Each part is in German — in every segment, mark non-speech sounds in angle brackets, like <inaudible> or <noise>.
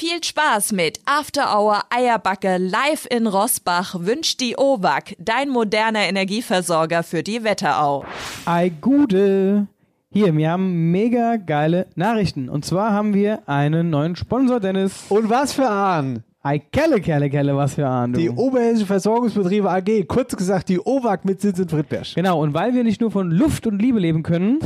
Viel Spaß mit After Hour Eierbacke live in Rossbach wünscht die OWAG, dein moderner Energieversorger für die Wetterau. Ei Gude! Hier, wir haben mega geile Nachrichten. Und zwar haben wir einen neuen Sponsor, Dennis. Und was für Ahn? Ei Kelle, Kelle, Kelle, was für Ahn, du. Die Oberhessische Versorgungsbetriebe AG, kurz gesagt die OWAG mit Sitz in Friedberg. Genau, und weil wir nicht nur von Luft und Liebe leben können,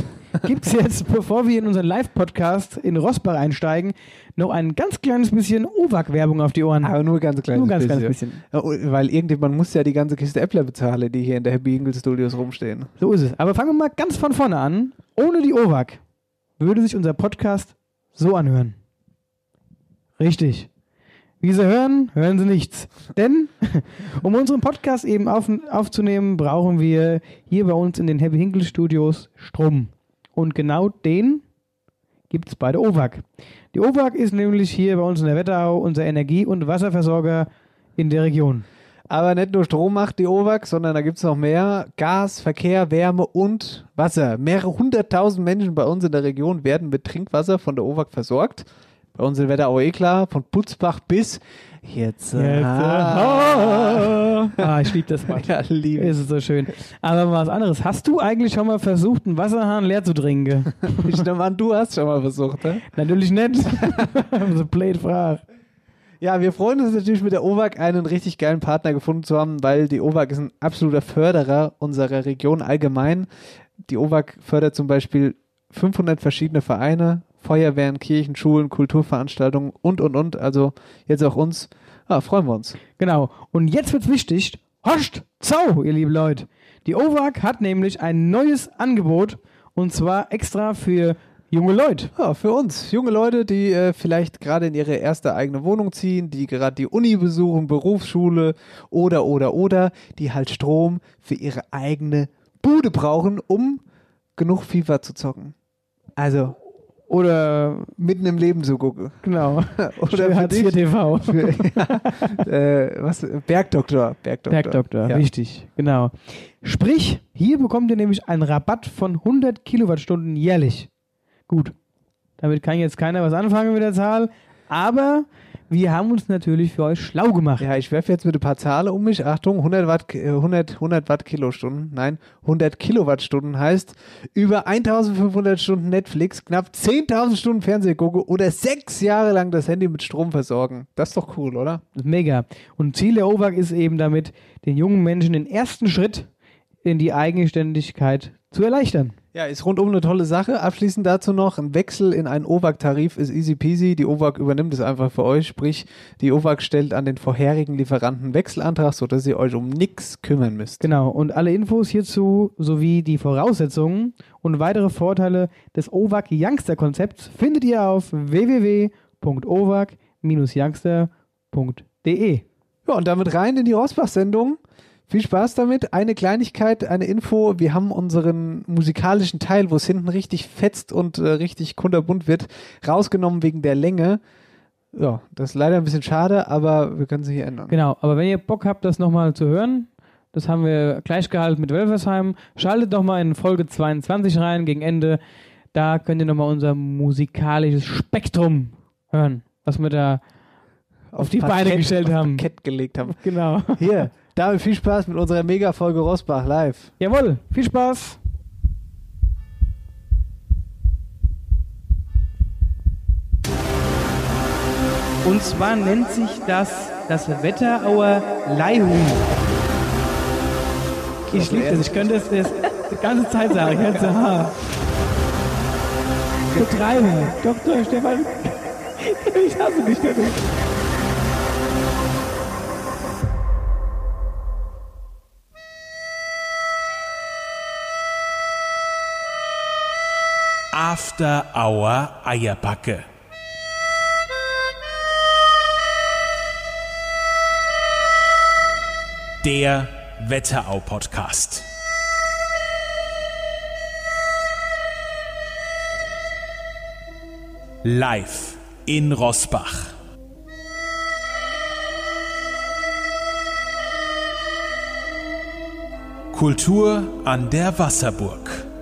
gibt es jetzt, <laughs> bevor wir in unseren Live-Podcast in Rossbach einsteigen, noch ein ganz kleines bisschen OWAG-Werbung auf die Ohren. Aber nur ganz kleines Nur ganz, bisschen. ganz bisschen. Ja, und- Weil irgendjemand muss ja die ganze Kiste Äppler bezahlen, die hier in der Happy Ingle Studios rumstehen. So ist es. Aber fangen wir mal ganz von vorne an. Ohne die OWAG würde sich unser Podcast so anhören. Richtig. Wie Sie hören, hören Sie nichts. Denn, <laughs> um unseren Podcast eben auf, aufzunehmen, brauchen wir hier bei uns in den Happy Hinkle Studios Strom. Und genau den gibt es bei der OWAG. Die OWAG ist nämlich hier bei uns in der Wetterau unser Energie- und Wasserversorger in der Region. Aber nicht nur Strom macht die OWAG, sondern da gibt es noch mehr. Gas, Verkehr, Wärme und Wasser. Mehrere hunderttausend Menschen bei uns in der Region werden mit Trinkwasser von der OWAG versorgt. Bei uns in Wetterau eh klar, von Putzbach bis jetzt. Jetzt, ah. Ah, ich liebe das Wort. <laughs> Ja, lieb. Ist es so schön. Aber mal was anderes. Hast du eigentlich schon mal versucht, einen Wasserhahn leer zu trinken? <laughs> Ich nehme an, du hast schon mal versucht, ne? Natürlich nicht. <laughs> so blöd Frage. Ja, wir freuen uns natürlich mit der OWAG einen richtig geilen Partner gefunden zu haben, weil die OWAG ist ein absoluter Förderer unserer Region allgemein. Die OWAG fördert zum Beispiel 500 verschiedene Vereine, Feuerwehren, Kirchen, Schulen, Kulturveranstaltungen und, und, und. Also jetzt auch uns. Ah, freuen wir uns. Genau. Und jetzt wird's wichtig. Hoscht! Zau, ihr lieben Leute. Die OWAG hat nämlich ein neues Angebot und zwar extra für junge Leute. Ja, für uns. Junge Leute, die äh, vielleicht gerade in ihre erste eigene Wohnung ziehen, die gerade die Uni besuchen, Berufsschule oder, oder, oder, die halt Strom für ihre eigene Bude brauchen, um genug FIFA zu zocken. Also, Oder, mitten im Leben zu gucken. genau, <laughs> Oder für Hartz IV TV. für, ja, äh, was, Bergdoktor. Bergdoktor. Bergdoktor, Ja. richtig, genau. Sprich, hier bekommt ihr nämlich einen Rabatt von 100 Kilowattstunden jährlich. Gut, damit kann jetzt keiner was anfangen mit der Zahl, aber wir haben uns natürlich für euch schlau gemacht. Ja, ich werfe jetzt mit ein paar Zahlen um mich. Achtung, 100 Watt, äh, 100, 100 Watt Kilostunden. Nein, 100 Kilowattstunden heißt über 1500 Stunden Netflix, knapp 10.000 Stunden Fernseh gucken oder sechs Jahre lang das Handy mit Strom versorgen. Das ist doch cool, oder? Mega. Und Ziel der OWAG ist eben damit, den jungen Menschen den ersten Schritt in die Eigenständigkeit zu erleichtern. Ja, ist rundum eine tolle Sache. Abschließend dazu noch, ein Wechsel in einen OWAG-Tarif ist easy peasy. Die OWAG übernimmt es einfach für euch. Sprich, die OWAG stellt an den vorherigen Lieferanten Wechselantrag, sodass ihr euch um nichts kümmern müsst. Genau. Und alle Infos hierzu sowie die Voraussetzungen und weitere Vorteile des OWAG Youngster Konzepts findet ihr auf www.owag-youngster.de. Ja, und damit rein in die Rosbach-Sendung. Viel Spaß damit. Eine Kleinigkeit, eine Info. Wir haben unseren musikalischen Teil, wo es hinten richtig fetzt und äh, richtig kunterbunt wird, rausgenommen wegen der Länge. Ja, das ist leider ein bisschen schade, aber wir können sie hier ändern. Genau. Aber wenn ihr Bock habt, das nochmal zu hören, das haben wir gleich gehalten mit Welversheim. Schaltet doch mal in Folge 22 rein gegen Ende. Da könnt ihr nochmal unser musikalisches Spektrum hören, was wir da auf die Beine Parkett- gestellt auf haben. Parkett gelegt haben. Genau. Hier, <laughs> damit viel Spaß mit unserer Mega-Folge Rosbach live. Jawohl, viel Spaß. Und zwar nennt sich das das Wetterauer Leihhuhn. Ich liebe das, ich könnte das, das die ganze Zeit sagen. Ich könnte sagen, ha. Betreiber, Dr. Stefan. <laughs> Ich hasse dich dafür. After Hour Eierbacke. Der Wetterau-Podcast. Live in Rossbach. Kultur an der Wasserburg.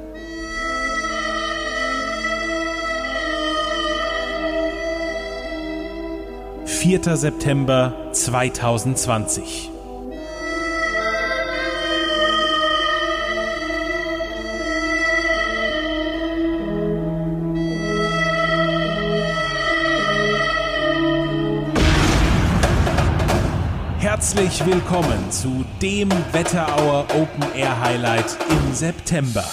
4. September 2020. Herzlich willkommen zu dem Wetterauer Open Air Highlight im September.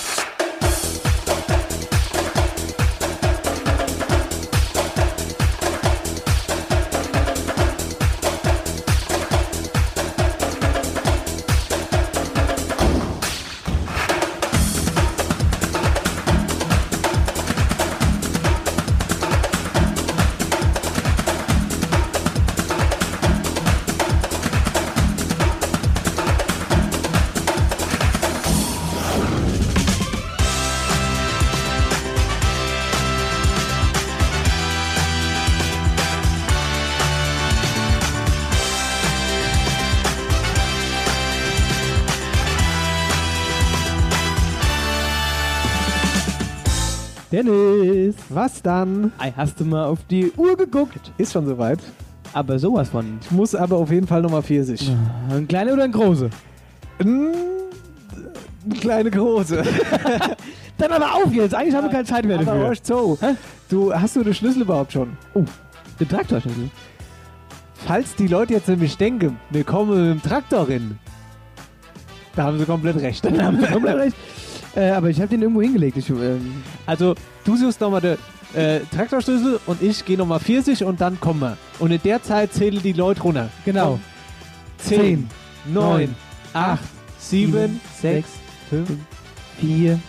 Dann? ei, hast du mal auf die Uhr geguckt? Ist schon soweit. Aber sowas von. Ich muss aber auf jeden Fall Nummer 40. Ein kleiner oder ein große? Mm, Eine kleine große. <laughs> Dann aber auf jetzt. Eigentlich haben wir keine Zeit mehr Aber dafür. weißt so, Hä? du, hast du den Schlüssel überhaupt schon? Oh, der Traktorschlüssel. Falls die Leute jetzt nämlich denken, wir kommen mit dem Traktor hin, da haben sie komplett recht. <laughs> Dann haben wir komplett recht. <laughs> Äh, aber ich habe den irgendwo hingelegt. Ich, ähm, Also, du suchst nochmal den äh, Traktorschlüssel und ich gehe nochmal 40 und dann kommen wir. Und in der Zeit zählen die Leute runter. genau. 10, 9, 8, 7, 6, 5 4.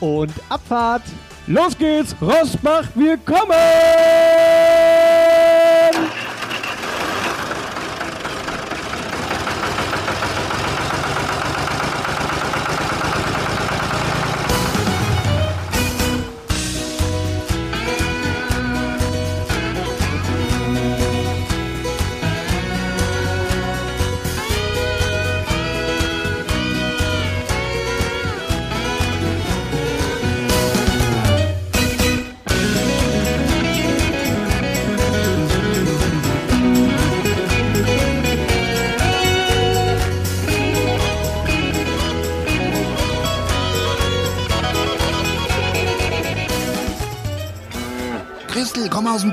und Abfahrt. Los geht's, Rossbach, wir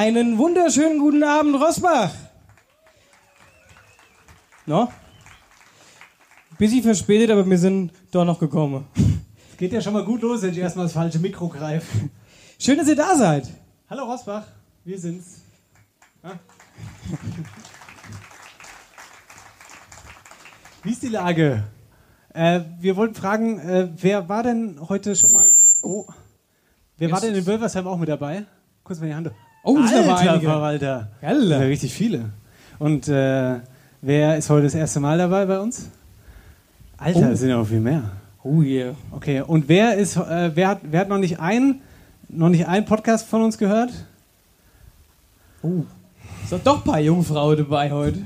Einen wunderschönen guten Abend, Rosbach. No? Bisschen verspätet, aber wir sind doch noch gekommen. <laughs> Geht ja schon mal gut los, wenn ich erstmal das falsche Mikro greife. Schön, dass ihr da seid. Hallo Rosbach, wir sind's. Ah. Wie ist die Lage? Äh, wir wollten fragen, äh, wer war denn heute schon mal. Oh. Wer war denn in Wölversheim auch mit dabei? Kurz mal die Hand. Oh, es sind aber Alter, einige. Verwalter. Das sind ja richtig viele. Und äh, wer ist heute das erste Mal dabei bei uns? Alter, Oh. es sind ja auch viel mehr. Oh yeah. Okay, und wer ist, äh, wer hat, wer hat noch nicht einen, noch nicht einen Podcast von uns gehört? Oh. Ist doch ein paar Jungfrauen dabei heute.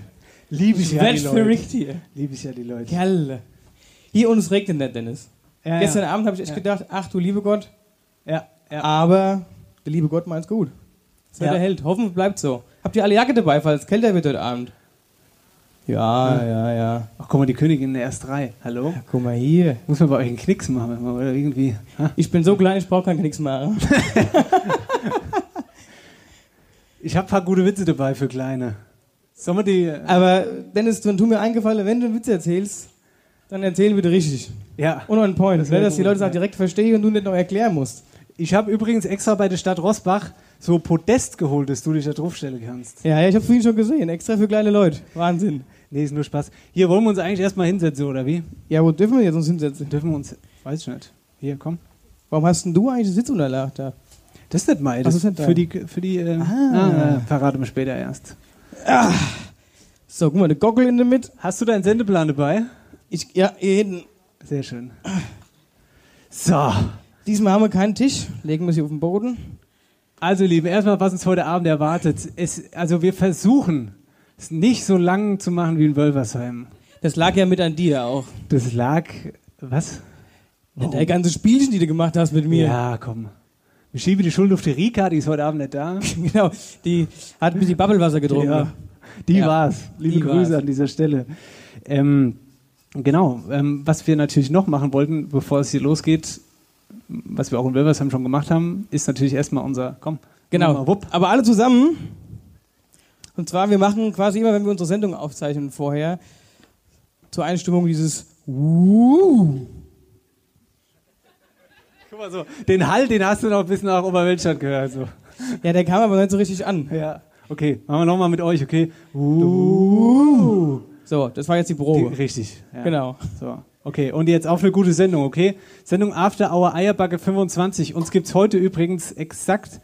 Liebe ich ja die Leute. hier. Liebe ich ja die Leute. Geil. Hier und es regnet nicht, Dennis. Ja, Gestern ja. Abend habe ich echt Ja. gedacht, ach du liebe Gott. Ja, ja. Aber der liebe Gott meint's gut. Das Ja. Wetter hält. Hoffen, es bleibt so. Habt ihr alle Jacke dabei, falls es kälter wird heute Abend? Ja, ja, ja. Ach, guck mal, die Königin in der S3. Hallo? Guck mal hier. Muss man bei euch einen Knicks machen oder irgendwie. Ha? Ich bin so klein, ich brauche keinen Knicks machen. <laughs> <laughs> Ich habe ein paar gute Witze dabei für Kleine. Sollen wir die. Aber Dennis, dann tu mir eingefallen, wenn du einen Witz erzählst, dann erzähl bitte richtig. Ja. Und on point, Das das wär dass die Leute es auch ja. direkt verstehen und du nicht noch erklären musst. Ich habe übrigens extra bei der Stadt Rossbach so Podest geholt, dass du dich da draufstellen kannst. Ja, ja ich habe vorhin schon gesehen, extra für kleine Leute. Wahnsinn. Nee, ist nur Spaß. Hier wollen wir uns eigentlich erstmal hinsetzen, oder wie? Ja, wo dürfen wir jetzt uns hinsetzen? Dürfen wir uns. Weiß ich nicht. Hier, komm. Warum hast denn du eigentlich die Sitzunterlage da? Das ist nicht mal. Das das ist nicht für die. Für die äh, Ah. ah, äh, verrate mir später erst. So, guck mal, der Gockel in der Mitte. Hast du deinen Sendeplan dabei? Ich, ja, hier hinten. Sehr schön. So. Diesmal haben wir keinen Tisch. Legen wir sie auf den Boden. Also, Lieben, erstmal, was uns heute Abend erwartet. Es, also, wir versuchen, es nicht so lang zu machen wie in Wölversheim. Das lag ja mit an dir auch. Das lag. Was? Ja, Der ganze Spielchen, die du gemacht hast mit mir. Ja, komm. Ich schiebe die Schuld auf die Rika, die ist heute Abend nicht da. <laughs> Genau. Die hat ein bisschen Babbelwasser getrunken. Ja, die Ja, war's. Liebe die Grüße war's. an dieser Stelle. Ähm, genau, ähm, was wir natürlich noch machen wollten, bevor es hier losgeht, was wir auch in Wilversheim schon gemacht haben, ist natürlich erstmal unser, komm, Genau. wupp. Aber alle zusammen. Und zwar, wir machen quasi immer, wenn wir unsere Sendung aufzeichnen vorher, zur Einstimmung dieses Wuh. Guck mal so, den Hall, den hast du noch bis nach Oberweltstadt gehört. So. Ja, der kam aber nicht so richtig an. Ja. Okay, machen wir nochmal mit euch, okay? Uh. So, das war jetzt die Die, Probe. richtig. Ja. Genau. So, okay. Und jetzt auf eine gute Sendung, okay? Sendung After Hour Eierbacke 25. Uns gibt's heute übrigens exakt.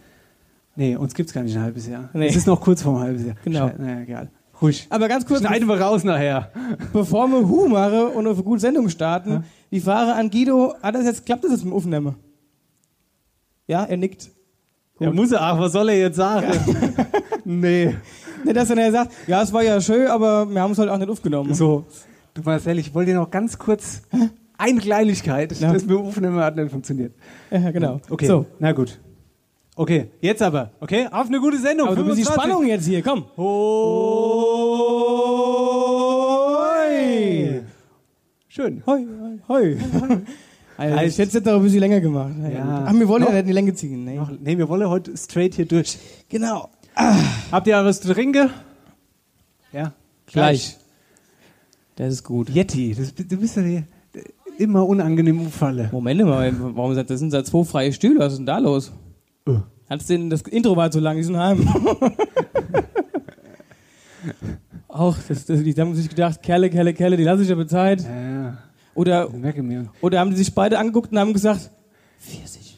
Nee, uns gibt's gar nicht ein halbes Jahr. Nee. Es ist noch kurz vor einem halben Jahr. Genau. Schei- Naja, egal. Ruhig. Aber ganz kurz, Schneiden wir raus nachher. bevor wir Hu machen und auf eine gute Sendung starten, die Frage an Guido, hat das jetzt, klappt das jetzt mit dem Aufnehmen? Ja, er nickt. Ja, muss er, ach, was soll er jetzt sagen? <laughs> nee. <laughs> Nicht, dass er sagt, ja, es war ja schön, aber wir haben es halt auch nicht aufgenommen. So, du Marcel, ich wollte dir noch ganz kurz eine Kleinigkeit, Ja. das mit dem Aufnehmen hat nicht funktioniert. Ja, genau. Okay, So. na gut. Okay, jetzt aber, okay? Auf eine gute Sendung. Aber du bist die 25. Spannung jetzt hier, komm. Hoi. Schön. Hoi, hoi. <laughs> Alter, ich hätte es jetzt noch ein bisschen länger gemacht. Ja. Ach, wir wollen ja nicht in die Länge ziehen. Nee. Noch- Nee, wir wollen heute straight hier durch. Genau. Habt ihr was zu trinken? Ja. Gleich. Das ist gut. Yeti, das, du bist ja hier immer unangenehm umfalle. Moment mal, warum sagt das sind da zwei freie Stühle? Was ist denn da los? Äh. Hat's denn, das Intro war zu lang, die sind heim. <laughs> Auch, das, das, die haben sich gedacht, Kerle, Kerle, Kerle, die lasse ich aber Zeit. Ja, ja, Oder, ich merke mir. oder haben die sich beide angeguckt und haben gesagt, 40.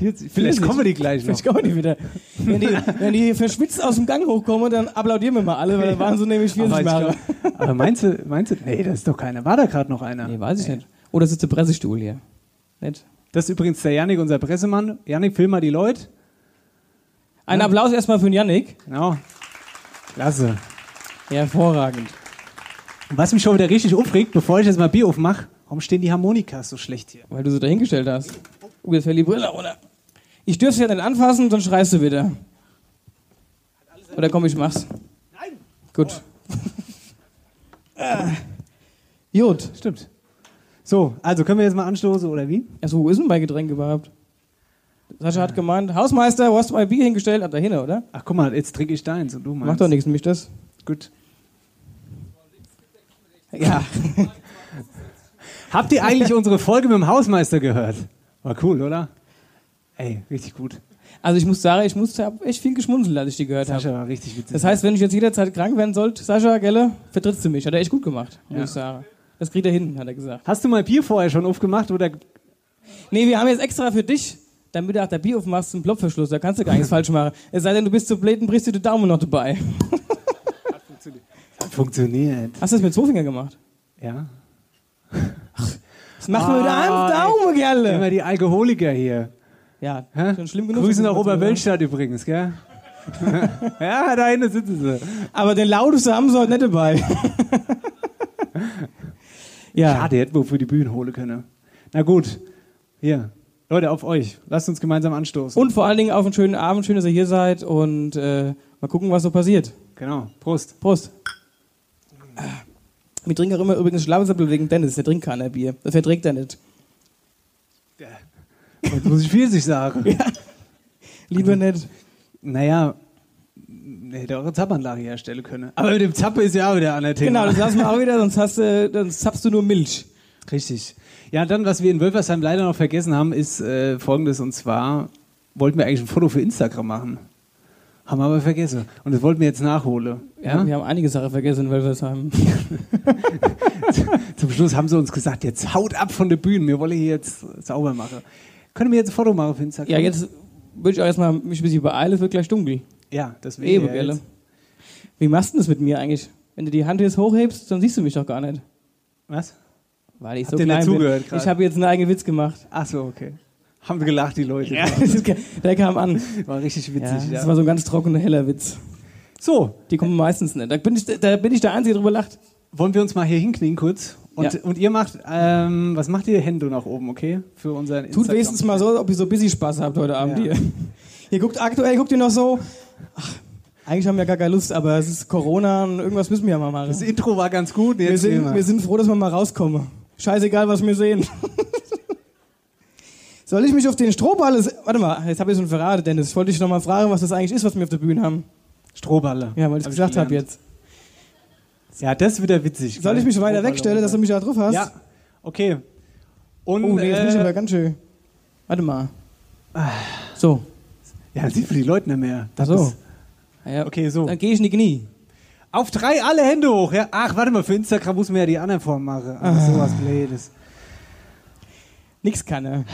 40, vielleicht 40. kommen wir die gleich noch. Vielleicht kommen die wieder. Wenn die, wenn die verschwitzt aus dem Gang hochkommen, dann applaudieren wir mal alle, weil dann waren so nämlich 40 Aber, glaub, aber meinst du, meinst du, nee, das ist doch keiner. War da gerade noch einer? Nee, weiß ich nicht. Oder sitzt der Pressestuhl hier? Nicht? Das ist übrigens der Janik, unser Pressemann. Janik, film mal die Leute. Ein Applaus erstmal für den Yannick. Genau. Klasse. Hervorragend. Und was mich schon wieder richtig aufregt, bevor ich jetzt mal Bier aufmache, warum stehen die Harmonikas so schlecht hier? Weil du sie dahingestellt hast. Oh, jetzt fällt die Brille runter. Ich dürfte sie ja nicht anfassen, sonst schreist du wieder. Oder komm, ich mach's. Nein. Gut. <laughs> Ah. Gut. Stimmt. So, also können wir jetzt mal anstoßen, oder wie? Achso, wo ist denn mein Getränk überhaupt? Sascha hat gemeint, Hausmeister, wo hast du mein Bier hingestellt? Ab dahin, oder? Ach, guck mal, jetzt trinke ich deins und du meinst. Macht doch nichts, nämlich das. Gut. Ja. <laughs> Habt ihr eigentlich unsere Folge mit dem Hausmeister gehört? War cool, oder? Ey, richtig gut. Also ich muss sagen, ich musste hab echt viel geschmunzelt, als ich die gehört habe. Sascha war richtig witzig. Das heißt, wenn ich jetzt jederzeit krank werden sollte, Sascha, Gelle, vertrittst du mich. Hat er echt gut gemacht, muss Ja. ich sagen. Das kriegt er hin, hat er gesagt. Hast du mal Bier vorher schon aufgemacht oder? Nee, wir haben jetzt extra für dich, damit du auch der Bier aufmachst, einen Plopverschluss. Da kannst du gar nichts <laughs> falsch machen. Es sei denn, du bist zu blöd und brichst dir den Daumen noch dabei. Hat funktioniert. Hast du das mit zwei Fingern gemacht? Ja. Das macht man mit Ah, einem Daumen, Gelle. Immer die Alkoholiker hier. Ja, Hä? schon schlimm genug. Grüße nach Oberweltstadt übrigens, gell? <laughs> ja, da hinten sitzen sie. Aber den lautesten haben sie heute nicht dabei. <laughs> ja. Schade, hätten wir für die Bühne holen können. Na gut. Hier. Leute, auf euch. Lasst uns gemeinsam anstoßen. Und vor allen Dingen auf einen schönen Abend. Schön, dass ihr hier seid. Und äh, mal gucken, was so passiert. Genau. Prost. Prost. Wir trinken auch immer übrigens Schlafsappel wegen Dennis. Der trinkt keiner Bier. Das verträgt er nicht. Jetzt muss ich viel sich sagen. Lieber nicht. Naja, hätte auch eine Zapfanlage herstellen können. Aber mit dem Zappe ist ja auch wieder anderes Thema. Genau, das lassen wir auch wieder, sonst, hast du, sonst zapfst du nur Milch. Richtig. Ja, dann, was wir in Wölfersheim leider noch vergessen haben, ist äh, folgendes. Und zwar wollten wir eigentlich ein Foto für Instagram machen. Haben wir aber vergessen. Und das wollten wir jetzt nachholen. Ja? Ja? Wir haben einige Sachen vergessen in Wölfersheim. <laughs> Zum Schluss haben sie uns gesagt, jetzt haut ab von der Bühne. Wir wollen hier jetzt sauber machen. Können wir jetzt ein Foto machen für Instagram? Ja, jetzt würde ich auch erstmal mich ein bisschen beeilen, es wird gleich dunkel. Ja, das wäre Eben, ja gell? Wie machst du das mit mir eigentlich? Wenn du die Hand jetzt hochhebst, dann siehst du mich doch gar nicht. Was? Weil ich Habt so klein zugehört bin. Ich habe jetzt einen eigenen Witz gemacht. Ach so, okay. Haben wir gelacht, die Leute. Ja, <laughs> der kam an. War richtig Ja, witzig, ja. das war so ein ganz trockener, heller Witz. So, Die kommen meistens nicht. Da bin ich, da bin ich der Einzige, der drüber lacht. wollen wir uns mal hier hinknien kurz? Und, Ja. und ihr macht, ähm, was macht ihr? Hände nach oben, okay? Für unseren Tut Instagram. wenigstens mal so, ob ihr so busy Spaß habt heute Abend Ja. hier. <laughs> Ihr guckt aktuell, guckt ihr noch so, ach, eigentlich haben wir gar keine Lust, aber es ist Corona und irgendwas müssen wir ja mal machen. Das Intro war ganz gut. Wir sind, wir sind froh, dass wir mal rauskommen. Scheißegal, was wir sehen. <laughs> Soll ich mich auf den Strohball... Warte mal, jetzt habe ich schon verraten, Dennis. Ich wollte dich noch mal fragen, was das eigentlich ist, was wir auf der Bühne haben. Strohballe. Ja, weil ich Hab gesagt habe jetzt. Ja, das ist wieder witzig. Soll ich mich weiter Strohballe wegstellen, dass du mich da drauf hast? Ja, okay. Und, Oh, nee, jetzt bin ich aber äh, ganz schön... Warte mal. So. ja, das sieht für die Leute nicht mehr. Ach Das so. ist- Ja, Okay, so. Dann gehe ich in die Knie. Auf drei alle Hände hoch. Ja? Ach, warte mal, für Instagram muss man ja die anderen Formen machen. Ach, Ah. sowas Blödes. Nix kann er.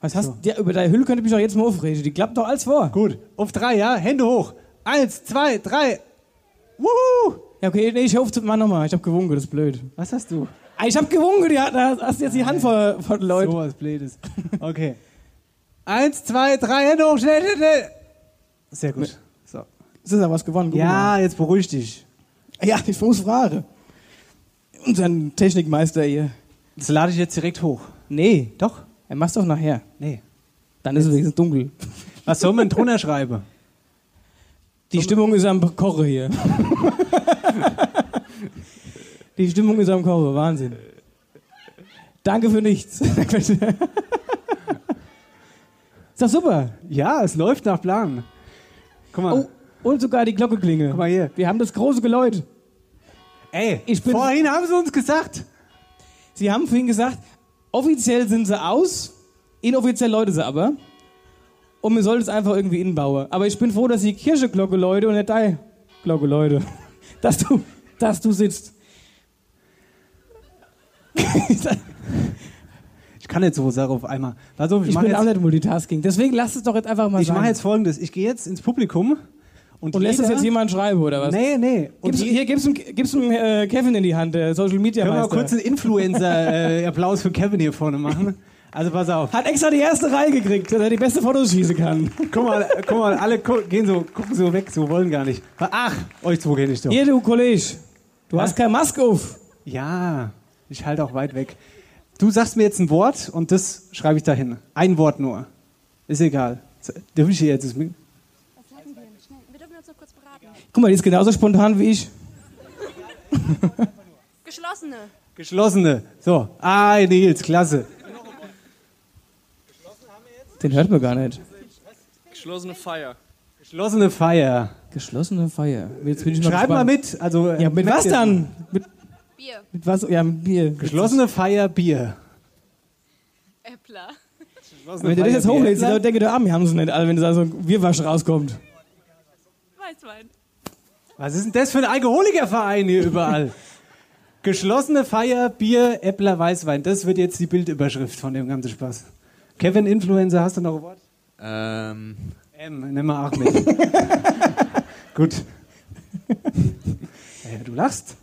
Was hast So. ja, über deine Hülle könnte ich mich auch jetzt mal aufregen. Die klappt doch alles vor. Gut, auf drei, ja? Hände hoch. Eins, zwei, drei. Wuhu! Ja, okay, nee, ich hoffe mal nochmal. Ich hab gewunken, das ist blöd. Was hast du? Ah, Ich hab gewunken, ja, da hast du jetzt die Hand vor den Leuten. Sowas Blödes. Okay. Eins, zwei, drei, Hände hoch, schnell, schnell, schnell. Sehr gut. So. Das ist ja was gewonnen. guck Ja, jetzt beruhig dich. mal. Ja, ich muss fragen. Unseren Technikmeister hier. Das lade ich jetzt direkt hoch. Nee, Doch? er macht's doch nachher. Nee. Dann ist es wenigstens dunkel. Was soll man drunter schreiben? <laughs> Die Stimmung ist am Kochen hier. Die Stimmung ist am Kochen, Wahnsinn. Danke für nichts. ist doch super. Ja, es läuft nach Plan. Guck mal. Oh, und sogar die Glocke klingelt. Guck mal hier. Wir haben das große Geläut. Ey, Ich bin- vorhin haben sie uns gesagt. Sie haben vorhin gesagt, offiziell sind sie aus, inoffiziell läuten sie aber. Und wir sollten es einfach irgendwie inbauen. Aber ich bin froh, dass die Kircheglocke läute und nicht deine Glocke läute. <laughs> Dass du, dass du sitzt. <laughs> Ich kann nicht so Sachen auf einmal. Pass auf, ich, Ich mache bin auch jetzt, nicht Multitasking. Deswegen lass es doch jetzt einfach mal ich sein. mach jetzt folgendes. Ich gehe jetzt ins Publikum und, und lässt es jetzt jemand schreiben, oder was? Nee, nee. Und Gib's, hier, gib's ihm, gib's äh, Kevin in die Hand, der Social Media können wir mal kurz einen Influencer-Applaus für Kevin hier vorne machen. <laughs> Also pass auf. Hat extra die erste Reihe gekriegt, dass er die beste Fotos schießen kann. Guck mal, guck mal, alle gu gehen so, gucken so weg, so wollen gar nicht. Ach, euch zwei kenne ich doch. Hier, du Kollege, du hast keine Maske auf. Ja, ich halte auch weit weg. Du sagst mir jetzt ein Wort und das schreibe ich dahin. Ein Wort nur. Ist egal. Darf ich hier jetzt das Mik- Was hatten wir? Schnell. Wir dürfen uns noch kurz beraten. Guck mal, die ist genauso spontan wie ich. Geschlossene. Geschlossene. So. Ah, Nils, klasse. Den hört man gar nicht. Geschlossene Feier. Geschlossene Feier. Geschlossene Feier. Jetzt bin ich mal Schreib mal gespannt. mit. Also, Ja, mit was dann? Mit, Bier. mit was? Ja, mit Bier. Geschlossene Feier Bier. Äppler. Wenn du das jetzt hochlädst, die. Leute denken, ah, wir haben es nicht, alle, wenn da so ein Wirrwasch rauskommt. Weißwein. Was ist denn das für ein Alkoholikerverein hier überall? <laughs> Geschlossene Feier, Bier, Äppler, Weißwein. Das wird jetzt die Bildüberschrift von dem ganzen Spaß. Kevin Influencer, hast du noch ein Wort? Ähm, M, nimm mal Ahmed. <laughs> Gut. <laughs> Ja, du lachst.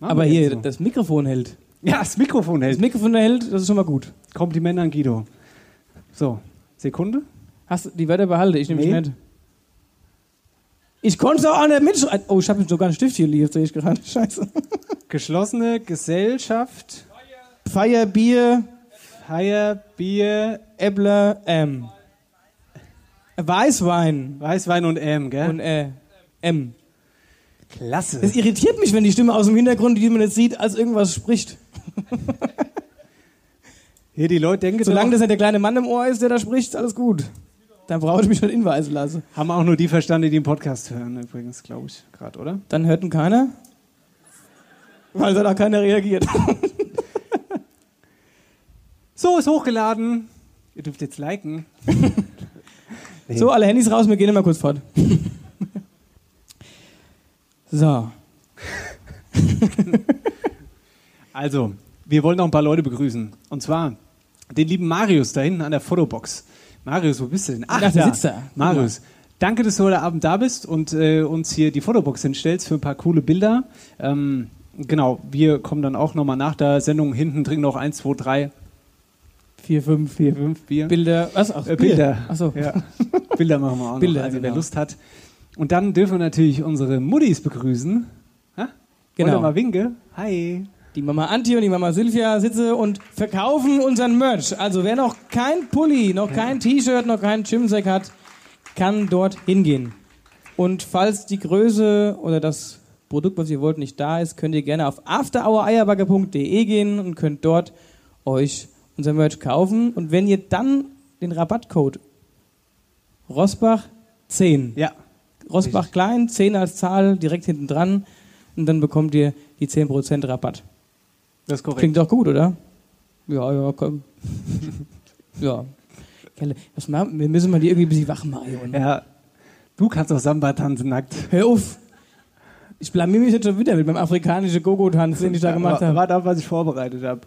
Machen Aber hier, so. das Mikrofon hält. Ja, das Mikrofon Das hält. Mikrofon hält, das ist schon mal gut. Kompliment an Guido. So, Sekunde. Hast du die Wörter behalten? Ich nehme Nee. mit. Ich konnte es auch nicht mitschreiben. Oh, ich habe sogar einen Stift hier liegen, sehe ich gerade. <laughs> Scheiße. Geschlossene Gesellschaft, Feier, Bier, Feier, Bier, Äppler, M. Weißwein Weißwein und M, gell? und äh, M. Klasse. Es irritiert mich, wenn die Stimme aus dem Hintergrund, die man nicht sieht, als irgendwas spricht. <laughs> Hier, die Leute denken Solange das nicht der kleine Mann im Ohr ist, der da spricht, ist alles gut. Dann brauche ich mich nicht hinweisen lassen. Haben auch nur die verstanden, die den Podcast hören, übrigens, glaube ich, gerade, oder? Dann hört ihn keiner, weil da keiner reagiert. <laughs> So, ist hochgeladen. Ihr dürft jetzt liken. <laughs> So, alle Handys raus, wir gehen immer kurz fort. <laughs> so. <laughs> Also, wir wollen noch ein paar Leute begrüßen. Und zwar den lieben Marius da hinten an der Fotobox. Marius, wo bist du denn? Ach, Ach, der sitzt da. Marius, danke, dass du heute Abend da bist und äh, uns hier die Fotobox hinstellst für ein paar coole Bilder. Ähm, genau, wir kommen dann auch nochmal nach der Sendung hinten drin noch 1, 2, 3, Vier, fünf, 4, 5 Bier. Bilder. Was? Ach, Äh. Bilder. Achso. Ja. <laughs> Bilder machen wir auch Bilder, noch, also wer genau. Lust hat. Und dann dürfen wir natürlich unsere Muttis begrüßen. Ha? Genau. Wollt mal winke? Hi. Die Mama Anti und die Mama Silvia sitzen und verkaufen unseren Merch. Also wer noch kein Pulli, noch kein T-Shirt, noch keinen Gymsack hat, kann dort hingehen. Und falls die Größe oder das Produkt, was ihr wollt, nicht da ist, könnt ihr gerne auf afterhoureierbagger.de gehen und könnt dort euch unser Merch kaufen. Und wenn ihr dann den Rabattcode Rosbach10, Ja. Rosbach klein, 10 als Zahl direkt hinten dran und dann bekommt ihr die 10% Rabatt. Das ist korrekt. Klingt doch gut, oder? Ja, ja, komm. <laughs> ja. Was machen, wir müssen mal die irgendwie ein bisschen wach machen. Ja. Du kannst doch Samba tanzen nackt. Hör auf! Ich blamier mich jetzt schon wieder mit meinem afrikanischen Gogo-Tanz, den ich da gemacht habe. Warte ab, was ich vorbereitet habe.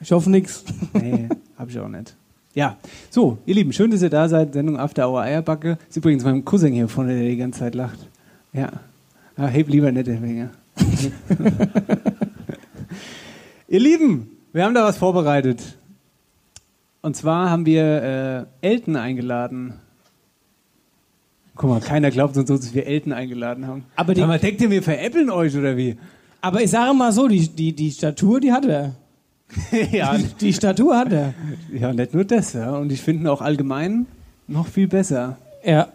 Ich hoffe nix. Nee, hab ich auch nicht. Ja, so, ihr Lieben, schön, dass ihr da seid. Sendung After Hour Eierbacke. Ist übrigens mein Cousin hier vorne, der die ganze Zeit lacht. Ja. ja heb lieber nicht den Finger. <laughs> ihr Lieben, wir haben da was vorbereitet. Und zwar haben wir äh, Elton eingeladen. Guck mal, keiner glaubt uns so, dass wir Elton eingeladen haben. Aber die- mal, denkt ihr, wir veräppeln euch oder wie? Aber ich sage mal so, die, die, die Statur, die hat er. <laughs> ja, Die, die Statur hat er. ja, nicht nur das, ja. Und ich finde ihn auch allgemein noch viel besser. Ja.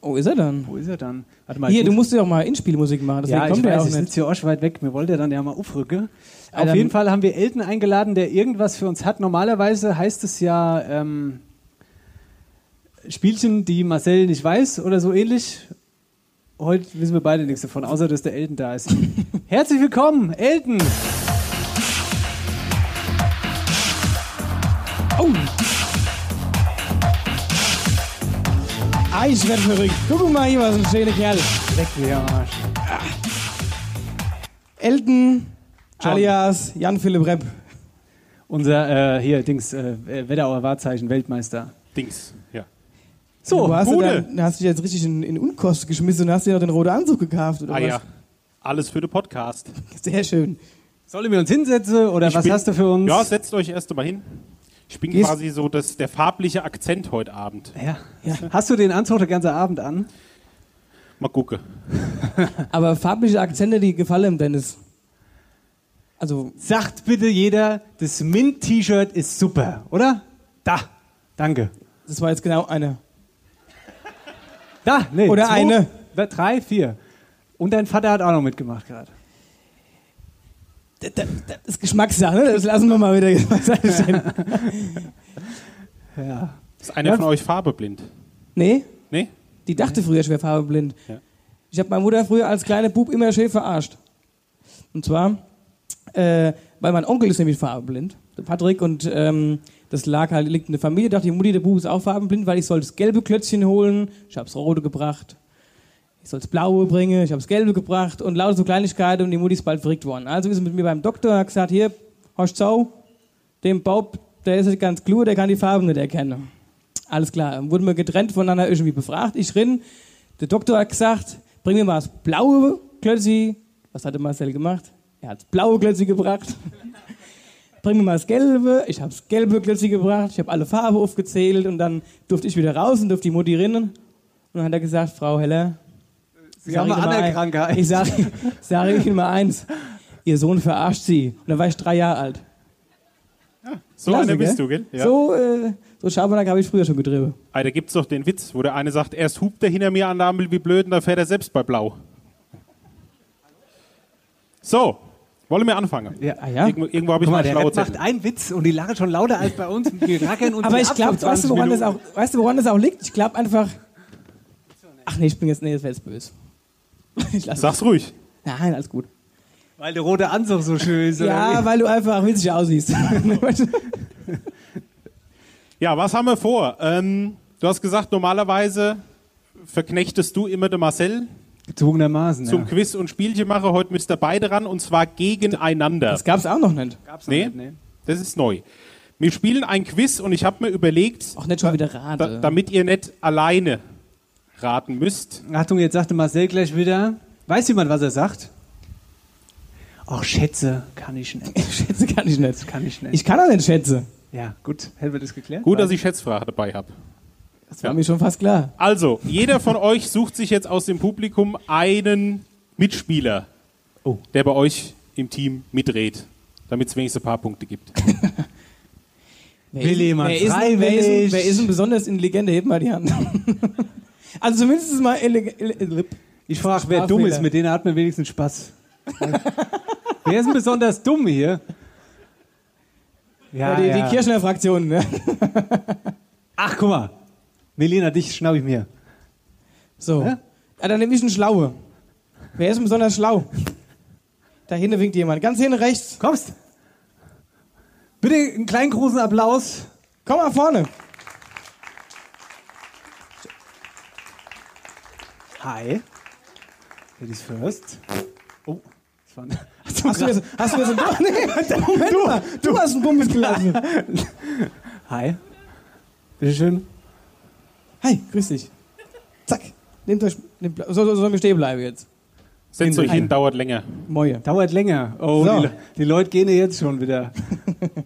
Wo ist er dann? Wo ist er dann? Warte mal, Hier, du muss- musst ja auch mal Inspielmusik machen, deswegen ja, ich kommt er weiß, auch ich sitze hier auch weit weg. Mir wollte er dann ja mal aufrücken. Auf jeden Fall haben wir Elton eingeladen, der irgendwas für uns hat. Normalerweise heißt es ja ähm, Spielchen, die Marcel nicht weiß oder so ähnlich. Heute wissen wir beide nichts davon, außer dass der Elton da ist. <laughs> Herzlich willkommen, Elton! Ah, ich werde verrückt. Guck mal hier, was ein schöner Kerl. Leck mir am Arsch. Elton, alias Jan-Philipp Repp. Unser, äh, hier, Dings, äh, Wetterauer Wahrzeichen, Weltmeister. Dings, ja. So, du hast, du dann, hast dich jetzt richtig in, in Unkost geschmissen und hast dir noch den roten Anzug gekauft, oder Ah was? ja, alles für den Podcast. Sehr schön. sollen wir uns hinsetzen oder Ich was bin- hast du für uns? Ja, setzt euch erst einmal hin. Ich bin Gehst- quasi so das, der farbliche Akzent heute Abend. Ja. Ja. Hast du den Anzug den ganzen Abend an? Mal gucken. <laughs> Aber farbliche Akzente, die gefallen dem Dennis. Also, Sagt bitte jeder, das Mint-T-Shirt ist super, oder? Da. Danke. das war jetzt genau eine. Da, nee. Oder eine. Da, drei, vier. Und dein Vater hat auch noch mitgemacht gerade. Das, ist Geschmackssache, ne? das lassen wir mal wieder <laughs> stehen. Ja. Ist einer Ja. von euch farbeblind? Nee, Nee? die dachte früher, ich wäre farbeblind. Ja. Ich habe meine Mutter früher als kleiner Bub immer schön verarscht. Und zwar, äh, weil mein Onkel ist nämlich farbenblind, der Patrick, und ähm, das lag halt, liegt in der Familie, dachte die Mutti, der Bub ist auch farbenblind, weil ich soll das gelbe Klötzchen holen, ich habe das rote gebracht. Ich soll das blaue bringen, ich habe das gelbe gebracht und lauter so Kleinigkeiten und die Mutti ist bald verrückt worden. Also ist sie mit mir beim Doktor hat gesagt, hier, hast du dem Bob, der ist nicht ganz klar, der kann die Farben nicht erkennen. Alles klar, dann wurden wir getrennt voneinander irgendwie befragt. Ich rin, der Doktor hat gesagt, bring mir mal das blaue Klötzi. Was hat der Marcel gemacht? Er hat das blaue Klötzi gebracht. <laughs> bring mir mal das gelbe. Ich habe das gelbe Klötzi gebracht. Ich habe alle Farben aufgezählt und dann durfte ich wieder raus und durfte die Mutti rinnen. Und dann hat er gesagt, Frau Heller, Sie sag haben ich eine andere Krankheit. Ich sage sag ich Ihnen mal eins. Ihr Sohn verarscht Sie. Und dann war ich drei Jahre alt. So Klasse, einer bist gell? du, gell? Ja. So, äh, so Schabernack habe ich früher schon getrieben. Ah, da gibt's doch den Witz, wo der eine sagt, erst hupt er hinter mir an der Ampel wie blöd und dann fährt er selbst bei Blau. So, Wollen wir anfangen? Ja. Ah ja? Irgendwo, irgendwo habe ich mal, mal der schlaue macht einen Witz und die lachen schon lauter als bei uns. Wir rackern uns Aber ich glaube, weißt du, 20 woran das auch, weißt du, woran das auch liegt? Ich glaube einfach. Ach nee, ich bin jetzt, nee, das wäre jetzt böse. Ich <laughs> lass Sag's ruhig. Nein, alles gut. Weil der rote Anzug so schön ist. Ja, weil du einfach witzig aussiehst. <laughs> Ja, was haben wir vor? Ähm, du hast gesagt, normalerweise verknechtest du immer den Marcel Gezwungenermaßen. zum ja. Quiz und Spielchen machen. Heute müsst ihr beide ran und zwar gegeneinander. Das gab's auch noch nicht. Gab's Nee, nicht, nee. das ist neu. Wir spielen ein Quiz und ich habe mir überlegt, Auch nicht schon wieder da, Rate. damit ihr nicht alleine raten müsst. Achtung, jetzt sagte Marcel gleich wieder. Weiß jemand, was er sagt? Ach, Schätze kann ich nicht. <laughs> Schätze kann ich nicht. Kann ich nicht. Ich kann auch nicht schätze. ja, gut. Hätten wir das geklärt? Gut, dass ich Schätzfrage dabei habe. Das war mir schon fast klar. Also, jeder von <laughs> euch sucht sich jetzt aus dem Publikum einen Mitspieler, Oh. der bei euch im Team mitredet, damit es wenigstens ein paar Punkte gibt. <laughs> Wer Will ist, jemand wer ist, wer, ist, wer ist ein besonders intelligenter? Hebt mal die Hand. Also zumindest mal ele- ele- ele- Ich frage, wer dumm ist, mit denen hat man wenigstens Spaß. <laughs> wer ist denn besonders dumm hier? ja, die, die Kirchner Fraktion. Ne? Ach, guck mal. Melina, dich schnapp ich mir. So. Ja, dann nehme ich einen Schlaue. Wer ist denn besonders schlau? Da hinten winkt jemand. Ganz hinten rechts. Kommst? Bitte einen kleinen großen Applaus. Komm mal vorne. Hi. Ladies first. Oh, das war ein <laughs> Hast du, jetzt, hast du jetzt einen Bums? <laughs> Nee, Moment mal. Du hast einen Bums gelassen. <laughs> Hi. Bitteschön. Hi, grüß dich. Zack. Nehmt euch, nehmt, so, so sollen wir stehen bleiben jetzt. Setzt euch hin, dauert länger. Moje. Dauert länger. Oh, So. die, die Leute gehen ja jetzt schon wieder.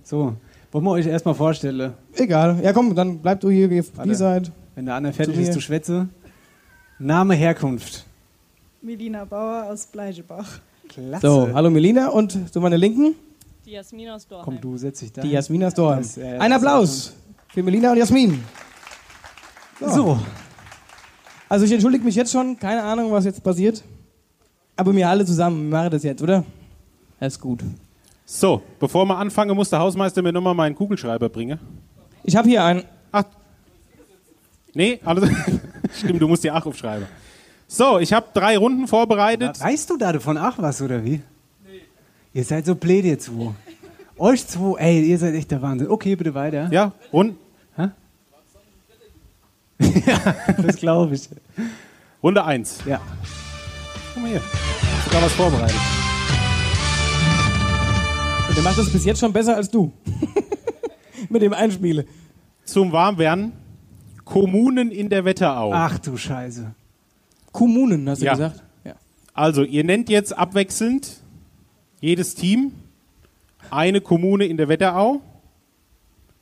So, wollen wir euch erstmal vorstellen, Egal. Ja, komm, dann bleib du hier Warte. die Seite. wenn der andere fertig ist zu schwätze. Name, Herkunft. Melina Bauer aus Bleichebach. Klasse. So, hallo Melina und zu meiner Linken Die Jasmin aus Dorheim. Komm, du setz dich da. die Jasmin aus Dorheim. Das, äh, Ein Applaus für Melina und Jasmin. So, Also ich entschuldige mich jetzt schon, keine Ahnung, was jetzt passiert. Aber wir alle zusammen, wir machen das jetzt, oder? Das ist gut. So, bevor wir anfangen, muss der Hausmeister mir nochmal meinen Kugelschreiber bringen. Ich habe hier einen. Ach. Nee, alles. <laughs> Stimmt, du musst dir auch aufschreiben. So, ich habe drei Runden vorbereitet. weißt du da davon ach was, oder wie? Nee. Ihr seid so blöd, ihr zwei. Euch zwei, ey, ihr seid echt der Wahnsinn. Okay, bitte weiter. Ja, Rund, <laughs> Das glaube ich. Runde 1. Ja. Guck mal hier. Sogar was vorbereitet. Der macht das bis jetzt schon besser als du. <laughs> Mit dem Einspiele. Zum Warmwerden. Kommunen in der Wetterau. Ach du Scheiße. Kommunen, hast du Ja. gesagt? Ja. Also, ihr nennt jetzt abwechselnd jedes Team eine Kommune in der Wetterau.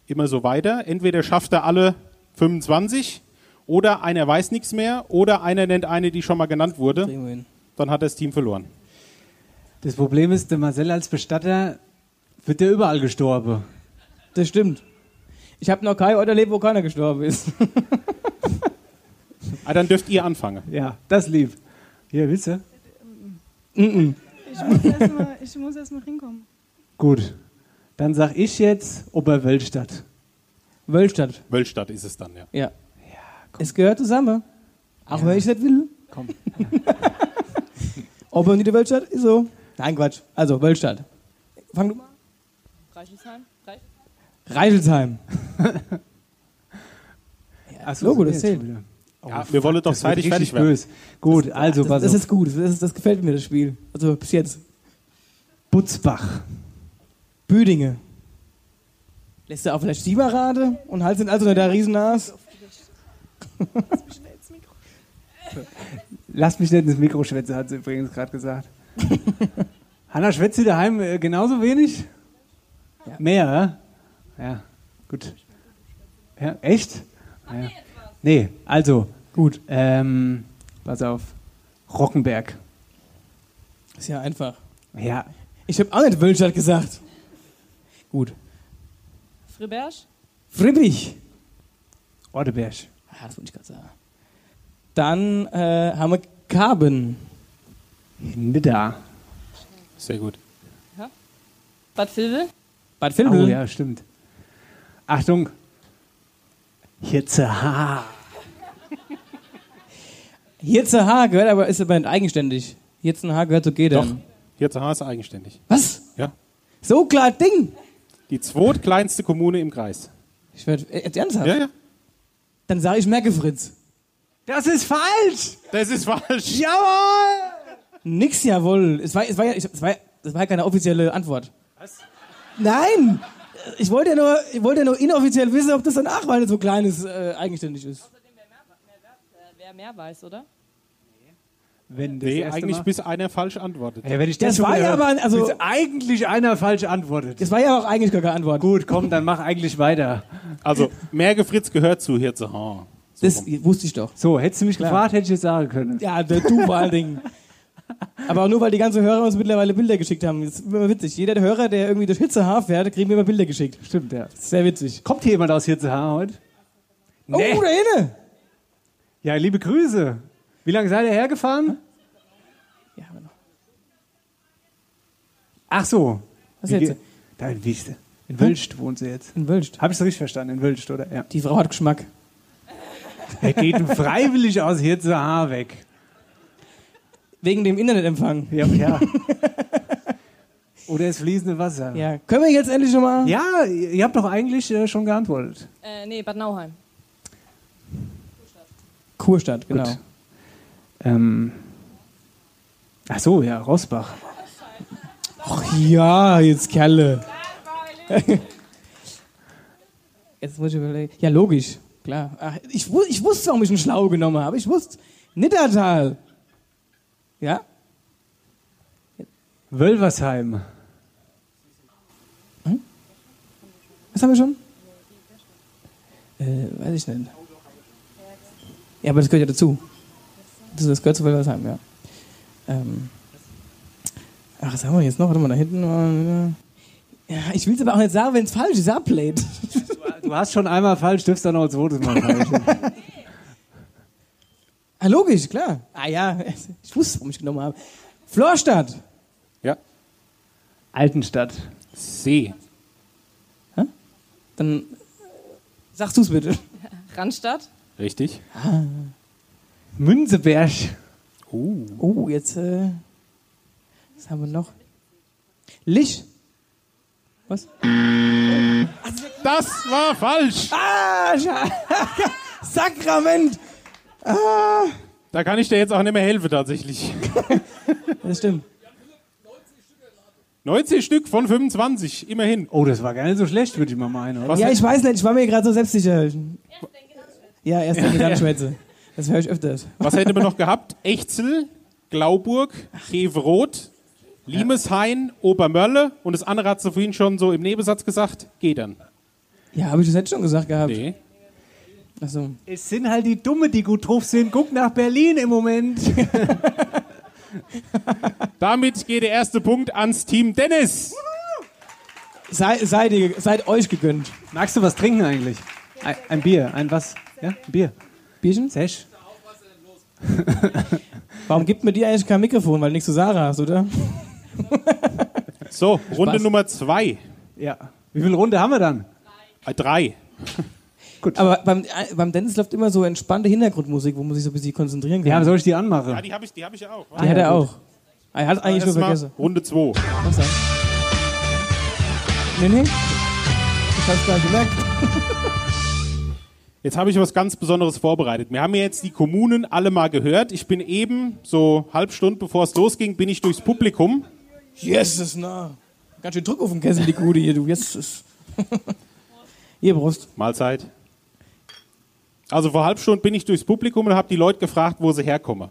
Immer so weiter. Entweder schafft er alle 25 oder einer weiß nichts mehr oder einer nennt eine, die schon mal genannt wurde. Dann hat das Team verloren. Das Problem ist, der Marcel als Bestatter wird der überall gestorben. Das stimmt. Ich habe noch kein Ort erlebt, wo keiner gestorben ist. <laughs> Ah, dann dürft ihr anfangen. Ja, das lieb. Hier, willst du? Ich muss erstmal erst mal hinkommen. Gut. Dann sag ich jetzt Oberwölstadt. Wölstadt. Wölstadt ist es dann, ja. Ja. Es gehört zusammen. Auch wenn ich nicht will. Komm. <laughs> Ob er nicht der Wölstadt ist so. Nein, Quatsch. Also, Wölstadt. Fang du mal an. Reichelsheim? Reich Reichelsheim. <laughs> Ach Logo, das zählt. Oh, Ja, wir wollen doch das zeitig richtig fertig werden. böse. Gut, also das, pass das auf. ist gut. Das, ist, das gefällt mir, das Spiel. Also, bis jetzt. Butzbach. Büdinge. Lässt du auch vielleicht Sieberrade und halt sind also nicht der Riesennas. <laughs> Lass mich nicht ins Mikro schwätzen, hat sie übrigens gerade gesagt. <laughs> Hanna, schwätzt sie daheim äh, genauso wenig? Ja. Mehr, ja? Ja, gut. Ja, echt? Ja. Nee, also, gut. Ähm, pass auf. Rockenberg. Ist ja einfach. Ja, Ich habe auch nicht Wölstadt gesagt. Gut. Friberg? Friedrich. Orteberg. Ah, das wollte ich gerade sagen. Dann äh, haben wir Karben. Nidda. Sehr gut. Bad Vilbel? Bad Vilbel? Oh ja, stimmt. Achtung. Ha. H gehört aber, ist aber nicht eigenständig. H gehört zu Doch, Gedern. Hirze ist eigenständig. Was? Ja. So klar Ding. Die zweitkleinste Kommune im Kreis. Ich werd, äh, ernsthaft? Ja, ja. Dann sage ich Merkefritz. Das ist falsch. Das ist falsch. Jawohl. Nix, jawohl. Es war, es war, ja, es war, das war ja keine offizielle Antwort. Was? Nein! Ich wollte ja nur, ich wollte ja nur inoffiziell wissen, ob das danach, weil es so klein ist, äh, eigenständig ist. Äh, wer mehr weiß, oder? Wenn das Nee, eigentlich Mal- bis einer falsch antwortet. Ja, wenn ich Das war ja aber, also- bis eigentlich einer falsch antwortet. Das war ja auch eigentlich gar keine Antwort. Gut, komm, dann mach eigentlich weiter. Also, Mergefritz gehört zu Hirze H. Das wusste ich doch. So, hättest du mich Klar. gefragt, hätte ich jetzt sagen können. Ja, der du vor allen Dingen. Aber auch nur, weil die ganzen Hörer uns mittlerweile Bilder geschickt haben. Das ist immer witzig. Jeder der Hörer, der irgendwie durch Hitzehaar fährt, kriegen wir immer Bilder geschickt. Stimmt, ja. Sehr witzig. Kommt hier jemand aus Hirzehaar heute? Oh, da hinten! Ja, liebe Grüße. Wie lange seid ihr hergefahren? Ja, aber noch. Ach so. Was Wie jetzt? Da in Wieste. In Wölst wohnt sie jetzt. In Wölst. Habe ich es richtig verstanden? In Wölst, oder? Ja. Die Frau hat Geschmack. Er geht freiwillig aus Hirzehaar weg. Wegen dem Internetempfang. Ja, ja. <laughs> Oder das fließende Wasser. Ja. Können wir jetzt endlich schon mal? Ja, ihr habt doch eigentlich äh, schon geantwortet. Äh, nee, Bad Nauheim. Kurstadt, genau. Gut. Ähm. Ach so, ja, Rosbach. Ach ja, jetzt Kerle. <laughs> jetzt muss ich überlegen. Ja, logisch. Klar. Ach, ich, ich wusste, warum ich einen Schlau genommen habe. Ich wusste. Niddertal. Ja? Wölversheim. Was haben wir schon? Äh, weiß ich nicht. Ja, aber das gehört ja dazu. Das, das gehört zu Wölversheim, ja. Ähm. Ach, was haben wir jetzt noch? Warte mal, da hinten. Ja, ich will es aber auch nicht sagen, wenn es falsch ist. Ablade. Du hast schon einmal falsch, dürfst dann noch ein zweites Mal falsch. <laughs> Ah, logisch, klar. Ah ja, <laughs> ich wusste, warum ich genommen habe. Florstadt. Ja. Altenstadt. See. Dann sagst du es bitte. <laughs> Randstadt? Richtig. Münzeberg. Uh. Oh, jetzt, äh, was haben wir noch? Lich. Was? Das war falsch. Ah, <laughs> Sakrament. Ah, Da kann ich dir jetzt auch nicht mehr helfen, tatsächlich. <laughs> das stimmt. 90 Stück von 25, immerhin. Oh, das war gar nicht so schlecht, würde ich mal meinen. Oder? Was ja, ich weiß nicht, ich war mir gerade so selbstsicher. Ja, erst denke, dann Schwätze. Das höre ich öfters. <laughs> Was hätte man noch gehabt? Echzel, Glauburg, Heveroth, Limeshain, Obermörle und das andere hat sie vorhin schon so im Nebensatz gesagt, Gedern. Ja, habe ich das jetzt schon gesagt gehabt? Nee. Achso. Es sind halt die Dumme, die gut drauf sind. Guck nach Berlin im Moment. <laughs> Damit geht der erste Punkt ans Team Dennis. Sei, seid, ihr, seid euch gegönnt. Magst du was trinken eigentlich? Ein, ein Bier, ein was? Ja, ein Bier. Bierchen? Sesh? <laughs> Warum gibt mir die eigentlich kein Mikrofon? Weil du nichts zu sagen hast, oder? So, Runde Nummer zwei. Ja. Wie viele Runde haben wir dann? Äh, drei. Aber beim, äh, beim Dennis läuft immer so entspannte Hintergrundmusik, wo man sich so ein bisschen konzentrieren kann. Ja, soll ich die anmachen? Ja, die habe ich, die hab ich auch. die hat er auch. Er hat eigentlich nur vergessen. Runde zwei. Was dann? Nee, nee. Ich hab's gar nicht gemerkt. <laughs> Jetzt habe ich was ganz Besonderes vorbereitet. Wir haben ja jetzt die Kommunen alle mal gehört. Ich bin eben, so halb Stunde bevor es losging, bin ich durchs Publikum. Jesus, na. Ganz schön Druck auf den Kessel, die Gute hier, du. Jesus. <laughs> Hier, Brust. Mahlzeit. Also vor halb Stunde bin ich durchs Publikum und habe die Leute gefragt, wo sie herkommen.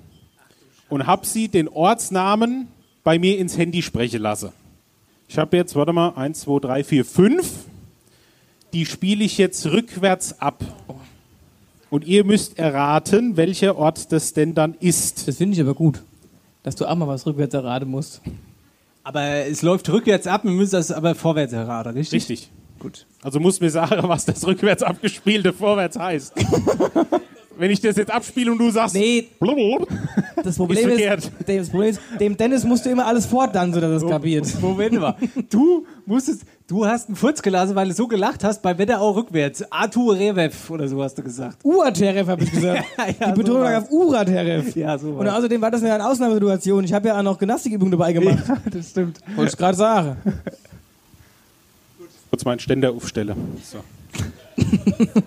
Und habe sie den Ortsnamen bei mir ins Handy sprechen lassen. Ich habe jetzt, warte mal, eins, zwei, drei, vier, fünf. Die spiele ich jetzt rückwärts ab. Und ihr müsst erraten, welcher Ort das denn dann ist. Das finde ich aber gut. Dass du auch mal was rückwärts erraten musst. Aber es läuft rückwärts ab, wir müssen das aber vorwärts erraten, richtig? Richtig. Gut. Also muss mir sagen, was das rückwärts abgespielte vorwärts heißt. <laughs> wenn ich das jetzt abspiele und du sagst, Nee, blub, das <laughs> Problem Ist ist, das Problem ist, dem Dennis musst du immer alles fortdanken, sodass er <laughs> es kapiert. Moment mal. Du musstest, du hast einen Furz gelassen, weil du so gelacht hast bei Wetterau rückwärts. Arthur Revev oder so hast du gesagt. Urateref, habe ich gesagt. Ja, Die Betonung so auf Urateref. Ja, so Und außerdem war das eine Ausnahmesituation. Ich habe ja auch noch Gymnastikübungen dabei gemacht. Ja, das stimmt. Wollte ich gerade sagen. Kurz meinen Ständer aufstelle. So. <laughs>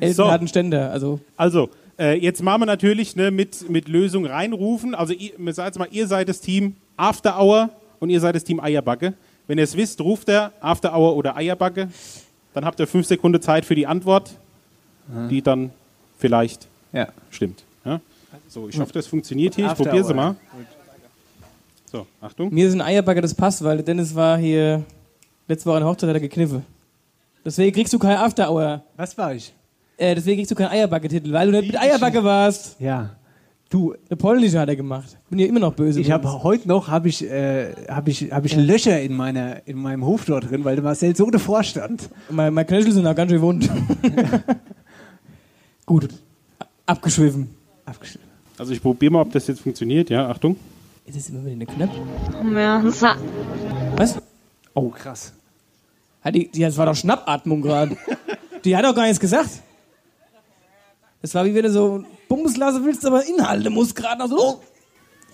Elton So. hat einen Ständer. Also, Also, äh, jetzt machen wir natürlich ne, mit, mit Lösung reinrufen. Also, ihr, jetzt mal, ihr seid das Team After Hour und ihr seid das Team Eierbacke. Wenn ihr es wisst, ruft er After Hour oder Eierbacke. Dann habt ihr fünf Sekunden Zeit für die Antwort, die dann vielleicht Ja. stimmt. Ja? So, ich hoffe, das funktioniert hier. Ich probiere Hour. mal. So, Achtung. mir ist ein Eierbagger, das passt, weil Dennis war hier letzte Woche an der Hochzeit, hat er gekniffen. Deswegen kriegst du kein After Hour. Was war ich? Äh, deswegen kriegst du keinen Eierbacke-Titel, weil du nicht mit Eierbacke warst. Ja. Du, Der polnische hat er gemacht. Bin ja immer noch böse. ich habe heute noch habe ich, äh, hab ich, hab ich Löcher in, meiner, in meinem Hof dort drin, weil der Marcel so davor stand. Mein, mein Knöchel sind auch ganz schön wund. <laughs> Gut. Abgeschwiffen. Abgeschnitten. Also, ich probiere mal, ob das jetzt funktioniert. Ja, Achtung. Ist das immer wieder eine Knapp? Mensa. Was? Oh, krass. Hat die, die, das war doch Schnappatmung gerade. die hat doch gar nichts gesagt. Das war wie wenn du so Bums lassen willst, aber Inhalte muss gerade noch so.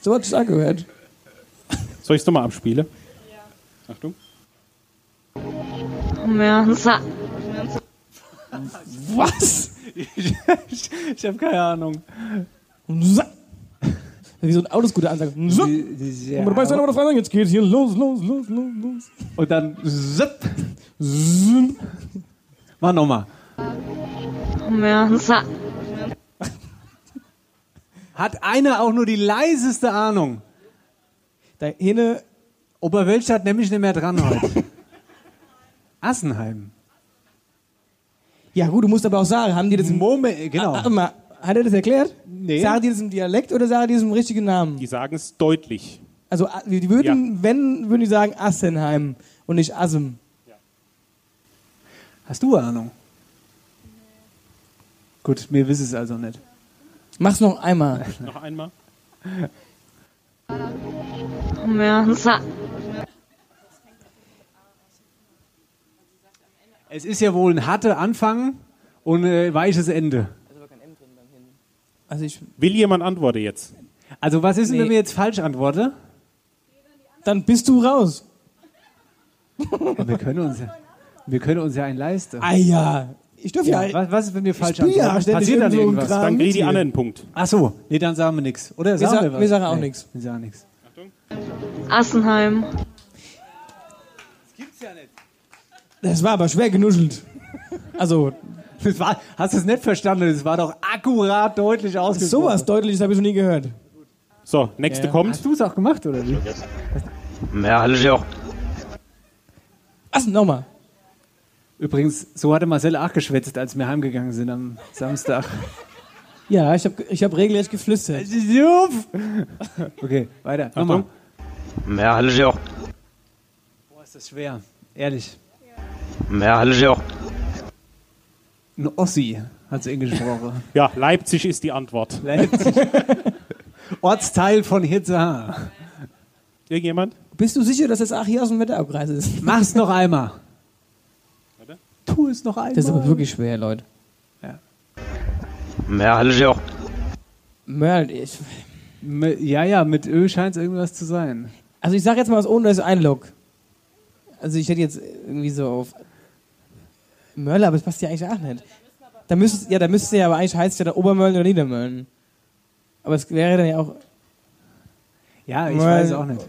So hat es angehört. Soll ich es nochmal abspielen? Achtung. Mensa. Was? <laughs> ich ich habe keine Ahnung. Wie so ein Autoscooter ansagt. So. Ja. Und dabei sein, aber frei sein, jetzt geht's hier los, los, los, los, los. Und dann zip. Mach nochmal. Mensa. Hat einer auch nur die leiseste Ahnung? Da hinten, Oberwölstadt nämlich nicht mehr dran heute. <laughs> Assenheim. ja gut, du musst aber auch sagen, haben die das im Moment, genau. Ah, hat er das erklärt? Nee. Sagen die das im Dialekt oder sagen die das im richtigen Namen? Die sagen es deutlich. Also a- die würden, wenn, würden die sagen Assenheim und nicht Assem. Hast du Ahnung? Gut, mir wissen es also nicht. Mach's noch einmal. <laughs> Noch einmal. Es ist ja wohl ein harter Anfang und äh, weiches Ende. Also ich, Will jemand antworten jetzt? Also was ist denn, Nee. wenn wir jetzt falsch antworten? dann bist du raus. Ja, wir, können uns, ja- wir können uns ja einen leisten. Ah ja. Ich dürfe ja. Ja, was, was ist, wenn wir falsch ja antworten? ständig Passiert dann irgend so irgendwas? Kram. Dann kriege ich die anderen einen Punkt. Ach so, nee, dann sagen wir nichts. Oder sagen sa- wir was? wir sagen auch Nee, nix. Wir sagen nichts. Assenheim. Das war aber schwer genuschelt. Also, <laughs> Das war, hast du es nicht verstanden? Das war doch akkurat deutlich ausgesprochen. sowas deutliches habe ich noch nie gehört. So, nächste Ja. kommt. Hast du es auch gemacht, oder wie? Was? Nochmal. Übrigens, so hatte Marcel auch geschwätzt, als wir heimgegangen sind am Samstag. <laughs> Ja, ich habe ich hab regelrecht geflüstert. <laughs> Juff! Okay, weiter. Nochmal. Achtung. Boah, ist das schwer. Ehrlich. Merle Ein Ossi hat sie gesprochen. <laughs> Ja, Leipzig ist die Antwort. Leipzig. <laughs> Ortsteil von Hitza. Irgendjemand? Bist du sicher, dass das auch hier aus dem Wetteraukreis ist? Mach's noch einmal. Tu es noch einmal. Das ist aber wirklich schwer, Leute. Merle Merl, ich, M- Ja, ja, mit Ö scheint es irgendwas zu sein. also ich sag jetzt mal was ohne, dass ich einlogg. Also ich hätte jetzt irgendwie so auf Mörler, aber das passt ja eigentlich auch nicht. Da müsste ja, da müsste ja aber eigentlich heißt ja da Obermölln oder Niedermölln. Aber es wäre dann ja auch. Ja, ich Mölln- weiß auch nicht.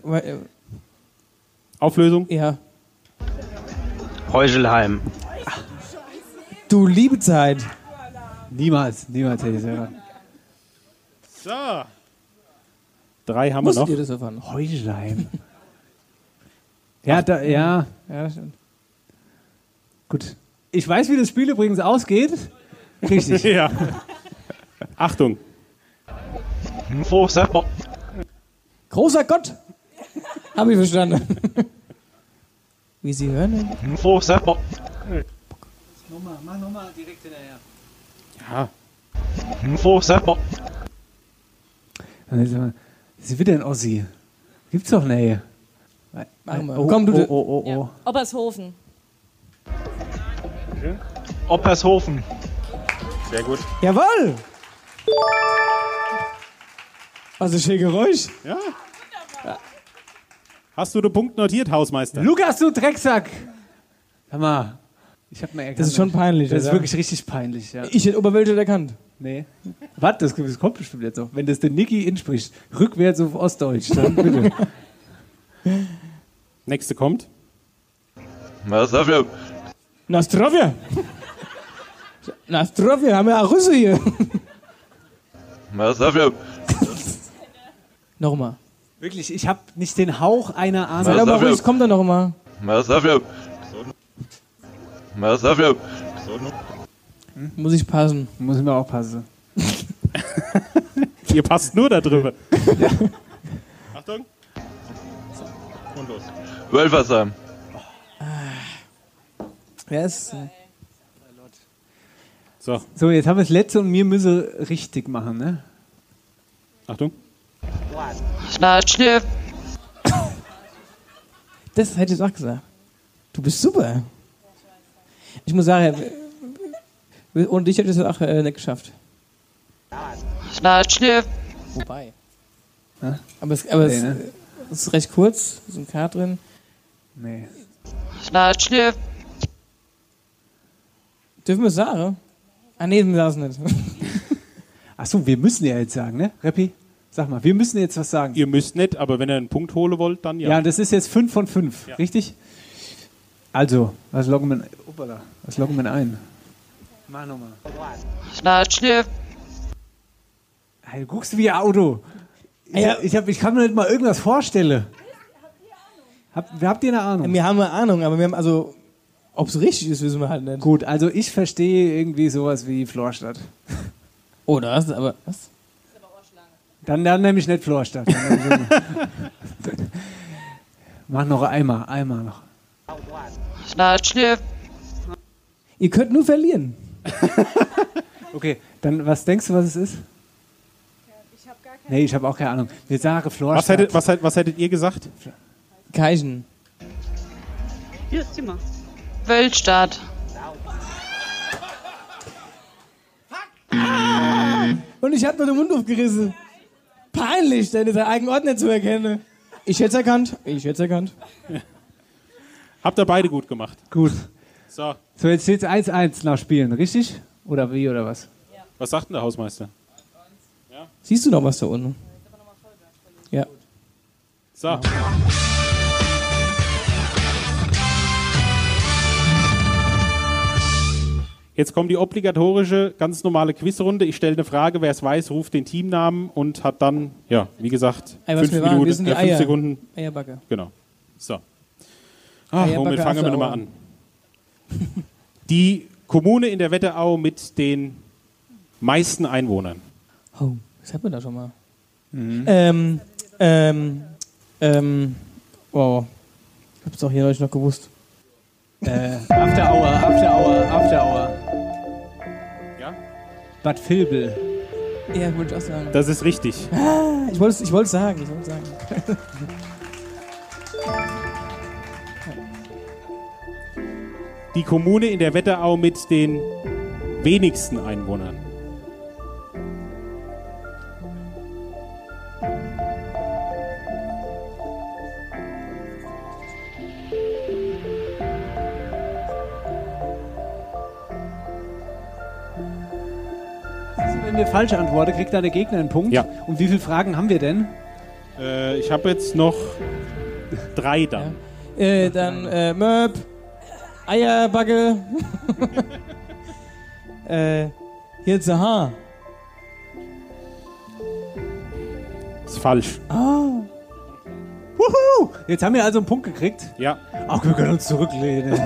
Auflösung? Ja. Heuchelheim. Du liebe Zeit. Niemals, niemals hätte ich es erraten. So. Drei haben wir Musstet noch. ihr das erfahren? Heuschleim. ja, da, ja, Ja, das stimmt. gut. Ich weiß, wie das Spiel übrigens ausgeht. Richtig. <laughs> Ja. Achtung. Großer Gott! Hab ich verstanden. Wie Sie hören? nochmal, mach nochmal direkt hinterher. Ja. Wo selber? Dann ist er- Sie wieder ein Ossi. Gibt's doch nicht. Oh, Komm, du- oh, oh, oh, oh. Ja. Obershofen. Oppershofen. Sehr gut. Jawohl! Was ist für ein Geräusch? Ja. Hast du den Punkt notiert, Hausmeister? Lukas, du Drecksack! Hör mal. Ich hab mal erkannt. Das ist schon peinlich, Das ist oder? wirklich richtig peinlich, ja. Ich hätte Oberwelt erkannt. Nee. Warte, das, das kommt bestimmt jetzt noch. Wenn das der Niki inspricht, rückwärts auf Ostdeutsch, dann <laughs> bitte. Nächste kommt. Was dafür? Nastrovia! Nastrovia, haben wir auch Rüsse hier. Was dafür? Nochmal. Wirklich, ich habe nicht den Hauch einer Ahnung. Sei doch mal ruhig, komm doch nochmal. Muss ich passen. Muss ich mir aufpassen. <laughs> Ihr passt nur da drüber. Achtung. Und los. Wölfersheim. Ist. So, So, jetzt haben wir das letzte und wir müssen richtig machen, ne? Achtung. Das hätte ich auch gesagt. Du bist super. Ich muss sagen, ohne dich hätte ich es auch äh, nicht geschafft. Wobei. Ja? Aber, es, aber Nee, es, ne? es ist recht kurz, so ein K drin. Nee. Schnattschnipp. Dürfen wir es sagen? Ah, nee, wir sagen es nicht. <laughs> Achso, wir müssen ja jetzt sagen, ne? Reppi, sag mal, wir müssen jetzt was sagen. Ihr müsst nicht, aber wenn ihr einen Punkt holen wollt, dann ja. Ja, das ist jetzt 5 von 5, Ja. richtig? Also, was loggen wir, Uppala, was loggen wir ein? Mach nochmal. Schnattschnipp. Hey, du guckst wie ein Auto. Ich, Ja. ich, hab, ich kann mir nicht mal irgendwas vorstellen. Hab, habt ihr eine Ahnung? Wir haben eine Ahnung, aber wir haben also, ob es richtig ist, wissen wir halt nicht. Gut, also ich verstehe irgendwie sowas wie Florstadt. Oh, das ist aber, was? Dann, dann nämlich nicht Florstadt. <laughs> Mach noch einmal, einmal noch. Ihr könnt nur verlieren. <laughs> Okay, dann was denkst du, was es ist? Ich habe gar keine Nee, ich habe auch keine Ahnung. Wir sagen Florstadt. Was hättet, was, was hättet ihr gesagt? Keichen. Hier ist Zimmer. Wölstadt. Und ich hab nur den Mund aufgerissen. Peinlich, deine eigenen nicht zu erkennen. Ich hätte es erkannt. Ich hätte es erkannt. Habt ihr beide gut gemacht. Gut. So, So, jetzt steht es 1-1 nach Spielen, richtig? Oder wie, oder was? was sagt denn der Hausmeister? Siehst du noch was da unten? Ja. So. Jetzt kommt die obligatorische, ganz normale Quizrunde. Ich stelle eine Frage, wer es weiß, ruft den Teamnamen und hat dann, ja, wie gesagt, Ey, fünf wir waren, Minuten, wir sind die äh, fünf Eier. Sekunden. Eierbacke. Genau. So. Ah, Eierbacke womit fangen wir nochmal an? Die Kommune in der Wetterau mit den meisten Einwohnern. Oh, das hatten wir da schon mal. Ähm, ähm, ähm, wow. Ich hab's doch hier neulich noch gewusst. Äh, After Hour, After Bad Vilbel. Ja, wollte ich auch sagen. Das ist richtig. Ah, ich wollte es ich wollt's sagen, ich wollte sagen. Die Kommune in der Wetterau mit den wenigsten Einwohnern. Falsch antworten, kriegt dann der Gegner einen Punkt. Ja. Und wie viele Fragen haben wir denn? Äh, ich habe jetzt noch drei dann. Äh, dann, äh, Möb, Eierbacke. <laughs> äh, jetzt Haar. Ist falsch. Ah. Wuhu! Jetzt haben wir also einen Punkt gekriegt. Ja. Ach, wir können uns zurücklehnen. <laughs>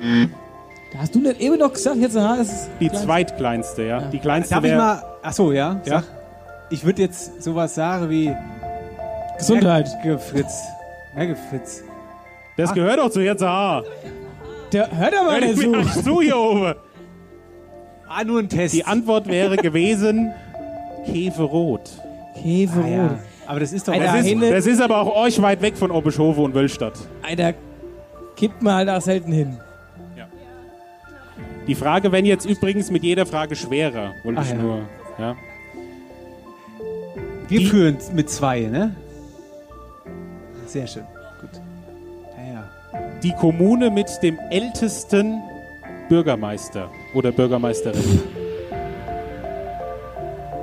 <laughs> Da hast du nicht eben noch gesagt, jetzt Haar ist Die klein. zweitkleinste, ja. Die kleinste Darf ich wäre mal. Achso, ja? Ja. Sag. Ich würde jetzt sowas sagen wie. Gesundheit. Merkefritz. Merkefritz. Das gehört doch zu jetzt A. Der hört aber Hör nicht mir so. nicht zu hier oben. Ah, nur ein Test. Die Antwort wäre gewesen Käferot. Käferot. Ah, ja. Aber das ist doch... Das ist, das ist aber auch euch weit weg von Obischhofe und Wölstadt. Alter, kippt man halt auch selten hin. Die Frage, wenn jetzt übrigens mit jeder Frage schwerer, wollte Ah, ich ja. nur. Ja. Wir Die- führen mit zwei, ne? Sehr schön. Gut. Ja, ja. Die Kommune mit dem ältesten Bürgermeister oder Bürgermeisterin.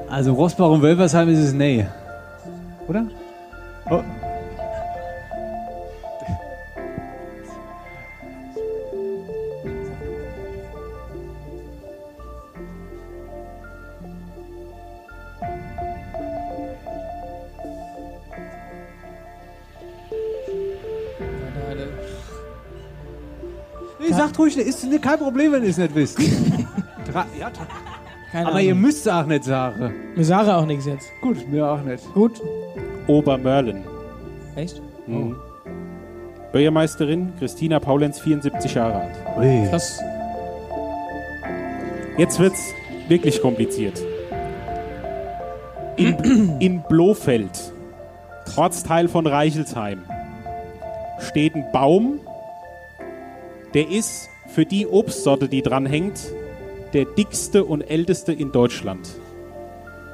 Also Rossbach und Wölversheim ist es nee. Oder? Oh. Sagt ruhig, ist kein Problem, wenn ihr es nicht wisst. <laughs> Dra ja, tra- Keine aber Ahnung. ihr müsst es auch nicht sagen. Mir sage auch nichts jetzt. Gut, mir auch nicht. Gut. Obermörlen. Echt? Mhm. Bürgermeisterin Christina Paulenz, 74 Jahre alt. Ui. Krass. Jetzt wird's wirklich kompliziert. In, in Blofeld, Ortsteil von Reichelsheim, steht ein Baum, der ist für die Obstsorte, die dran hängt, der dickste und älteste in Deutschland.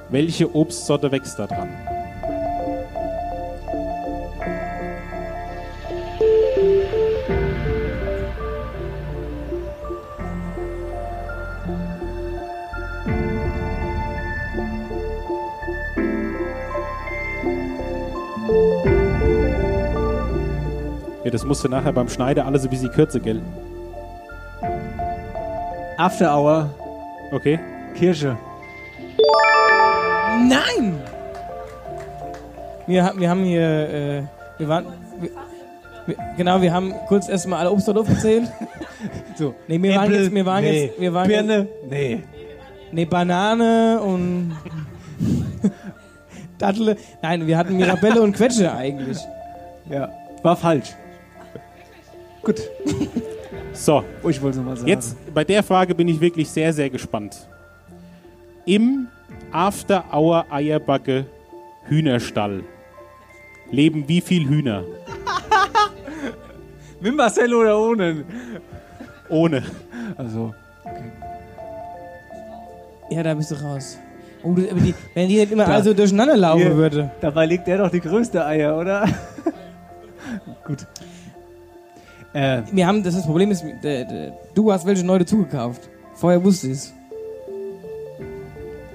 Welche Obstsorte wächst da dran? Das musste nachher beim Schneider alles ein bisschen kürzer gelten. After Hour, Okay? Kirsche. Nein! Wir, wir haben hier, äh, wir waren, wir, wir, genau, wir haben kurz erstmal alle Obstsorten aufgezählt. So. Nee, wir waren jetzt, wir waren nee. jetzt, wir waren Birne, jetzt, nee. nee, Banane und <laughs> Dattel. Nein, wir hatten Mirabelle und Quetsche eigentlich. Ja, war falsch. Gut. So, Oh, ich wollte es nochmal sagen. Jetzt, bei der Frage bin ich wirklich sehr, sehr gespannt. Im After Hour Eierbacke Hühnerstall leben wie viel Hühner? <laughs> Mit Marcel oder ohne? Ohne. Also, Ja, da bist du raus. Oh, das, aber die, wenn die nicht immer Da. also durcheinander laufen Hier. würde. dabei legt er doch die größte Eier, oder? <laughs> Gut. Äh, Wir haben, das, das Problem ist, der, du hast welche neu dazugekauft. Vorher wusste ich es.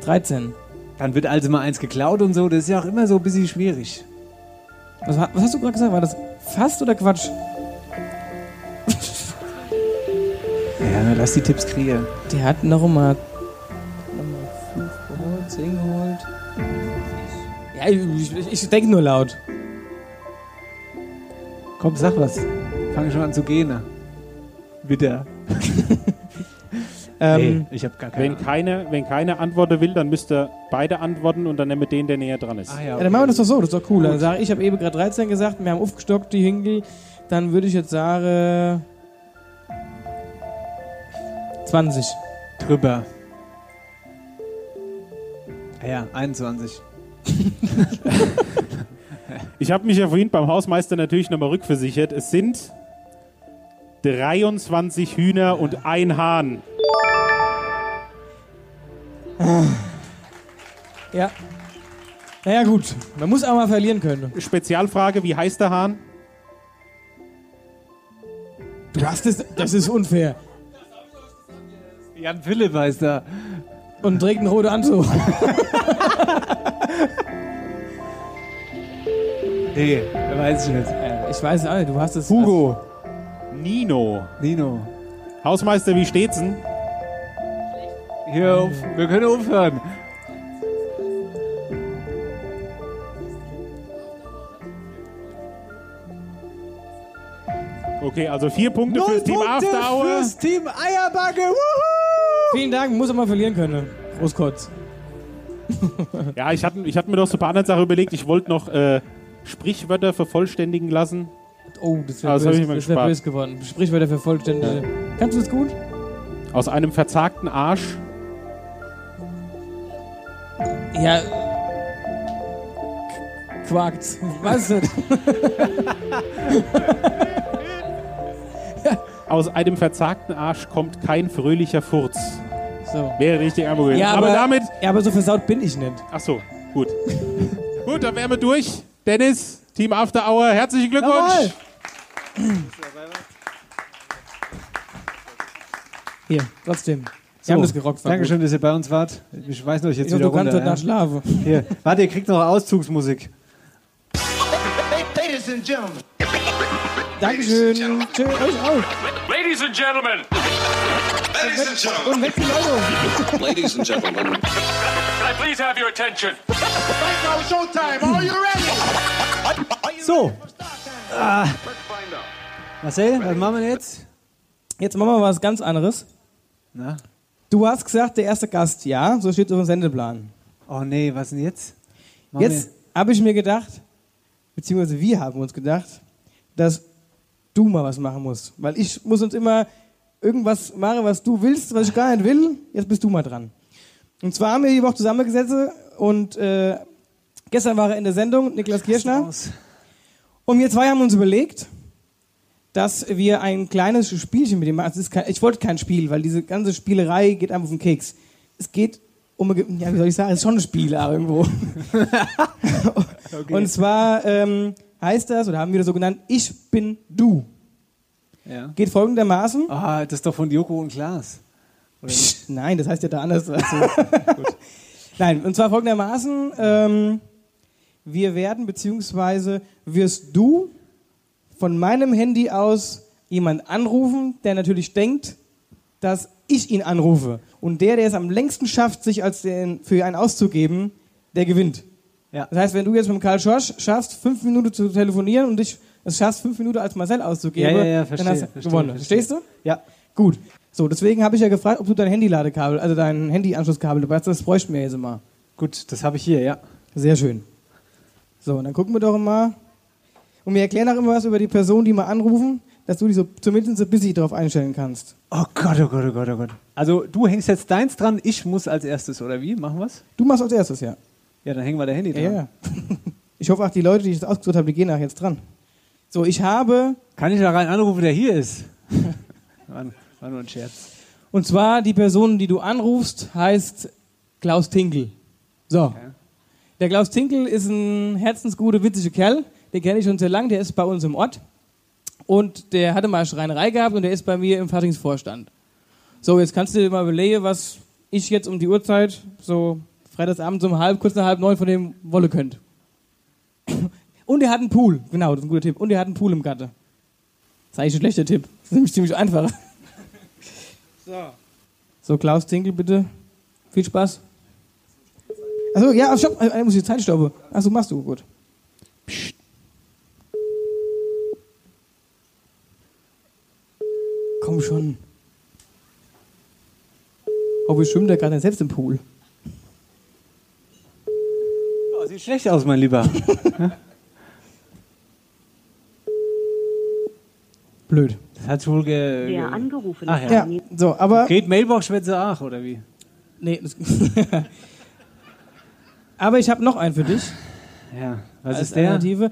13. dann wird also mal eins geklaut und so. Das ist ja auch immer so ein bisschen schwierig. Was, was hast du gerade gesagt? War das fast oder Quatsch? Ja, lass die Tipps kriegen. Der hat noch mal, noch mal 5 geholt, 10 geholt. Ja, ich, ich, ich denke nur laut. Komm, sag was. Fange schon an zu gehen. Bitte. <laughs> Ähm, nee, ich habe gar keine Wenn keiner, wenn keiner antworten will, dann müsst ihr beide antworten und dann nehmen wir den, der näher dran ist. Ah, ja, Ja, dann machen wir das doch so, das ist doch cool. Dann sage ich, ich habe eben gerade 13 gesagt, wir haben aufgestockt, die Hinkel. Dann würde ich jetzt sagen 20. Drüber. Ah Ja, 21. <laughs> Ich habe mich ja vorhin beim Hausmeister natürlich nochmal rückversichert. Es sind 23 Hühner und ein Hahn. Ja. Naja, gut. Man muss auch mal verlieren können. Spezialfrage, wie heißt der Hahn? Du hast es. Das ist unfair. Jan Philipp heißt er. Und trägt einen roten Anzug. Nee, weiß ich nicht. Ich weiß auch nicht, du hast es. Hugo. Nino. Nino. Hausmeister, wie steht's denn? Hier, auf, wir können aufhören. Okay, also vier Punkte fürs Team After Hour. fürs Team Eierbacke. Wuhu! Vielen Dank, muss auch mal verlieren können. Großkotz. Ja, ich hatte, ich hatte mir doch so ein paar andere Sachen überlegt. Ich wollte noch äh, Sprichwörter vervollständigen lassen. Oh, das wäre das hab böse, das wär böse geworden. Sprichwörter für Vollständige. Kannst du das gut? Aus einem verzagten Arsch Ja. Quakt. Was ist das? <laughs> Aus einem verzagten Arsch kommt kein fröhlicher Furz. So. Wäre richtig gewesen. Ja, aber, aber, damit. ja, aber so versaut bin ich nicht. Ach so, gut. <laughs> gut, dann wären wir durch. Dennis, Team After Hour, herzlichen Glückwunsch. Hier, trotzdem. So, haben das gerockt. Dankeschön, dass ihr bei uns wart. Ich weiß noch, ich jetzt Ich hoffe, wieder du kannst runter. Nacht schlafen. Hier, warte, ihr kriegt noch Auszugsmusik. Ladies and gentlemen. Dankeschön. Tschö, euch auch. Ladies and gentlemen. Ladies and gentlemen. Und weg die Leute. Ladies and gentlemen. Can I please have your attention? Right now, showtime. Are you ready? So. Ah. Marcel, was machen wir jetzt? Jetzt machen wir was ganz anderes. Na? Du hast gesagt, der erste Gast, ja, so steht es auf dem Sendeplan. Oh nee, was denn jetzt? Machen Jetzt habe ich mir gedacht, beziehungsweise wir haben uns gedacht, dass du mal was machen musst. Weil ich muss uns immer irgendwas machen, was du willst, was ich gar nicht will. Jetzt bist du mal dran. Und zwar haben wir die Woche zusammengesetzt und äh, gestern war er in der Sendung, Niklas Kirschner. Und wir zwei haben uns überlegt, dass wir ein kleines Spielchen mit ihm machen. Ist kein, ich wollte kein Spiel, weil diese ganze Spielerei geht einfach auf den Keks. Es geht um, ja, wie soll ich sagen, es ist schon ein Spiel irgendwo. <laughs> Und zwar ähm, heißt das, oder haben wir das so genannt, ich bin du. Ja. Geht folgendermaßen. Ah, das ist doch von Joko und Klaas. Psst, nein, das heißt ja da anders. Also, <laughs> nein, und zwar folgendermaßen, ähm, wir werden, beziehungsweise wirst du von meinem Handy aus jemand anrufen, der natürlich denkt, dass ich ihn anrufe. Und der, der es am längsten schafft, sich als den, für einen auszugeben, der gewinnt. Ja. Das heißt, wenn du jetzt mit Karl Schorsch schaffst, fünf Minuten zu telefonieren und dich es schaffst, fünf Minuten als Marcel auszugeben, Ja, ja, ja, dann verstehe, hast du verstehe, gewonnen. verstehe. Verstehst du? Ja. Gut. So, deswegen habe ich ja gefragt, ob du dein Handy-Ladekabel, also dein Handy-Anschlusskabel dabei hast. Das bräuchten wir jetzt mal. Gut, das habe ich hier, ja. Sehr schön. So, und dann gucken wir doch mal. Und wir erklären auch immer was über die Person, die mal anrufen, dass du dich so zumindest ein bisschen darauf einstellen kannst. Oh Gott, oh Gott, oh Gott, oh Gott. Also du hängst jetzt deins dran, ich muss als erstes, oder wie? Machen wir's? Du machst als erstes, ja. Ja, dann hängen wir der Handy dran. Ja, ja. <laughs> Ich hoffe auch, die Leute, die ich das ausgesucht habe, die gehen nach jetzt dran. So, ich habe, Kann ich da rein anrufen, der hier ist? <laughs> war, war nur ein Scherz. und zwar die Person, die du anrufst, heißt Klaus Tinkel. So. Der Klaus Tinkel ist ein herzensguter, witziger Kerl. Den kenne ich schon sehr lange. Der ist bei uns im Ort. Und der hatte mal eine Schreinerei gehabt und der ist bei mir im Faschingsvorstand. So, jetzt kannst du dir mal überlegen, was ich jetzt um die Uhrzeit, so freitagsabends um halb, kurz nach halb neun von dem wolle könnt. <coughs> Und er hat einen Pool. Genau, das ist ein guter Tipp. Und er hat einen Pool im Gatte. Das ist eigentlich ein schlechter Tipp. Das ist nämlich ziemlich einfach. <laughs> So. So, Klaus Tinkel, bitte. Viel Spaß. Achso, ja, stopp. Äh, muss ich die Zeit stoppen. Achso, machst du. Gut. Komm schon. Oh, wie schwimmt der gerade denn selbst im Pool? Oh, sieht schlecht aus, mein Lieber. <laughs> Blöd. Das hat wohl ge... Der ge- angerufene Ach ja. Ja, so, aber. Geht Mailbox Schwätze Ach, oder wie? Nee, das <laughs> aber ich habe noch einen für dich. Ja, was als ist der? Alternative.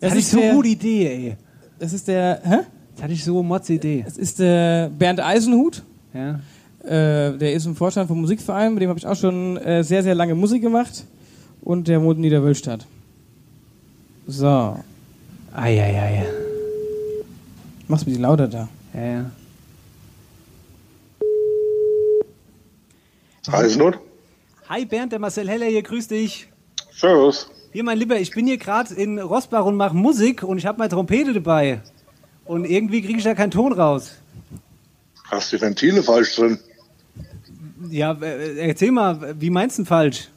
Das hatte ich so der, gute Idee, ey. Das ist der. Hä? Das hatte ich so Mods Idee. Das ist der Bernd Eisenhut. Ja. Äh, der ist im Vorstand vom Musikverein, mit dem habe ich auch schon äh, sehr, sehr lange Musik gemacht. Und der wohnt in Niederwölstadt. So. Eieiei. Mach's ein bisschen lauter da. Ja, ja. Eisenhut? Hi Bernd, der Marcel Heller hier, grüß dich. Servus. Hier, mein Lieber, ich bin hier gerade in Rossbach und mache Musik und ich habe meine Trompete dabei. Und irgendwie kriege ich da keinen Ton raus. Hast die Ventile falsch drin? Ja, äh, erzähl mal, wie meinst du denn falsch?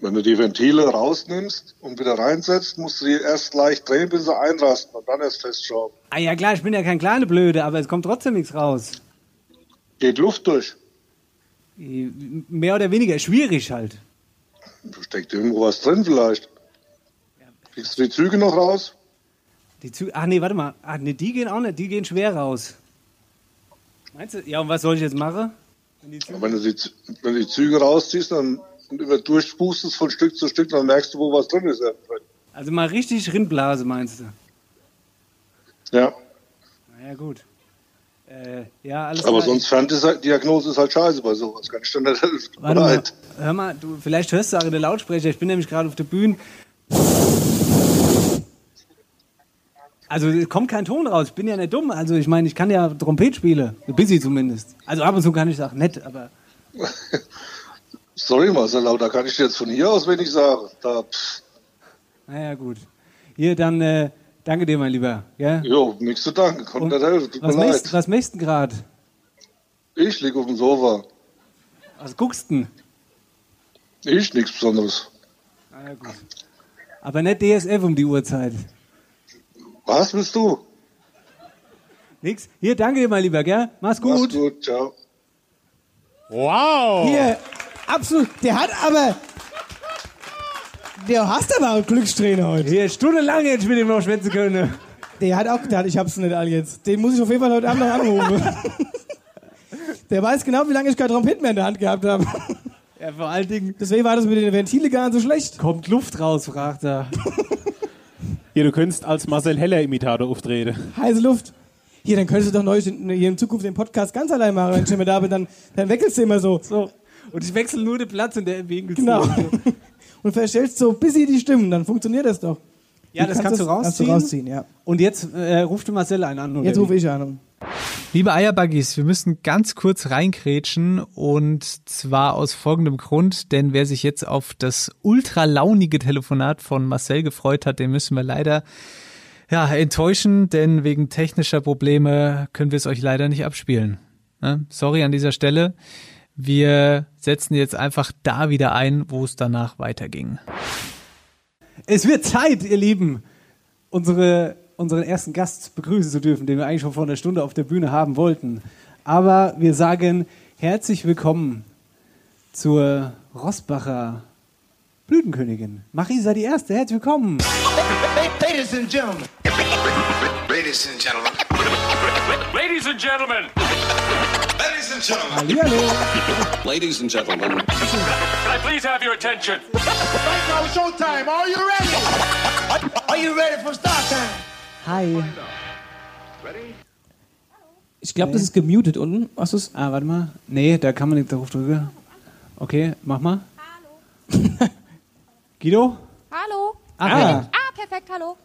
Wenn du die Ventile rausnimmst und wieder reinsetzt, musst du die erst leicht drehen, bis sie einrasten und dann erst festschrauben. Ah ja klar, ich bin ja kein kleine Blöde, aber es kommt trotzdem nichts raus. Geht Luft durch. Mehr oder weniger schwierig halt. Steckt irgendwo was drin vielleicht. Kriegst du die Züge noch raus? Die Züge, ach nee, warte mal. Ach nee, die gehen auch nicht, die gehen schwer raus. Meinst du? Ja, und was soll ich jetzt machen? Wenn wenn du die, wenn du die Züge rausziehst, dann und immer durchpustest von Stück zu Stück, dann merkst du, wo was drin ist. Also mal richtig Rindblase, meinst du? Ja, Na ja, gut. Äh, ja, alles aber klar. sonst Ferndiagnose ist halt scheiße bei sowas. Kann ich dann nicht helfen. Warte mal, hör mal, du, vielleicht hörst du auch in der Lautsprecher, ich bin nämlich gerade auf der Bühne. Also es kommt kein Ton raus, ich bin ja nicht dumm. Also ich meine, ich kann ja Trompet spielen, bisschen zumindest. Also ab und zu kann ich auch nett, aber <laughs> Sorry, Marcel, da kann ich dir jetzt von hier aus wenig sagen. Da, pff, naja gut. Hier, dann äh, danke dir, mein Lieber. Ja? jo, nichts zu danken. Konnte nicht helfen. Tut Was mir machst, leid. was machst du gerade? Ich lieg auf dem Sofa. Was guckst du denn? Ich nichts Besonderes. Ah, ja, gut. Aber nicht DSF um die Uhrzeit. Was bist du? Nix. Hier, danke dir, mein Lieber, gell? Mach's gut. Mach's gut, ciao. Wow. Hier, absolut. Der hat aber. Der hast aber auch Glücksträne heute. Hier, stundenlang hätte ich mit ihm noch schwätzen können. Der hat auch gedacht, ich hab's nicht all jetzt. Den muss ich auf jeden Fall heute Abend noch anrufen. <laughs> Der weiß genau, wie lange ich kein Trompet mehr in der Hand gehabt habe. Ja, vor allen Dingen. Deswegen war das mit den Ventile gar nicht so schlecht. Kommt Luft raus, fragt er. <laughs> Hier, du könntest als Marcel Heller Imitator auftreten. Heiße Luft. Hier, dann könntest du doch neu hier in Zukunft den Podcast ganz allein machen, wenn ich immer da bin. Dann, dann wechselst du immer so. So. Und ich wechsle nur den Platz in der Winkel. Genau. <laughs> Und verstellst so bis sie die Stimmen, dann funktioniert das doch. Ja, das kannst du rausziehen. Kannst du rausziehen, ja. Und jetzt äh, ruft du Marcel einen an. Oder Jetzt rufe ich an. Liebe Eierbuggies, wir müssen ganz kurz reinkrätschen und zwar aus folgendem Grund, denn wer sich jetzt auf das ultra launige Telefonat von Marcel gefreut hat, den müssen wir leider ja, enttäuschen, denn wegen technischer Probleme können wir es euch leider nicht abspielen. Ne? Sorry an dieser Stelle. Wir setzen jetzt einfach da wieder ein, wo es danach weiterging. Es wird Zeit, ihr Lieben, unsere, unseren ersten Gast begrüßen zu dürfen, den wir eigentlich schon vor einer Stunde auf der Bühne haben wollten. Aber wir sagen herzlich willkommen zur Rossbacher Blütenkönigin. Marisa die Erste, herzlich willkommen. Ladies and gentlemen. Ladies and gentlemen. Ladies and gentlemen. Ladies and gentlemen. Hallihallo. Ladies and gentlemen. Can I please have your attention? Right now, showtime. Are you ready? Are you ready for start time? Hi. Ich glaube, das ist gemutet unten. Was ist? Ah, warte mal. Nee, da kann man nicht drauf drücken. Okay, mach mal. Hallo. Guido? Hallo. Ah, ah. ja. ah, perfekt, hallo.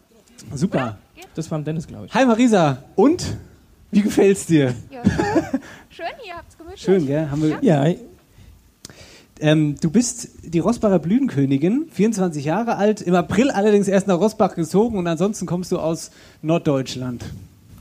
Super. Das war am Dennis, glaube ich. Hi Marisa. Und? Wie gefällt's dir? Ja, schön. schön hier, habt's gemütlich. Schön, gell? Haben wir, Ja, Ähm, du bist die Rossbacher Blütenkönigin, 24 Jahre alt, im April allerdings erst nach Rossbach gezogen und ansonsten kommst du aus Norddeutschland.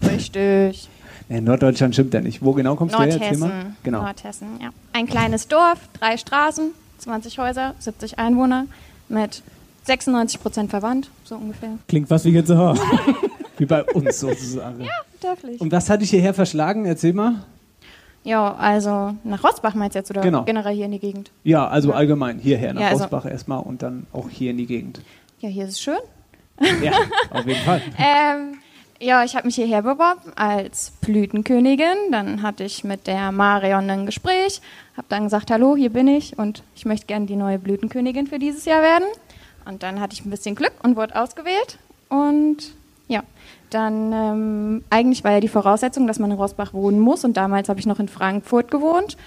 Richtig. Nee, Norddeutschland stimmt ja nicht. Wo genau kommst du her? Erzähl mal. Nordhessen. Genau. Nordhessen, ja. Ein kleines Dorf, drei Straßen, 20 Häuser, 70 Einwohner, mit 96 Prozent verwandt, so ungefähr. Klingt fast wie Gänsehaar. <laughs> Wie bei uns sozusagen. Ja, dörflich. Und was hat dich hierher verschlagen? Erzähl mal. Ja, also nach Rossbach meinst du jetzt oder Genau. generell hier in die Gegend? Ja, also allgemein hierher nach Ja, also- Rossbach erstmal und dann auch hier in die Gegend. Ja, hier ist es schön. Ja, auf jeden Fall. <laughs> Ähm, ja, ich habe mich hierher beworben als Blütenkönigin. Dann hatte ich mit der Marion ein Gespräch, habe dann gesagt, hallo, hier bin ich und ich möchte gerne die neue Blütenkönigin für dieses Jahr werden. Und dann hatte ich ein bisschen Glück und wurde ausgewählt. Und ja, dann ähm, eigentlich war ja die Voraussetzung, dass man in Rossbach wohnen muss. Und damals habe ich noch in Frankfurt gewohnt.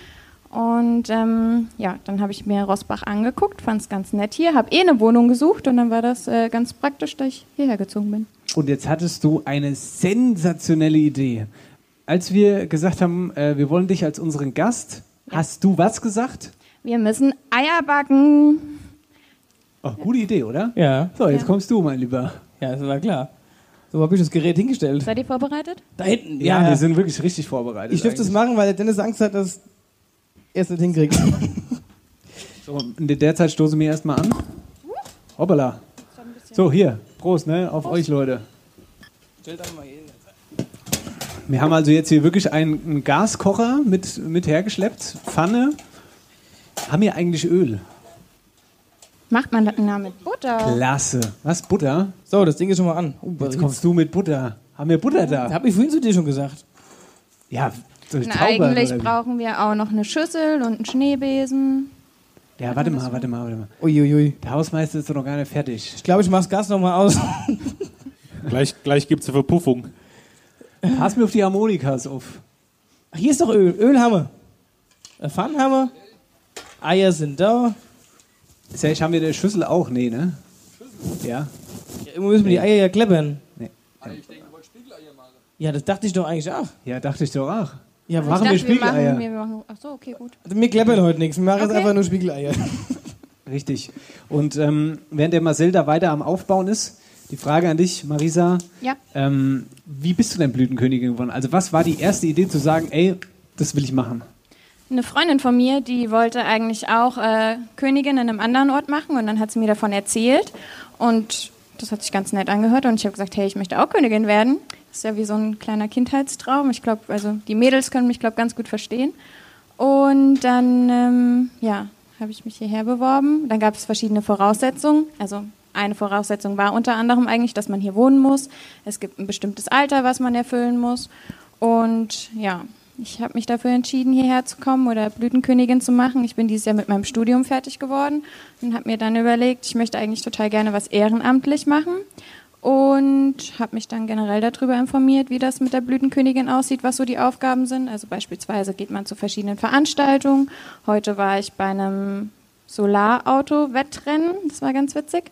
Und ähm, ja, dann habe ich mir Rossbach angeguckt, fand es ganz nett hier, habe eh eine Wohnung gesucht und dann war das äh, ganz praktisch, dass ich hierher gezogen bin. Und jetzt hattest du eine sensationelle Idee. Als wir gesagt haben, äh, wir wollen dich als unseren Gast, hast du was gesagt? Wir müssen Eier backen. Oh, gute Idee, oder? Ja. So, jetzt Ja. kommst du, mein Lieber. Ja, ist na klar. So habe ich das Gerät hingestellt. Seid ihr vorbereitet? Da hinten. Ja, Ja, wir sind wirklich richtig vorbereitet. Ich dürfte es machen, weil der Dennis Angst hat, dass er es nicht hinkriegt. <laughs> So, in der Zeit stoße mir erstmal an. Hoppala. So, hier. Prost, ne? Auf euch, Leute. Wir haben also jetzt hier wirklich einen, einen Gaskocher mit, mit hergeschleppt, Pfanne. Haben wir eigentlich Öl? Macht man das na, mit Butter? Klasse. Was, Butter? So, das Ding ist schon mal an. Oh, Jetzt kommst du mit Butter. Haben wir Butter da? Hab ich vorhin zu dir schon gesagt. Ja, durch Na, Taubern eigentlich oder wie? brauchen wir auch noch eine Schüssel und einen Schneebesen. Ja, warte mal, warte mal, warte mal. Uiuiui. Der Hausmeister ist doch noch gar nicht fertig. Ich glaube, ich mach's Gas nochmal aus. Gleich, gleich gibt es eine Verpuffung. Pass mir auf die Harmonikas auf. Ach, hier ist doch Öl. Öl haben wir. Äh, Pfannen haben wir. Eier sind da. Sag ich, haben wir der Schüssel auch? Nee, ne? Ja. Ja, immer müssen wir die Eier ja kleppern. Nee. Ja, das dachte ich doch eigentlich auch. Ja, dachte ich doch auch. Ja, Ich machen dachte, wir Spiegeleier. machen, wir machen, ach so, okay, gut. Also wir kleppern heute nichts. Wir machen jetzt Okay. einfach nur Spiegeleier. <laughs> Richtig. Und ähm, während der Marcel da weiter am Aufbauen ist, die Frage an dich, Marisa. Ja. Ähm, wie bist du denn Blütenkönigin geworden? Also was war die erste Idee zu sagen, ey, das will ich machen? Eine Freundin von mir, die wollte eigentlich auch äh, Königin in einem anderen Ort machen und dann hat sie mir davon erzählt und das hat sich ganz nett angehört und ich habe gesagt, hey, ich möchte auch Königin werden. Das ist ja wie so ein kleiner Kindheitstraum. Ich glaube, also die Mädels können mich, glaube ganz gut verstehen. Und dann, ähm, ja, habe ich mich hierher beworben. Dann gab es verschiedene Voraussetzungen. Also eine Voraussetzung war unter anderem eigentlich, dass man hier wohnen muss. Es gibt ein bestimmtes Alter, was man erfüllen muss. Und ja, ich habe mich dafür entschieden, hierher zu kommen oder Blütenkönigin zu machen. Ich bin dieses Jahr mit meinem Studium fertig geworden und habe mir dann überlegt, ich möchte eigentlich total gerne was ehrenamtlich machen und habe mich dann generell darüber informiert, wie das mit der Blütenkönigin aussieht, was so die Aufgaben sind. Also beispielsweise geht man zu verschiedenen Veranstaltungen. Heute war ich bei einem Solarauto-Wettrennen, das war ganz witzig.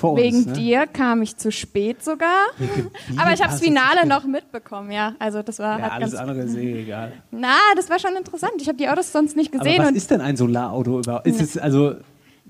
Vor uns, Wegen ne? dir kam ich zu spät sogar. <laughs> Aber ich habe das Finale noch mitbekommen, ja. Also das war Ja, hat alles ganz andere ist eh egal. na, das war schon interessant. Ich habe die Autos sonst nicht Aber gesehen. was und ist denn ein Solarauto überhaupt? Ist es also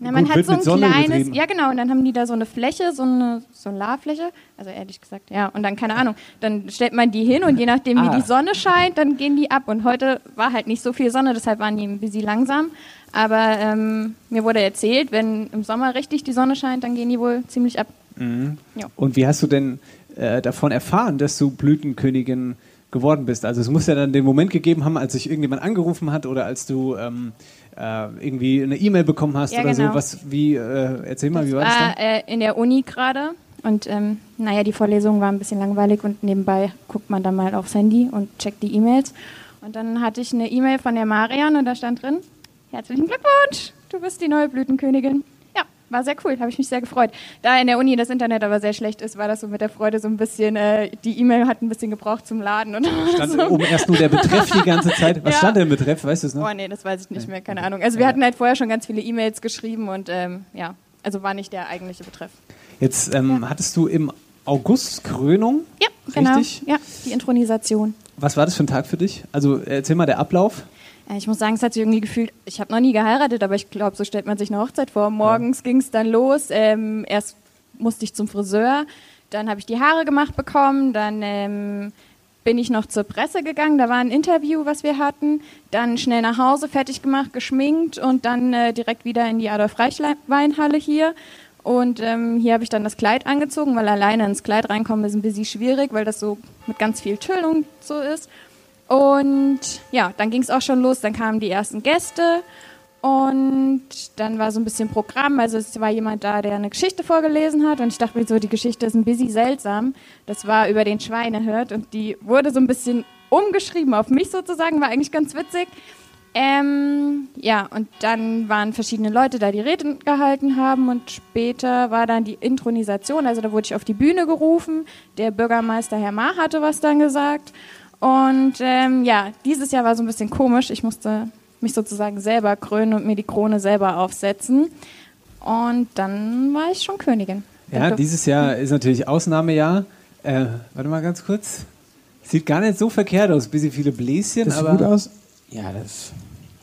na, man gut, hat so ein kleines, ja genau, und dann haben die da so eine Fläche, so eine Solarfläche, also ehrlich gesagt, ja, und dann keine Ahnung, dann stellt man die hin und je nachdem, Ah. wie die Sonne scheint, dann gehen die ab. Und heute war halt nicht so viel Sonne, deshalb waren die ein bisschen langsam. Aber ähm, mir wurde erzählt, wenn im Sommer richtig die Sonne scheint, dann gehen die wohl ziemlich ab. Mhm. Ja. Und wie hast du denn äh, davon erfahren, dass du Blütenkönigin geworden bist? Also es muss ja dann den Moment gegeben haben, als sich irgendjemand angerufen hat oder als du ähm, äh, irgendwie eine E-Mail bekommen hast Ja, oder genau. so. Was, wie, äh, erzähl mal, wie war das war dann? äh, in der Uni gerade. Und ähm, naja, die Vorlesung war ein bisschen langweilig und nebenbei guckt man dann mal aufs Handy und checkt die E-Mails. Und dann hatte ich eine E-Mail von der Marian und da stand drin, herzlichen Glückwunsch, du bist die neue Blütenkönigin. Ja, war sehr cool, habe ich mich sehr gefreut. Da in der Uni das Internet aber sehr schlecht ist, war das so mit der Freude so ein bisschen, äh, die E-Mail hat ein bisschen gebraucht zum Laden. Und <laughs> Stand so. oben erst nur der Betreff die ganze Zeit. Was Ja. stand denn im Betreff? Weißt du es noch? Oh nee, das weiß ich nicht mehr, keine Ahnung. Also wir hatten halt vorher schon ganz viele E-Mails geschrieben und ähm, ja, also war nicht der eigentliche Betreff. Jetzt ähm, hattest du im August Krönung. Ja, genau. Richtig? Ja, die Intronisation. Was war das für ein Tag für dich? Also erzähl mal der Ablauf. Äh, Ich muss sagen, es hat sich irgendwie gefühlt, ich habe noch nie geheiratet, aber ich glaube, so stellt man sich eine Hochzeit vor. Morgens ging es dann los. Ähm, erst musste ich zum Friseur, dann habe ich die Haare gemacht bekommen, dann ähm, bin ich noch zur Presse gegangen, da war ein Interview, was wir hatten, dann schnell nach Hause, fertig gemacht, geschminkt und dann äh, direkt wieder in die Adolf-Reich-Weinhalle hier. Und ähm, hier habe ich dann das Kleid angezogen, weil alleine ins Kleid reinkommen ist ein bisschen schwierig, weil das so mit ganz viel Tüllung so ist. Und ja, dann ging es auch schon los. Dann kamen die ersten Gäste und dann war so ein bisschen Programm. Also es war jemand da, der eine Geschichte vorgelesen hat und ich dachte mir so, die Geschichte ist ein bisschen seltsam. Das war über den Schweinehirt und die wurde so ein bisschen umgeschrieben auf mich sozusagen, war eigentlich ganz witzig. Ähm, ja, und dann waren verschiedene Leute da, die Reden gehalten haben und später war dann die Intronisation, also da wurde ich auf die Bühne gerufen. Der Bürgermeister Herr Ma hatte was dann gesagt. Und ähm, ja, dieses Jahr war so ein bisschen komisch. Ich musste mich sozusagen selber krönen und mir die Krone selber aufsetzen. Und dann war ich schon Königin. Ja, durf- dieses Jahr ist natürlich Ausnahmejahr. Äh, warte mal ganz kurz. Sieht gar nicht so verkehrt aus. Bisschen viele Bläschen, Das sieht aber. gut aus. Ja, das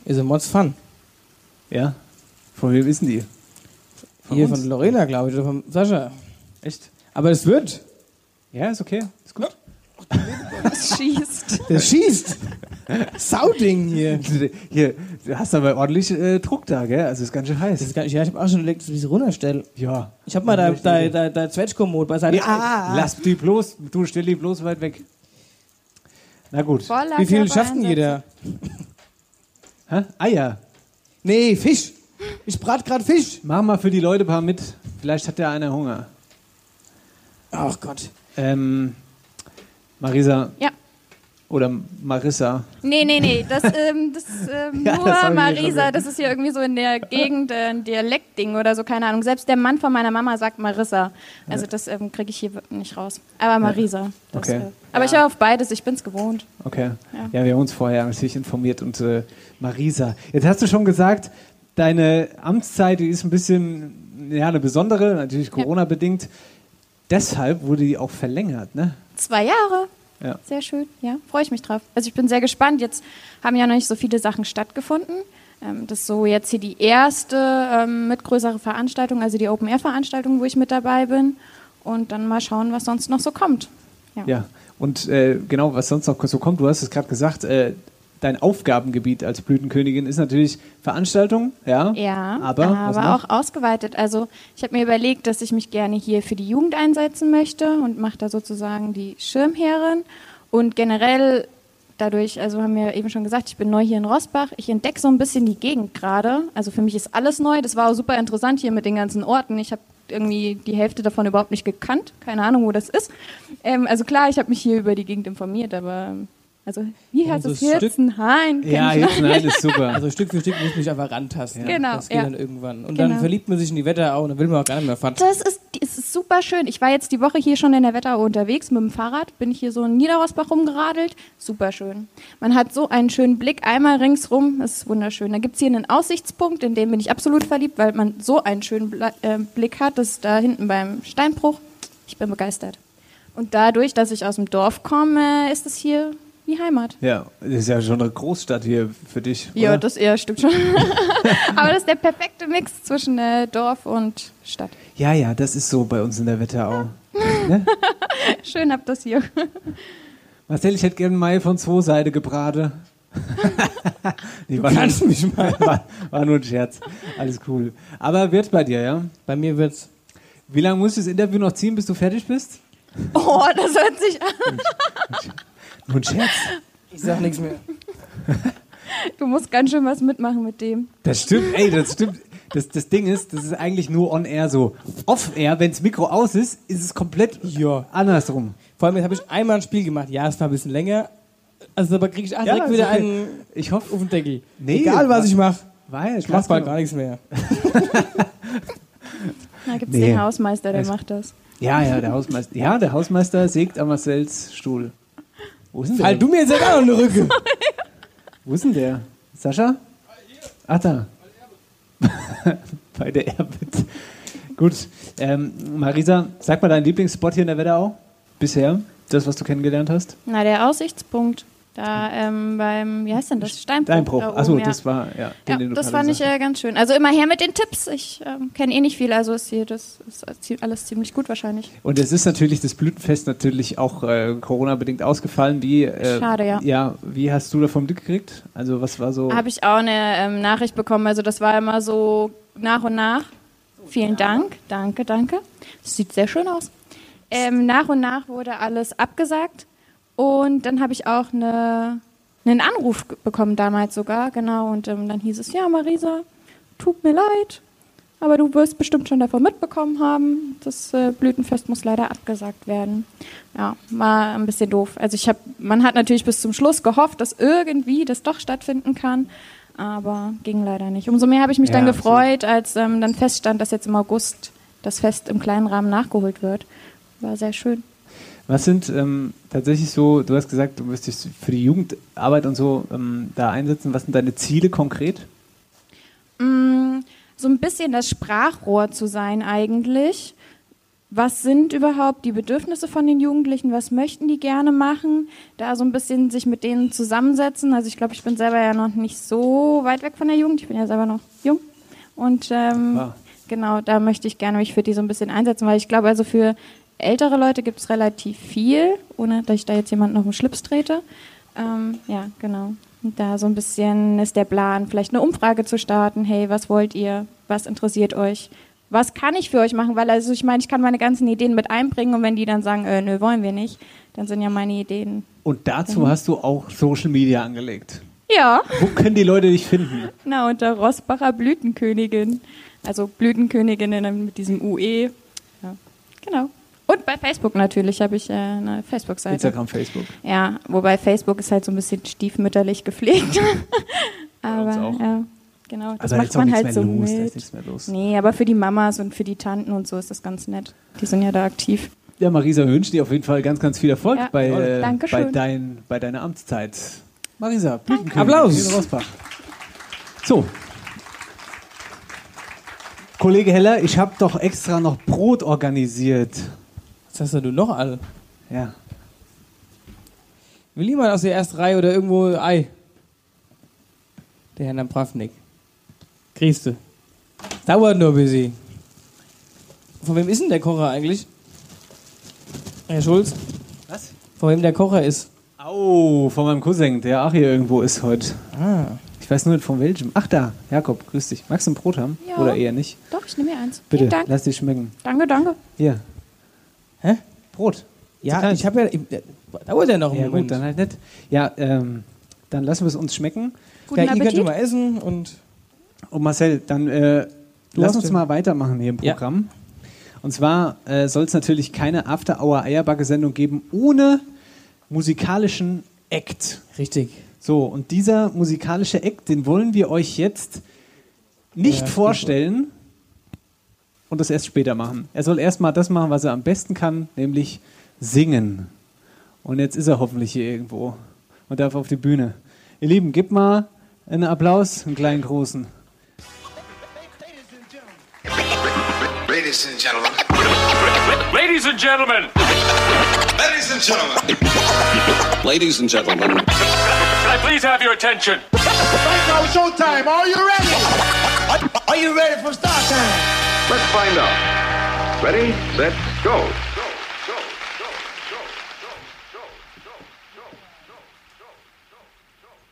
ist ein Mods Fun. Ja. Von wem wissen die? Von Hier uns? von Lorena, glaube ich, oder von Sascha. Echt? Aber es wird. Ja, ist okay. Ist gut. Das schießt. Der schießt. Sauding hier. Hier, du hast aber ordentlich äh, Druck da, gell? Also ist ganz schön heiß. Das ist gar ja, ich habe auch schon überlegt, dass ich das runterstelle. Ja. Ich habe mal da, da, da, da Zwetschkommod bei seiner. Ja, lass die bloß, du stell die bloß weit weg. Na gut. Voller Wie viel schafft denn jeder? Hä? Eier. Nee, Fisch. Ich brat gerade Fisch. Mach mal für die Leute ein paar mit. Vielleicht hat der einer Hunger. Ach Gott. Ähm, Marisa, Ja. Oder Marissa? Nee, nee, nee, das, ähm, das ähm, <laughs> Ja, nur das Marisa, das ist hier irgendwie so in der Gegend äh, ein Dialektding oder so, keine Ahnung. Selbst der Mann von meiner Mama sagt Marissa. Also das ähm, kriege ich hier nicht raus. Aber Marisa. Das, Okay. äh, aber ich höre auf beides, ich bin's gewohnt. Okay. Ja. Ja, wir haben uns vorher natürlich informiert und äh, Marisa. Jetzt hast du schon gesagt, deine Amtszeit, die ist ein bisschen, ja, eine besondere, natürlich Corona-bedingt. Deshalb wurde die auch verlängert, ne? Zwei Jahre. Ja. Sehr schön, ja, freue ich mich drauf. Also ich bin sehr gespannt. Jetzt haben ja noch nicht so viele Sachen stattgefunden. Ähm, das ist so jetzt hier die erste ähm, mit größere Veranstaltung, also die Open-Air-Veranstaltung, wo ich mit dabei bin. Und dann mal schauen, was sonst noch so kommt. Ja. Ja. Und äh, genau, was sonst noch so kommt, du hast es gerade gesagt, äh, dein Aufgabengebiet als Blütenkönigin ist natürlich Veranstaltung, ja. Ja, aber, aber auch ausgeweitet. Also ich habe mir überlegt, dass ich mich gerne hier für die Jugend einsetzen möchte und mache da sozusagen die Schirmherrin. Und generell dadurch, also haben wir eben schon gesagt, ich bin neu hier in Rossbach. Ich entdecke so ein bisschen die Gegend gerade. Also für mich ist alles neu. Das war auch super interessant hier mit den ganzen Orten. Ich habe irgendwie die Hälfte davon überhaupt nicht gekannt. Keine Ahnung, wo das ist. Ähm, also klar, ich habe mich hier über die Gegend informiert, aber also wie heißt es? Hirzenhain? Ja, ich Hirzenhain nicht. ist super. Also Stück für Stück muss mich einfach rantasten. Genau, Das geht ja. dann irgendwann. Und Genau. dann verliebt man sich in die Wetterau und dann will man auch gar nicht mehr fahren. Das ist, ist super schön. Ich war jetzt die Woche hier schon in der Wetterau unterwegs mit dem Fahrrad, bin ich hier so in Niederrosbach rumgeradelt. Super schön. Man hat so einen schönen Blick einmal ringsrum, das ist wunderschön. Da gibt es hier einen Aussichtspunkt, in den bin ich absolut verliebt, weil man so einen schönen Bla äh, Blick hat. Das ist da hinten beim Steinbruch. Ich bin begeistert. Und dadurch, dass ich aus dem Dorf komme, ist es hier wie Heimat. Ja, das ist ja schon eine Großstadt hier für dich. Ja, oder? das eher stimmt schon. <laughs> Aber das ist der perfekte Mix zwischen äh, Dorf und Stadt. ja, ja, das ist so bei uns in der Wetterau. <laughs> Schön habt das hier. Marcel, ich hätte gerne Mai von zwei Seiten gebraten. <laughs> nee, war, mich mal. war, war nur ein Scherz. Alles cool. Aber wird's bei dir, ja? Bei mir wird's. Wie lange musst du das Interview noch ziehen, bis du fertig bist? Oh, das hört sich an. Nur ein Scherz. Ich sag nichts mehr. Du musst ganz schön was mitmachen mit dem. Das stimmt, ey, das stimmt. Das, das Ding ist, das ist eigentlich nur on-air so. Off-air, wenn das Mikro aus ist, ist es komplett Ja. andersrum. Vor allem, jetzt habe ich einmal ein Spiel gemacht. Ja, es war ein bisschen länger. Also, aber kriege ich auch Ja, direkt wieder okay. einen Ich hoffe, auf den Deckel. Nee, Egal, was wa- ich mache. weil Ich mache bald gar nichts mehr. <laughs> Da gibt es Nee. den Hausmeister, der Es- macht das. Ja, ja, der Hausmeister. Ja, der Hausmeister sägt an Marcells Stuhl. Wo ist denn der? Fall du mir jetzt auch noch eine Rücke. <laughs> Wo ist denn der? Sascha? Ach, da. <laughs> Bei der Erbit. Gut. Ähm, Marisa, sag mal deinen Lieblingsspot hier in der Wetterau. Bisher. Das, was du kennengelernt hast. Na, der Aussichtspunkt. Da ähm, beim, wie heißt denn das? Steinbruch. Dein da Achso, ja. das war, ja, den, Ja, den das fand ich äh, ganz schön. Also immer her mit den Tipps. Ich ähm, kenne eh nicht viel, also ist hier das ist alles ziemlich gut wahrscheinlich. Und es ist natürlich das Blütenfest natürlich auch äh, Corona-bedingt ausgefallen. Wie, äh, Schade, ja. Ja, wie hast du davon mitgekriegt? Also, was war so. Habe ich auch eine ähm, Nachricht bekommen. Also das war immer so nach und nach. Vielen Dank, danke, danke. Das sieht sehr schön aus. Ähm, nach und nach wurde alles abgesagt und dann habe ich auch eine, einen Anruf bekommen damals sogar, genau. Und ähm, dann hieß es, ja Marisa, tut mir leid, aber du wirst bestimmt schon davon mitbekommen haben. Das äh, Blütenfest muss leider abgesagt werden. Ja, war ein bisschen doof. Also ich habe, man hat natürlich bis zum Schluss gehofft, dass irgendwie das doch stattfinden kann, aber ging leider nicht. Umso mehr habe ich mich Ja, dann absolut. gefreut, als ähm, dann feststand, dass jetzt im August das Fest im kleinen Rahmen nachgeholt wird. War sehr schön. Was sind ähm, tatsächlich so, du hast gesagt, du wirst dich für die Jugendarbeit und so ähm, da einsetzen. Was sind deine Ziele konkret? Mm, so ein bisschen das Sprachrohr zu sein eigentlich. Was sind überhaupt die Bedürfnisse von den Jugendlichen? Was möchten die gerne machen? Da so ein bisschen sich mit denen zusammensetzen. Also ich glaube, ich bin selber ja noch nicht so weit weg von der Jugend. Ich bin ja selber noch jung. Und ähm, Ah. genau, da möchte ich gerne mich für die so ein bisschen einsetzen, weil ich glaube, also für ältere Leute gibt es relativ viel, ohne dass ich da jetzt jemanden auf den Schlips trete. Ähm, ja, genau. Und da so ein bisschen ist der Plan, vielleicht eine Umfrage zu starten. Hey, was wollt ihr? Was interessiert euch? Was kann ich für euch machen? Weil also ich meine, ich kann meine ganzen Ideen mit einbringen und wenn die dann sagen, äh, nö, wollen wir nicht, dann sind ja meine Ideen. Und dazu Mhm. hast du auch Social Media angelegt. Ja, Wo können die Leute dich finden? <laughs> na unter Rossbacher Blütenkönigin. Also Blütenköniginnen mit diesem UE. Ja, genau. Und bei Facebook natürlich habe ich äh, eine Facebook-Seite. Instagram, Facebook. Ja, wobei Facebook ist halt so ein bisschen stiefmütterlich gepflegt. <laughs> aber auch. ja, genau. Das Also macht man halt so los, da mit. ist nichts mehr los. Nee, aber für die Mamas und für die Tanten und so ist das ganz nett. Die sind ja da aktiv. Ja, Marisa, wir wünschen dir auf jeden Fall ganz, ganz viel Erfolg Ja, bei, äh, bei, dein, bei deiner Amtszeit. Marisa, Blütenkönigin Applaus. So. Kollege Heller, ich habe doch extra noch Brot organisiert. Was hast du noch alle? Ja. Will jemand aus der ersten Reihe oder irgendwo Ei? Der Herr Napravnik. Kriegst du. Dauert nur ein bisschen. Von wem ist denn der Kocher eigentlich? Herr Schulz? Was? Von wem der Kocher ist? Au, von meinem Cousin, der auch hier irgendwo ist heute. Ah. Ich weiß nur nicht von welchem. Ach da, Jakob, grüß dich. Magst du ein Brot haben? Ja. Oder eher nicht? Doch, ich nehme mir eins. Bitte, lass dich schmecken. Danke, danke. Hier. Hä? Brot. Ja, ich habe ja. ich- Dauert ja noch einen Ja, Moment. gut, dann halt nicht. Ja, ähm, dann lassen wir es uns schmecken. Guten ja, ihr könnt Appetit. mal essen und. Und Marcel, dann äh, lass uns den- mal weitermachen hier im Ja. Programm. Und zwar äh, soll es natürlich keine After-Hour-Eierbacke-Sendung geben ohne musikalischen Act. Richtig. So, und dieser musikalische Act, den wollen wir euch jetzt nicht Ja, vorstellen und das erst später machen. Er soll erstmal das machen, was er am besten kann, nämlich singen. Und jetzt ist er hoffentlich hier irgendwo und darf auf die Bühne. Ihr Lieben, gebt mal einen Applaus, einen kleinen großen. Ladies and gentlemen. Ladies and gentlemen. Ladies and gentlemen. Ladies and gentlemen. Can I please have your attention? Right now, showtime. Are you ready? Are you ready for start time? Let's find out. Ready, set, go.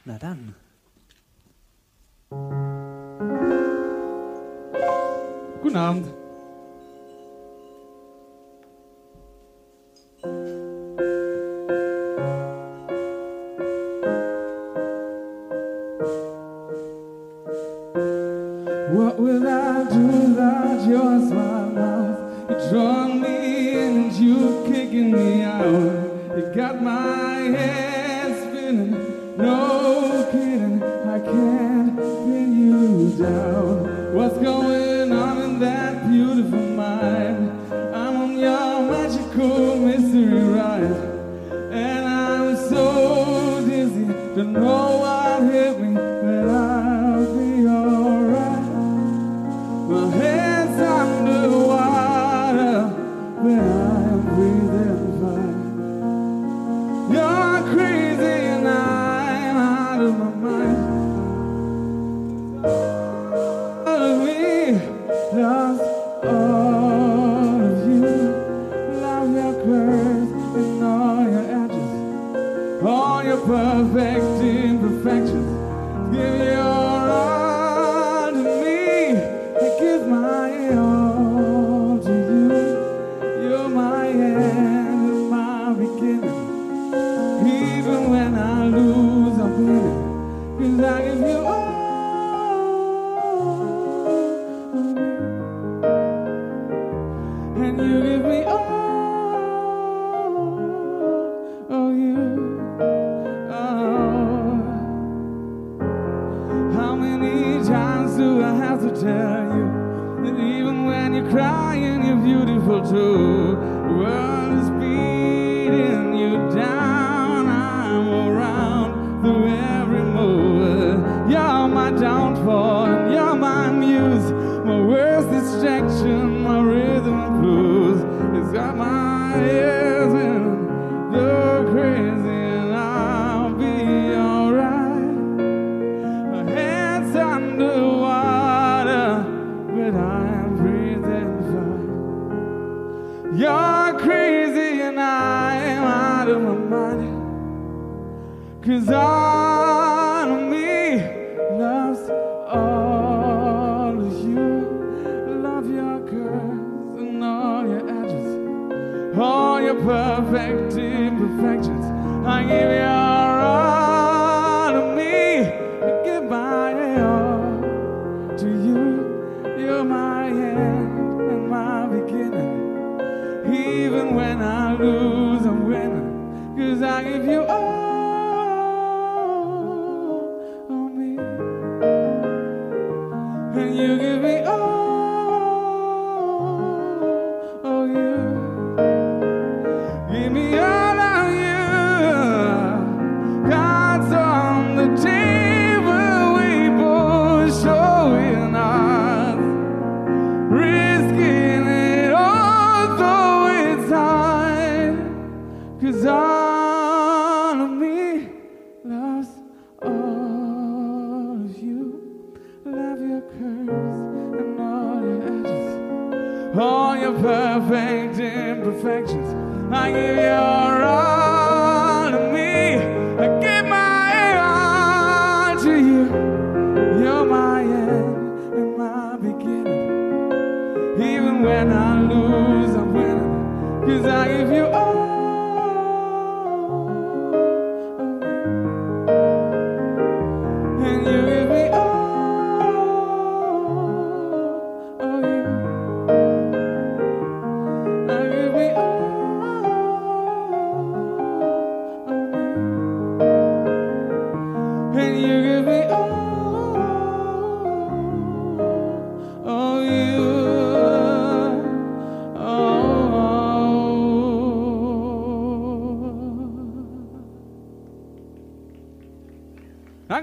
Na dann. Guten What will I do without your smile mouth? You drawn me in and you kicking me out. You got my head spinning, no kidding. I can't pin you down. What's going on in that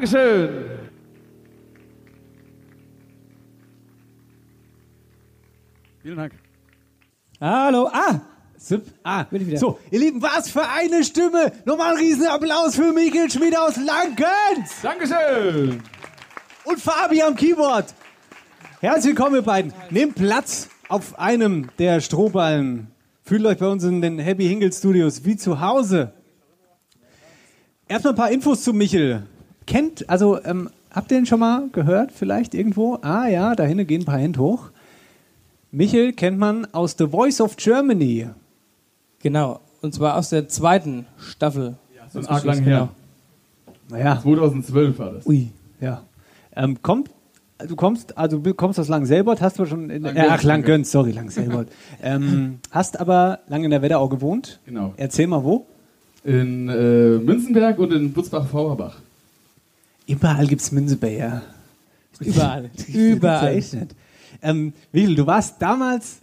Dankeschön. Vielen Dank. Hallo, ah, Zip. Ah, bin ich wieder. so, ihr Lieben, was für eine Stimme! Nochmal einen riesen Applaus für Michael Schmid aus Langens! Dankeschön! Und Fabi am Keyboard. Herzlich willkommen, ihr beiden. Nehmt Platz auf einem der Strohballen. Fühlt euch bei uns in den Happy Hingle Studios wie zu Hause. Erstmal ein paar Infos zu Michel. Kennt, also, ähm, habt ihr den schon mal gehört? Vielleicht irgendwo? Ah ja, da hinten gehen ein paar Hände hoch. Michel kennt man aus The Voice of Germany. Genau, und zwar aus der zweiten Staffel. So ein arg lang her. Naja. 2012 war das. Ui, ja. Ähm, kommt, du kommst, also du kommst aus Langselbert, hast du schon in, Langgöns, äh, ach Langgöns, sorry, Langselbert. <laughs> ähm, hast aber lange in der Wetterau gewohnt. Genau. Erzähl mal wo. In äh, Münzenberg und in Butzbach-Fauerbach. Überall gibt's Münzeberger. Überall. <laughs> Überall. Nicht. Ähm, Michel, du warst damals.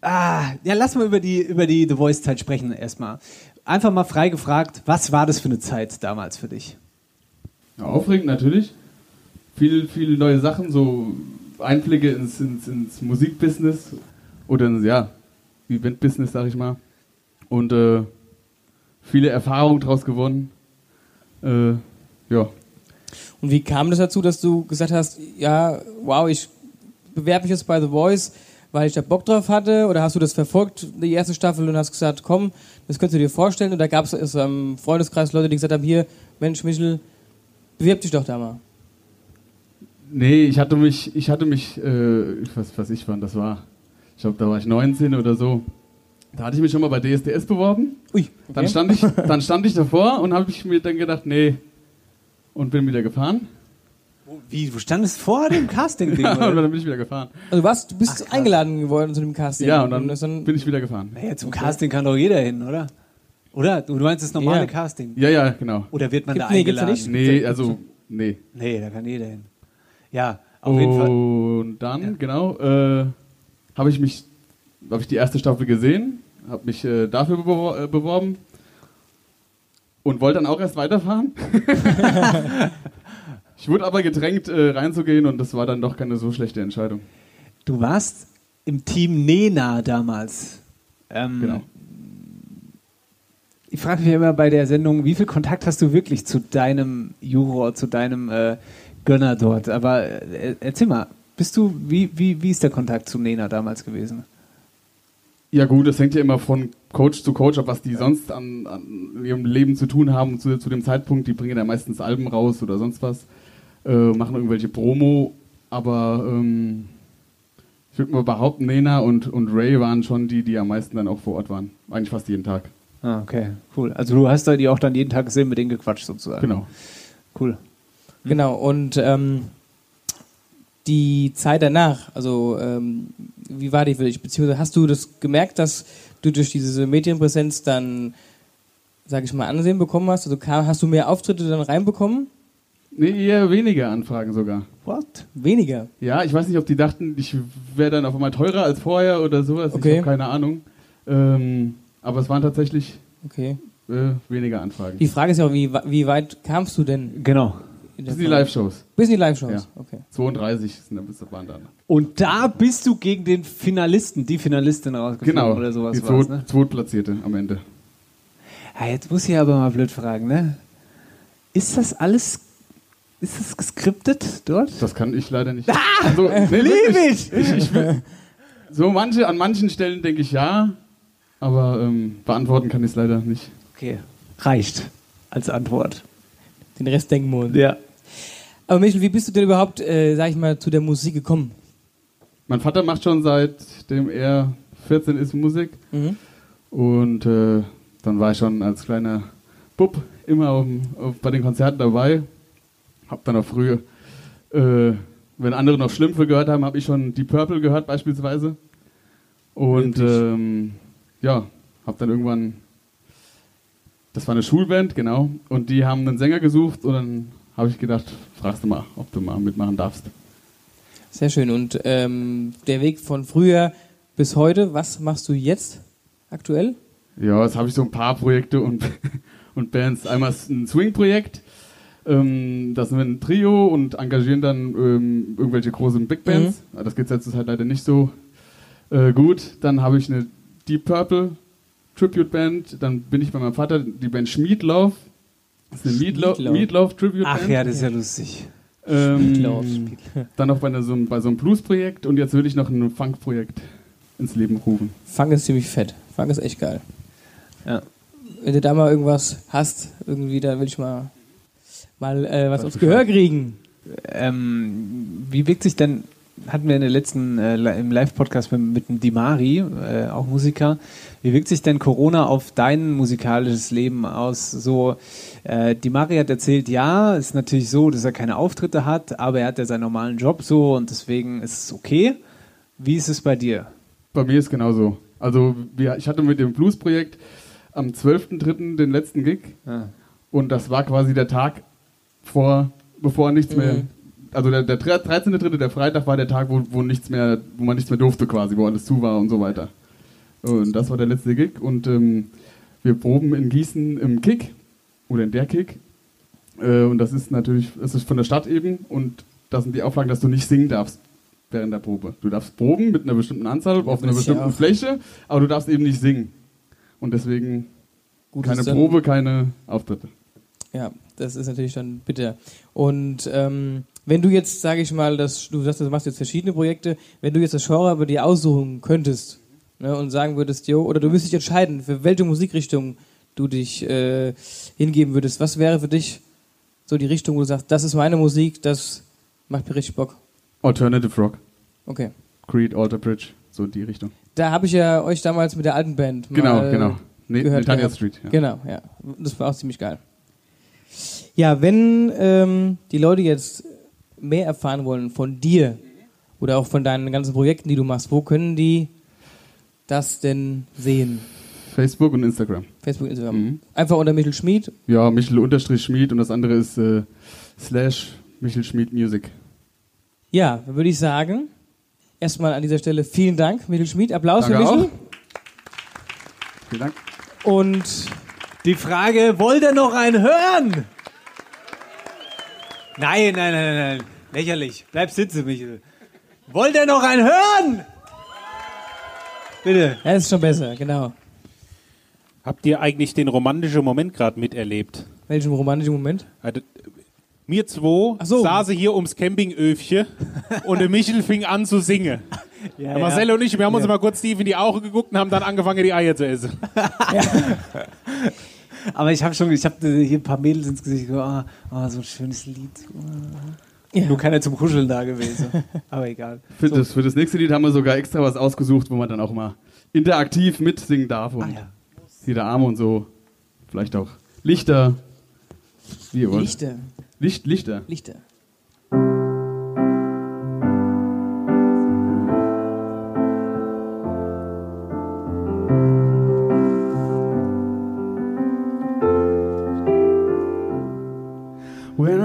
Ah, ja, lass mal über die, über die The Voice-Zeit sprechen erstmal. Einfach mal frei gefragt, was war das für eine Zeit damals für dich? Ja, aufregend natürlich. Viel, viele neue Sachen, so Einblicke ins, ins, ins Musikbusiness oder ins, ja, Eventbusiness, sag ich mal. Und äh, viele Erfahrungen daraus gewonnen. Äh, ja. Und wie kam das dazu, dass du gesagt hast, ja, wow, ich bewerbe mich jetzt bei The Voice, weil ich da Bock drauf hatte? Oder hast du das verfolgt, die erste Staffel, und hast gesagt, komm, das könntest du dir vorstellen? Oder gab es einem Freundeskreis Leute, die gesagt haben, hier, Mensch, Michel, bewirb dich doch da mal. Nee, ich hatte mich, ich hatte mich, äh, weiß, was ich wann das war. Ich glaube, da war ich 19 oder so. Da hatte ich mich schon mal bei DSDS beworben. Ui. Dann stand ich, dann stand ich davor und habe ich mir dann gedacht, nee, und bin wieder gefahren. Wie, du standest vor dem Casting-Ding, <laughs> Ja, oder? und dann bin ich wieder gefahren. Also du, warst, du bist eingeladen geworden zu dem Casting. Ja, und dann, das dann bin ich wieder gefahren. Naja, zum Casting kann doch jeder hin, oder? Oder? Du meinst das normale Ja. Casting? Ja, ja, genau. Oder wird man Gibt- da nee, gibt's ja eingeladen? nicht. Nee, also, nee. Nee, da kann jeder hin. Ja, auf jeden Fall. Und dann, genau, äh, habe ich mich, habe ich die erste Staffel gesehen, habe mich äh, dafür bewor äh, beworben und wollte dann auch erst weiterfahren. <laughs> ich wurde aber gedrängt, äh, reinzugehen und das war dann doch keine so schlechte Entscheidung. Du warst im Team Nena damals. Ähm, Genau. Ich frage mich immer bei der Sendung, wie viel Kontakt hast du wirklich zu deinem Juror, zu deinem äh, Gönner dort? Aber äh, erzähl mal, bist du, wie, wie, wie ist der Kontakt zu Nena damals gewesen? Ja gut, das hängt ja immer von Coach zu Coach ab, was die sonst an, an ihrem Leben zu tun haben zu, zu dem Zeitpunkt. Die bringen ja meistens Alben raus oder sonst was, äh, machen irgendwelche Promo, aber ähm, ich würde mal behaupten, Nena und, und Ray waren schon die, die am meisten dann auch vor Ort waren. Eigentlich fast jeden Tag. Ah, okay, cool. Also du hast da die auch dann jeden Tag gesehen, mit denen gequatscht sozusagen. Genau. Cool. Genau, und ähm, die Zeit danach, also ähm, wie war die für dich? Beziehungsweise hast du das gemerkt, dass du durch diese Medienpräsenz dann, sag ich mal, Ansehen bekommen hast? Also kam, hast du mehr Auftritte dann reinbekommen? Nee, eher weniger Anfragen sogar. What? Weniger? Ja, ich weiß nicht, ob die dachten, ich wäre dann auf einmal teurer als vorher oder sowas. Okay. Ich habe keine Ahnung. Ähm, aber es waren tatsächlich Okay. äh, weniger Anfragen. Die Frage ist ja auch, wie, wie weit kamst du denn? Genau. Das sind die? Live-Shows. Bis in die Live-Shows, Ja. okay. 32 sind waren dann. Und da bist du gegen den Finalisten, die Finalistin rausgeflogen Genau, oder sowas die war's, Zweit- ne? Zweitplatzierte am Ende. Ja, jetzt muss ich aber mal blöd fragen, ne? Ist das alles, ist das geskriptet dort? Das kann ich leider nicht. Ah, Also, nee, lieb ich! ich, ich will, so manche, an manchen Stellen denke ich ja, aber ähm, beantworten kann ich es leider nicht. Okay, reicht als Antwort. Den Rest denken wir uns. Ja. Aber Michel, wie bist du denn überhaupt, äh, sag ich mal, zu der Musik gekommen? Mein Vater macht schon seitdem er 14 ist Musik. Mhm. Und äh, dann war ich schon als kleiner Bub immer auf, auf, bei den Konzerten dabei. Hab dann auch früher, äh, wenn andere noch Schlümpfe gehört haben, habe ich schon die Purple gehört beispielsweise. Und ähm, ja, hab dann irgendwann, das war eine Schulband, genau, und die haben einen Sänger gesucht und dann habe ich gedacht, fragst du mal, ob du mal mitmachen darfst. Sehr schön. Und ähm, der Weg von früher bis heute, was machst du jetzt aktuell? Ja, jetzt habe ich so ein paar Projekte und, <laughs> und Bands. Einmal ist ein Swing-Projekt. Ähm, da sind wir ein Trio und engagieren dann ähm, irgendwelche großen Big Bands. Ja, Das geht jetzt halt leider nicht so äh, gut. Dann habe ich eine Deep Purple Tribute Band. Dann bin ich bei meinem Vater, die Band Schmiedlauf. Das ist eine Meatloaf. Meatloaf Tribute Ach Band. ja, das ist ja lustig. Ähm, <laughs> dann noch bei, einer, so, einem- bei so einem Blues-Projekt und jetzt will ich noch ein Funk-Projekt ins Leben rufen. Funk ist ziemlich fett. Funk ist echt geil. Ja. Wenn du da mal irgendwas hast, irgendwie, da will ich mal, mal äh, was aufs Gehör kriegen. Ähm, wie wirkt sich denn, hatten wir in der letzten, äh, im Live-Podcast mit, mit dem Dimari, äh, auch Musiker, wie wirkt sich denn Corona auf dein musikalisches Leben aus? So, äh, Dimari hat erzählt, ja, ist natürlich so, dass er keine Auftritte hat, aber er hat ja seinen normalen Job so und deswegen ist es okay. Wie ist es bei dir? Bei mir ist genauso. Also wir, ich hatte mit dem Blues-Projekt am 12.03. den letzten Gig Ja. und das war quasi der Tag vor, bevor nichts mehr, Mhm. Also der, der 13.03., der Freitag war der Tag, wo, wo nichts mehr, wo man nichts mehr durfte quasi, wo alles zu war und so weiter. Und das war der letzte Gig und ähm, wir proben in Gießen im Kick oder in der Kick äh, und das ist natürlich, es ist von der Stadt eben und da sind die Auflagen, dass du nicht singen darfst während der Probe. Du darfst proben mit einer bestimmten Anzahl auf einer Das bestimmten auch- Fläche, aber du darfst eben nicht singen. Und deswegen Gut, keine Probe, keine Auftritte. Ja, das ist natürlich dann bitter. Und ähm, wenn du jetzt, sage ich mal, das, du sagst, du machst jetzt verschiedene Projekte, wenn du jetzt das Genre bei dir aussuchen könntest ne, und sagen würdest, jo, oder du müsstest dich entscheiden, für welche Musikrichtung du dich äh, hingeben würdest, was wäre für dich so die Richtung, wo du sagst, das ist meine Musik, das macht mir richtig Bock. Alternative Rock. Okay. Creed, Alter Bridge, so die Richtung. Da habe ich ja euch damals mit der alten Band Genau, genau. Ne- gehört Netanya. Street, ja. Genau, ja. Das war auch ziemlich geil. Ja, wenn ähm, die Leute jetzt mehr erfahren wollen von dir oder auch von deinen ganzen Projekten, die du machst, wo können die das denn sehen? Facebook und Instagram. Facebook, Instagram. Mhm. Einfach unter Michel Schmid. Ja, Michel unterstrich Schmied und das andere ist äh, slash Michel Schmied Music. Ja, dann würde ich sagen, erstmal an dieser Stelle vielen Dank, Michel Schmid. Applaus Danke für Michel. auch. Vielen Dank. Und die Frage, wollt ihr noch einen hören? Nein, nein, nein, nein, nein. Lächerlich. Bleib sitzen, Michel. Wollt ihr noch einen hören? Bitte. Ja, ist schon besser, genau. Habt ihr eigentlich den romantischen Moment gerade miterlebt? Welchen romantischen Moment? Also, mir zwei so. saßen hier ums Campingöfchen und der Michel fing an zu singen. Ja, Marcel ja. und ich, wir haben uns Ja. mal kurz tief in die Augen geguckt und haben dann angefangen, die Eier zu essen. Aber ich habe schon, ich habe hier ein paar Mädels ins Gesicht gesagt, oh, oh, so ein schönes Lied. Oh. Nur keiner zum Kuscheln da gewesen. Aber egal. Für, So. das, für das nächste Lied haben wir sogar extra was ausgesucht, wo man dann auch mal interaktiv mitsingen darf. Und Ah, ja. jeder Arme und so. Vielleicht auch Lichter. Wie ihr wollt. Lichter. Licht, Lichter.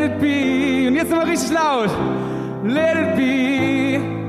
Let it be. Und jetzt nochmal richtig laut. Let it be.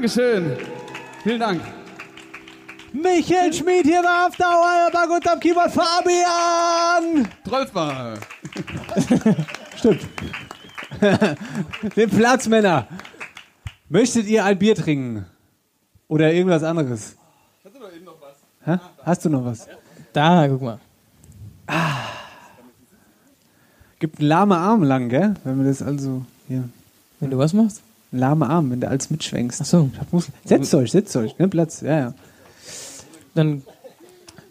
Dankeschön. Vielen Dank. Michael Schmid hier war auf Dauer, war gut am Keyboard Fabian. Trollsbach. <laughs> Stimmt. Den Platz, Männer. Möchtet ihr ein Bier trinken? Oder irgendwas anderes? Hast du noch eben noch was? Hä? Hast du noch was? Da, guck mal. Gibt einen lahme Arm lang, gell? Wenn wir das also hier. Wenn du was machst? Ein lahme Arm, wenn du alles mitschwenkst. Ach so. Setzt euch, setzt euch, ne? Platz, ja, ja. Dann.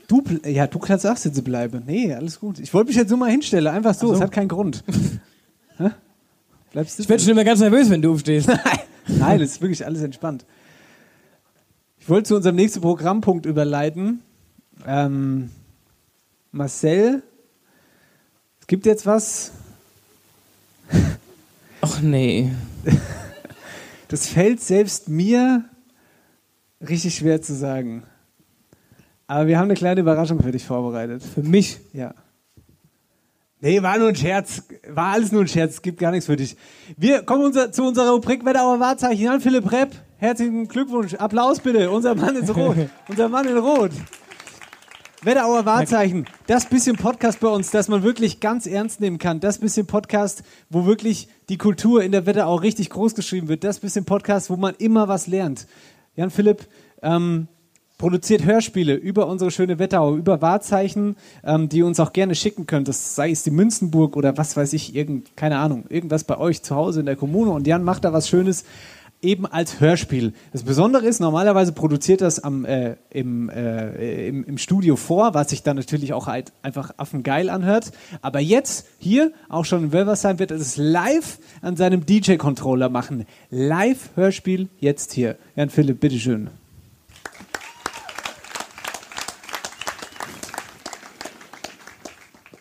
Du, ja, du kannst auch sitzen bleiben. Nee, alles gut. Ich wollte mich jetzt nur mal hinstellen, einfach so, so. es hat keinen Grund. <laughs> Bleibst du Ich werde schon immer ganz nervös, wenn du aufstehst. <laughs> Nein, es ist wirklich alles entspannt. Ich wollte zu unserem nächsten Programmpunkt überleiten. Ähm, Marcel, es gibt jetzt was. Ach nee. <laughs> Das fällt selbst mir richtig schwer zu sagen. Aber wir haben eine kleine Überraschung für dich vorbereitet. Für mich? Ja. Nee, war nur ein Scherz. War alles nur ein Scherz. Es gibt gar nichts für dich. Wir kommen unser, zu unserer Rubrik Wetterauer Wahrzeichen an. Philipp Repp, Herzlichen Glückwunsch. Applaus bitte. Unser Mann ist rot. <laughs> Unser Mann in Rot. Wetterauer Wahrzeichen. Das bisschen Podcast bei uns, das man wirklich ganz ernst nehmen kann. Das bisschen Podcast, wo wirklich die Kultur in der Wetterau richtig groß geschrieben wird. Das bisschen Podcast, wo man immer was lernt. Jan Philipp, ähm, produziert Hörspiele über unsere schöne Wetterau, über Wahrzeichen, ähm, die ihr uns auch gerne schicken könnt. Das sei es die Münzenburg oder was weiß ich, irgend, keine Ahnung, irgendwas bei euch zu Hause in der Kommune. Und Jan macht da was Schönes eben als Hörspiel. Das Besondere ist, normalerweise produziert das am, äh, im, äh, im, im Studio vor, was sich dann natürlich auch halt einfach affengeil anhört. Aber jetzt hier, auch schon in Wölversheim, wird es live an seinem DJ-Controller machen. Live-Hörspiel jetzt hier. Jan Philipp, bitteschön.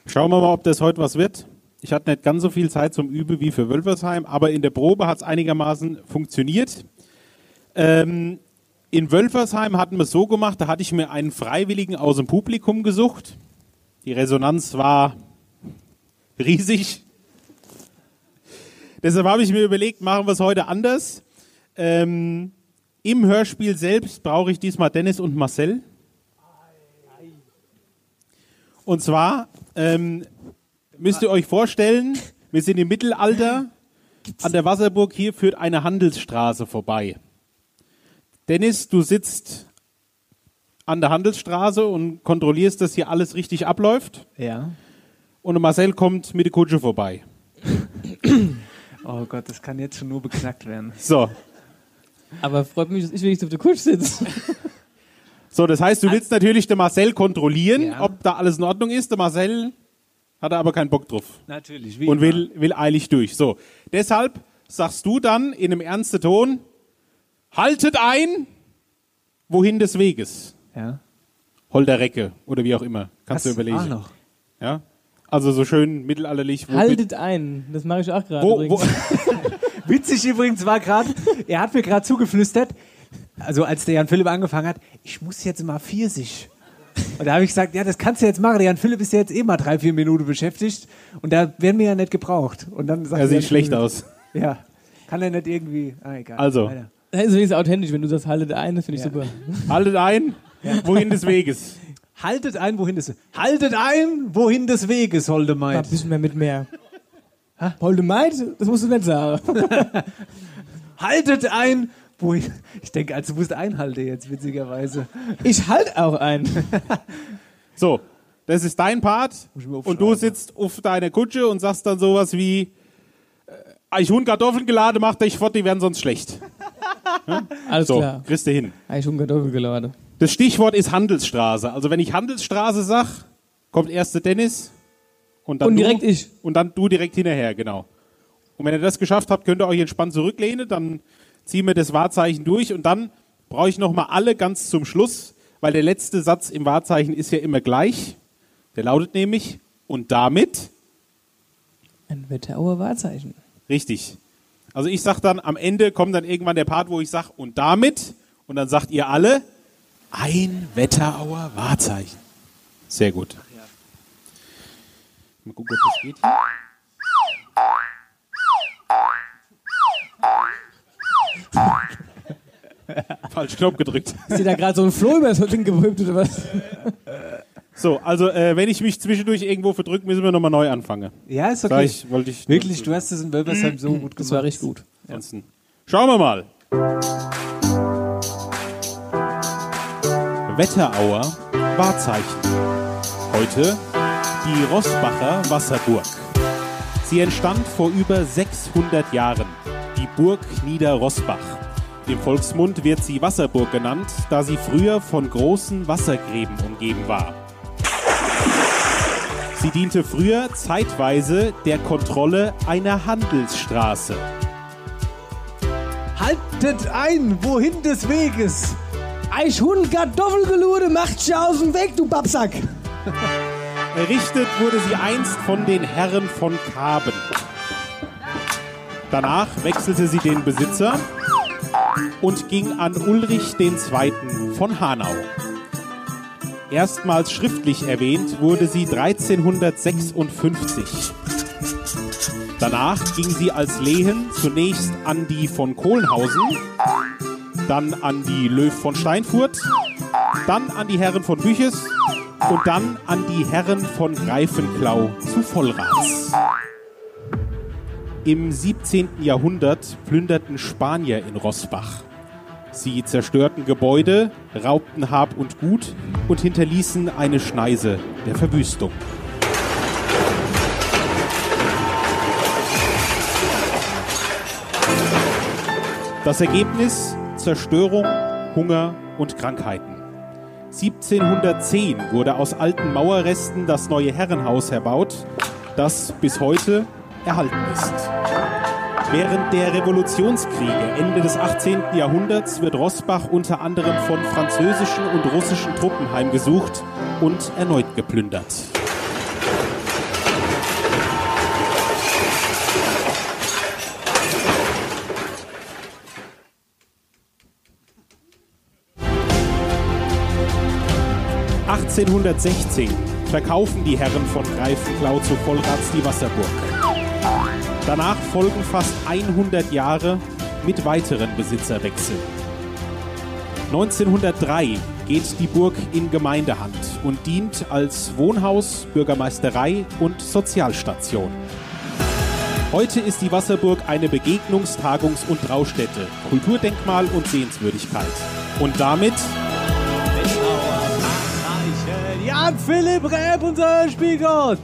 Schauen wir mal, ob das heute was wird. Ich hatte nicht ganz so viel Zeit zum Üben wie für Wölfersheim, aber in der Probe hat es einigermaßen funktioniert. Ähm, in Wölfersheim hatten wir es so gemacht, da hatte ich mir einen Freiwilligen aus dem Publikum gesucht. Die Resonanz war riesig. Deshalb habe ich mir überlegt, machen wir es heute anders. Ähm, Im Hörspiel selbst brauche ich diesmal Dennis und Marcel. Und zwar ähm, müsst ihr euch vorstellen, wir sind im Mittelalter. An der Wasserburg hier führt eine Handelsstraße vorbei. Dennis, du sitzt an der Handelsstraße und kontrollierst, dass hier alles richtig abläuft. Ja. Und Marcel kommt mit der Kutsche vorbei. Oh Gott, das kann jetzt schon nur beknackt werden. So. Aber freut mich, dass ich wenigstens auf der Kutsche sitze. So, das heißt, du willst natürlich den Marcel kontrollieren, ob da alles in Ordnung ist. Der Marcel hat aber keinen Bock drauf. Natürlich, wie Und will, will eilig durch. So, deshalb sagst du dann in einem ernsten Ton, haltet ein, wohin des Weges. Ja. Holder Recke oder wie auch immer. Kannst Was? du überlegen. Ah, noch. Ja. Also so schön mittelalterlich. Haltet ein. Das mache ich auch gerade übrigens. <laughs> Witzig übrigens war gerade, er hat mir gerade zugeflüstert, also als der Jan Philipp angefangen hat, ich muss jetzt mal Pfirsich. Und da habe ich gesagt, ja, das kannst du jetzt machen. Der Jan Philipp ist ja jetzt eh mal drei, vier Minuten beschäftigt und da werden wir ja nicht gebraucht. Und dann sagt Er sieht schlecht aus. Ja, kann er nicht irgendwie, ah, egal. Also. Das ist wenigstens authentisch, wenn du das haltet ein, das finde ich Ja. super. Haltet ein, wohin des Weges. Haltet ein, wohin des Haltet ein, wohin des Weges, Holde Ein Maid. bisschen mehr mit mehr. Holde Maid? Das musst du nicht sagen. <laughs> Haltet ein, wohin. Ich denke, also du musst einhalten jetzt, witzigerweise. Ich halt auch ein. <laughs> So, das ist dein Part. Und du sitzt auf deiner Kutsche und sagst dann sowas wie, äh, ich Hund Kartoffeln geladen, macht dich fort, die werden sonst schlecht. <laughs> Ja? Alles so, klar. kriegst du hin. Habe ich schon Kartoffel geladen. Das Stichwort ist Handelsstraße. Also wenn ich Handelsstraße sag, kommt erst der Dennis und dann Und du, direkt ich. Und dann du direkt hinterher, genau. Und wenn ihr das geschafft habt, könnt ihr euch entspannt zurücklehnen, dann ziehen wir das Wahrzeichen durch und dann brauche ich nochmal alle ganz zum Schluss, weil der letzte Satz im Wahrzeichen ist ja immer gleich. Der lautet nämlich, und damit, Ein Wetterauer Wahrzeichen. richtig. Also ich sag dann, am Ende kommt dann irgendwann der Part, wo ich sag, und damit, und dann sagt ihr alle, ein Wetterauer Wahrzeichen. Sehr gut. Mal gucken, ob das geht. <laughs> Falsch Knopf gedrückt. Ist dir da gerade so ein Floh über das Ding gewölbt oder was? So, also äh, wenn ich mich zwischendurch irgendwo verdrücke, müssen wir nochmal neu anfangen. Ja, ist okay. Ich, wollte ich Wirklich, du hast es in Wölversheim so gut gemacht. Das war richtig gut. Ansonsten. Schauen wir mal. Wetterauer Wahrzeichen. Heute die Rossbacher Wasserburg. Sie entstand vor über 600 Jahren. Burg Niederrossbach. Im Volksmund wird sie Wasserburg genannt, da sie früher von großen Wassergräben umgeben war. Sie diente früher zeitweise der Kontrolle einer Handelsstraße. Haltet ein, wohin des Weges? Eich Hund Kartoffelgelude macht schon aus dem Weg, du Babsack. Errichtet wurde sie einst von den Herren von Kaben. Danach wechselte sie den Besitzer und ging an Ulrich II. von Hanau. Erstmals schriftlich erwähnt wurde sie 1356. Danach ging sie als Lehen zunächst an die von Kohlenhausen dann an die Löw von Steinfurt, dann an die Herren von Büches und dann an die Herren von Greifenklau zu Vollrats. Im 17. Jahrhundert plünderten Spanier in Rossbach. Sie zerstörten Gebäude, raubten Hab und Gut und hinterließen eine Schneise der Verwüstung. Das Ergebnis Zerstörung, Hunger und Krankheiten. 1710 wurde aus alten Mauerresten das neue Herrenhaus erbaut, das bis heute erhalten ist. Während der Revolutionskriege Ende des 18. Jahrhunderts wird Rossbach unter anderem von französischen und russischen Truppen heimgesucht und erneut geplündert. (1816) verkaufen die Herren von Greifenklau zu Vollrats die Wasserburg. Danach folgen fast 100 Jahre mit weiteren Besitzerwechseln. 1903 geht die Burg in Gemeindehand und dient als Wohnhaus, Bürgermeisterei und Sozialstation. Heute ist die Wasserburg eine Begegnungs-, Tagungs- und Traustätte, Kulturdenkmal und Sehenswürdigkeit. Und damit Jan Philipp Reb, unser Spielgott.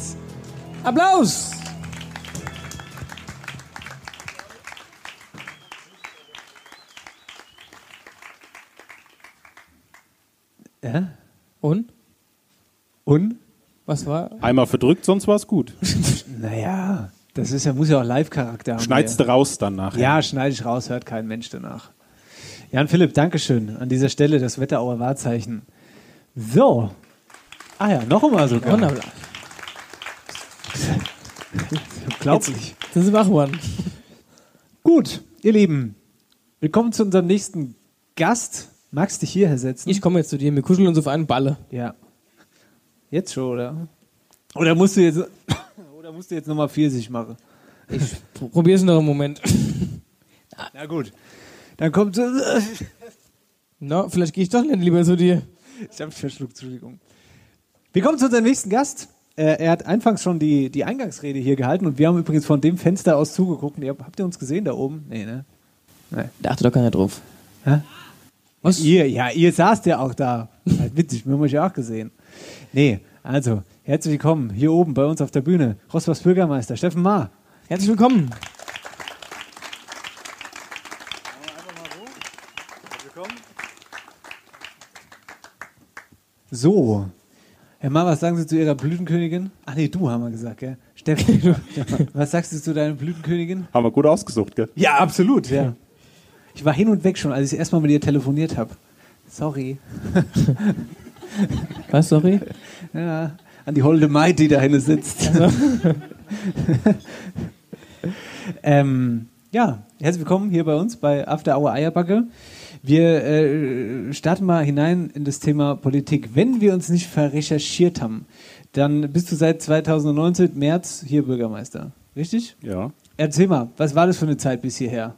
Applaus! Ja? Und? Und? Was war? einmal verdrückt, sonst war es gut. <laughs> Naja, das ist ja, muss ja auch Live-Charakter haben. Schneidest du raus dann nachher. Ja, schneide ich raus, hört kein Mensch danach. Jan Philipp, Dankeschön. An dieser Stelle das Wetterauer Wahrzeichen. So. Ah ja, noch einmal sogar. Wunderbar. <laughs> Unglaublich. Das sind wir wach. Gut, ihr Lieben. Willkommen zu unserem nächsten Gast. Magst du dich hierher setzen? Ich komme jetzt zu dir, wir kuscheln uns auf einen Balle. Ja. Jetzt schon, oder? Oder musst du jetzt, <coughs> oder musst du jetzt nochmal 40 machen? Ich probier's noch einen Moment. <laughs> Na gut. Dann kommt. <laughs> Na, vielleicht gehe ich doch nicht lieber zu dir. Ich habe verschluckt, Entschuldigung. Wir kommen zu unserem nächsten Gast. Äh, er hat anfangs schon die, die Eingangsrede hier gehalten und wir haben übrigens von dem Fenster aus zugeguckt. Ihr, habt ihr uns gesehen da oben? Nee, ne? Nee. Da achtet doch keiner drauf. Hä? Was? Ihr, ja, ihr saßt ja auch da. <laughs> Halt witzig, wir haben euch ja auch gesehen. Nee, also, herzlich willkommen hier oben bei uns auf der Bühne. Rossbachs Bürgermeister Steffen Maar. Herzlich willkommen. So. Herr Maar, was sagen Sie zu Ihrer Blütenkönigin? Ach nee, du haben wir gesagt, gell? Steffen, <laughs> was sagst du zu deiner Blütenkönigin? Haben wir gut ausgesucht, gell? Ja, absolut, ja. Ich war hin und weg schon, als ich erstmal mit ihr telefoniert habe. Sorry. <laughs> Was, sorry? Ja, an die holde Maid, die da hinten sitzt. <laughs> ähm, ja, herzlich willkommen hier bei uns bei After Hour Eierbacke. Wir äh, starten mal hinein in das Thema Politik. Wenn wir uns nicht verrecherchiert haben, dann bist du seit 2019 März hier Bürgermeister. Richtig? Ja. Erzähl mal, was war das für eine Zeit bis hierher?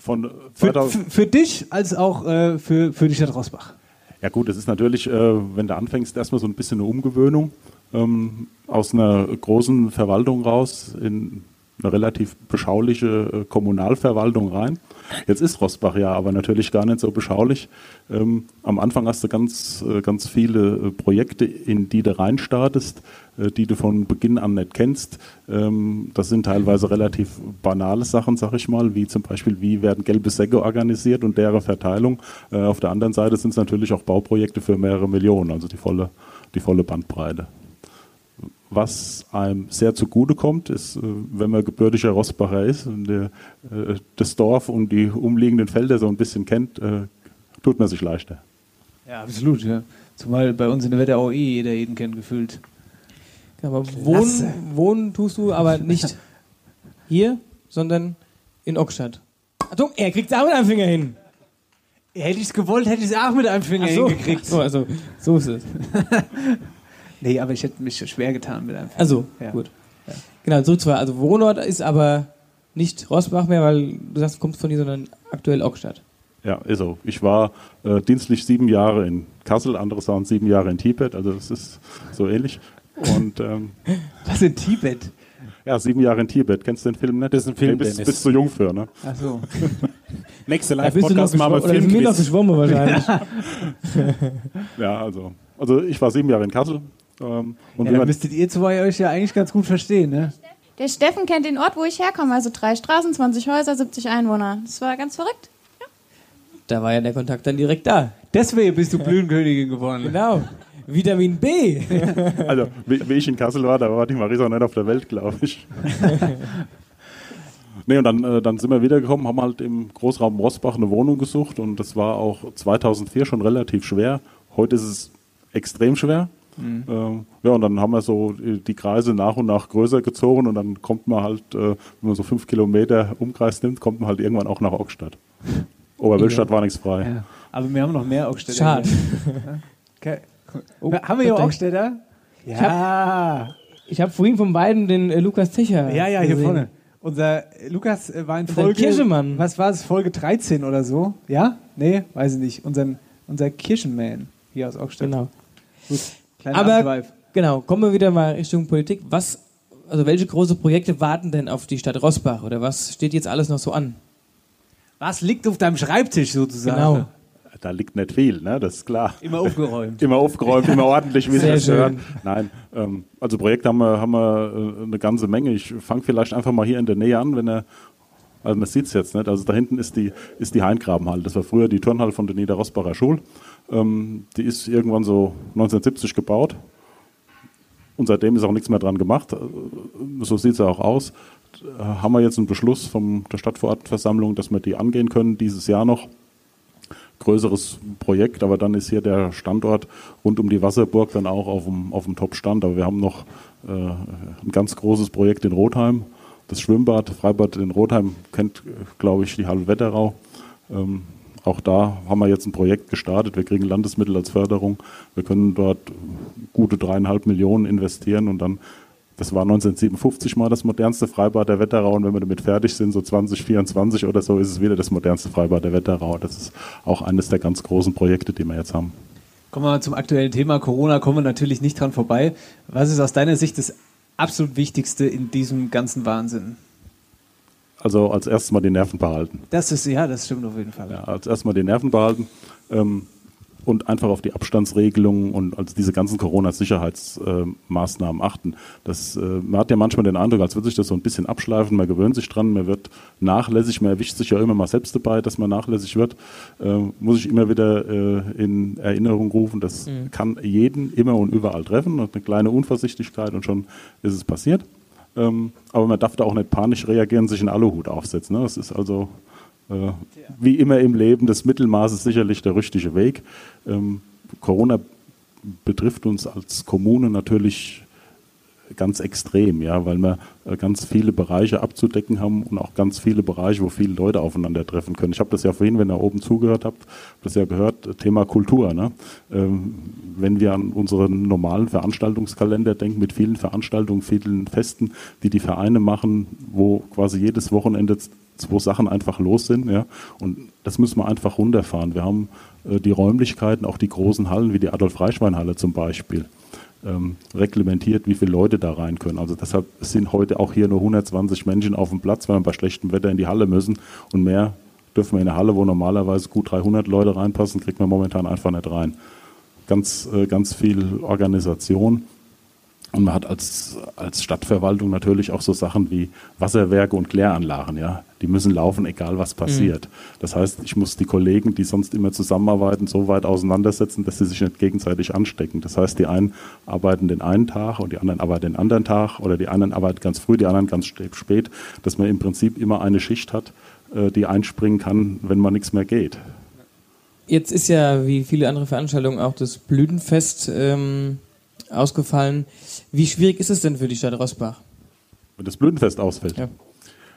Von Für, 2000 für, für dich als auch äh, für, für die Stadt Rossbach. Ja gut, es ist natürlich, äh, wenn du anfängst, erstmal so ein bisschen eine Umgewöhnung ähm, aus einer großen Verwaltung raus in eine relativ beschauliche äh, Kommunalverwaltung rein. Jetzt ist Rossbach ja aber natürlich gar nicht so beschaulich. Ähm, am Anfang hast du ganz, äh, ganz viele äh, Projekte, in die du reinstartest, die du von Beginn an nicht kennst. Ähm, das sind teilweise relativ banale Sachen, sag ich mal, wie zum Beispiel, wie werden gelbe Säcke organisiert und deren Verteilung. Äh, auf der anderen Seite sind es natürlich auch Bauprojekte für mehrere Millionen, also die volle, die volle Bandbreite. Was einem sehr zugute kommt, ist, äh, wenn man gebürtiger Rossbacher ist und der, äh, das Dorf und die umliegenden Felder so ein bisschen kennt, äh, tut man sich leichter. Ja, absolut, ja. Zumal bei uns in der Wetterau eh jeder jeden kennt, gefühlt. Aber Klasse. wohnen, wohnen tust du aber nicht <laughs> hier, sondern in Ockstadt. Achtung, er kriegt es auch mit einem Finger hin. Hätte ich es gewollt, hätte ich es auch mit einem Finger Ach so. hingekriegt. So, also, so ist es. <laughs> nee, aber ich hätte mich schwer getan mit einem Finger. Also, Ja. gut. Genau, zurück zu Also Wohnort ist aber nicht Rossbach mehr, weil du sagst, du kommst von hier, sondern aktuell Ockstadt. Ja, ist so. Ich war äh, dienstlich sieben Jahre in Kassel, andere sagen sieben Jahre in Tibet, also das ist so ähnlich. Und ähm, <laughs> Was in Tibet? ja, sieben Jahre in Tibet. Kennst du den Film nicht? Das ist ein Film, Nee, bist, bist du jung für, ne? Ach so. <laughs> Nächste Live-Podcast machen wir sind wir noch geschwommen wahrscheinlich. <laughs> Ja, also, also ich war sieben Jahre in Kassel. Ähm, und Ja, dann müsstet ihr zwei euch ja eigentlich ganz gut verstehen, ne? Der Steffen kennt den Ort, wo ich herkomme. Also drei Straßen, 20 Häuser, 70 Einwohner. Das war ganz verrückt. Da war ja der Kontakt dann direkt da. Deswegen bist du Blütenkönigin geworden. Genau. Vitamin B. <laughs> also, wie, wie ich in Kassel war, da war die Marisa nicht auf der Welt, glaube ich. <laughs> nee, und dann, äh, dann sind wir wiedergekommen, haben halt im Großraum Rossbach eine Wohnung gesucht und das war auch 2004 schon relativ schwer. Heute ist es extrem schwer. Mhm. Ähm, ja, und dann haben wir so die Kreise nach und nach größer gezogen und dann kommt man halt, äh, wenn man so fünf Kilometer Umkreis nimmt, kommt man halt irgendwann auch nach Ockstadt. Oberwölstadt war nichts frei. Ja. Aber wir haben noch mehr Ockstädter. Schade. <laughs> Okay. haben wir hier Versteck. Ockstädter? Ja. Ich habe vorhin von beiden den äh, Lukas Ticher. Ja, ja, hier gesehen. vorne. Unser äh, Lukas äh, war in Folge. Kirchemann. Was war es? Folge 13 oder so? Ja? Nee, weiß ich nicht. Unser, unser Kirchenman hier aus Ockstadt. Genau. Gut. Kleiner Aber Abschweif. genau, kommen wir wieder mal Richtung Politik. Was, also welche große Projekte warten denn auf die Stadt Rossbach oder was steht jetzt alles noch so an? Was liegt auf deinem Schreibtisch sozusagen? Genau. Da liegt nicht viel, ne? das ist klar. Immer aufgeräumt. <laughs> Immer aufgeräumt, immer ordentlich, wie Sehr es das gehört. schön. Nein, ähm, also Projekte haben wir, haben wir äh, eine ganze Menge. Ich fange vielleicht einfach mal hier in der Nähe an, wenn er, also man sieht es jetzt nicht, also da hinten ist die, ist die Heingrabenhalle. Das war früher die Turnhalle von der Niederrossbacher Schule. Ähm, die ist irgendwann so 1970 gebaut. Und seitdem ist auch nichts mehr dran gemacht. Äh, So sieht es auch aus. Äh, Haben wir jetzt einen Beschluss von der Stadtverordnetenversammlung, dass wir die angehen können dieses Jahr noch größeres Projekt, aber dann ist hier der Standort rund um die Wasserburg dann auch auf dem, auf dem Top-Stand. Aber wir haben noch äh, ein ganz großes Projekt in Rotheim, das Schwimmbad, Freibad in Rotheim, kennt, glaube ich, die Halle Wetterau. Ähm, auch da haben wir jetzt ein Projekt gestartet. Wir kriegen Landesmittel als Förderung. Wir können dort gute dreieinhalb Millionen investieren und dann das war 1957 mal das modernste Freibad der Wetterau und wenn wir damit fertig sind, so 2024 oder so, ist es wieder das modernste Freibad der Wetterau. Das ist auch eines der ganz großen Projekte, die wir jetzt haben. Kommen wir mal zum aktuellen Thema Corona, kommen wir natürlich nicht dran vorbei. Was ist aus deiner Sicht das absolut Wichtigste in diesem ganzen Wahnsinn? Also als erstes mal die Nerven behalten. Das ist, ja, das stimmt auf jeden Fall. Ja, als erstes mal die Nerven behalten ähm, und einfach auf die Abstandsregelungen und also diese ganzen Corona-Sicherheitsmaßnahmen achten. Das, äh, man hat ja manchmal den Eindruck, als würde sich das so ein bisschen abschleifen, man gewöhnt sich dran, man wird nachlässig, man erwischt sich ja immer mal selbst dabei, dass man nachlässig wird. Äh, muss ich immer wieder äh, in Erinnerung rufen, das Mhm. kann jeden immer und überall treffen und eine kleine Unvorsichtigkeit und schon ist es passiert. Ähm, aber man darf da auch nicht panisch reagieren, sich einen Aluhut aufsetzen. Ne? Das ist also äh, wie immer im Leben, das Mittelmaß ist sicherlich der richtige Weg. Ähm, Corona betrifft uns als Kommune natürlich ganz extrem, ja, weil wir äh, ganz viele Bereiche abzudecken haben und auch ganz viele Bereiche, wo viele Leute aufeinandertreffen können. Ich habe das ja vorhin, wenn ihr oben zugehört habt, das ja gehört, Thema Kultur. Ne? Ähm, wenn wir an unseren normalen Veranstaltungskalender denken, mit vielen Veranstaltungen, vielen Festen, die die Vereine machen, wo quasi jedes Wochenende zwei Sachen einfach los sind, ja, und das müssen wir einfach runterfahren. Wir haben äh, die Räumlichkeiten, auch die großen Hallen, wie die Adolf-Reichwein-Halle zum Beispiel ähm, reglementiert, wie viele Leute da rein können. Also deshalb sind heute auch hier nur 120 Menschen auf dem Platz, weil wir bei schlechtem Wetter in die Halle müssen. Und mehr dürfen wir in eine Halle, wo normalerweise gut 300 Leute reinpassen, kriegt man momentan einfach nicht rein. Ganz, äh, ganz viel Organisation. Und man hat als, als Stadtverwaltung natürlich auch so Sachen wie Wasserwerke und Kläranlagen. Ja? Die müssen laufen, egal was passiert. Das heißt, ich muss die Kollegen, die sonst immer zusammenarbeiten, so weit auseinandersetzen, dass sie sich nicht gegenseitig anstecken. Das heißt, die einen arbeiten den einen Tag und die anderen arbeiten den anderen Tag oder die einen arbeiten ganz früh, die anderen ganz spät, dass man im Prinzip immer eine Schicht hat, äh, die einspringen kann, wenn man nichts mehr geht. Jetzt ist ja wie viele andere Veranstaltungen auch das Blütenfest ähm, ausgefallen. Wie schwierig ist es denn für die Stadt Rossbach? Wenn das Blütenfest ausfällt. Ja.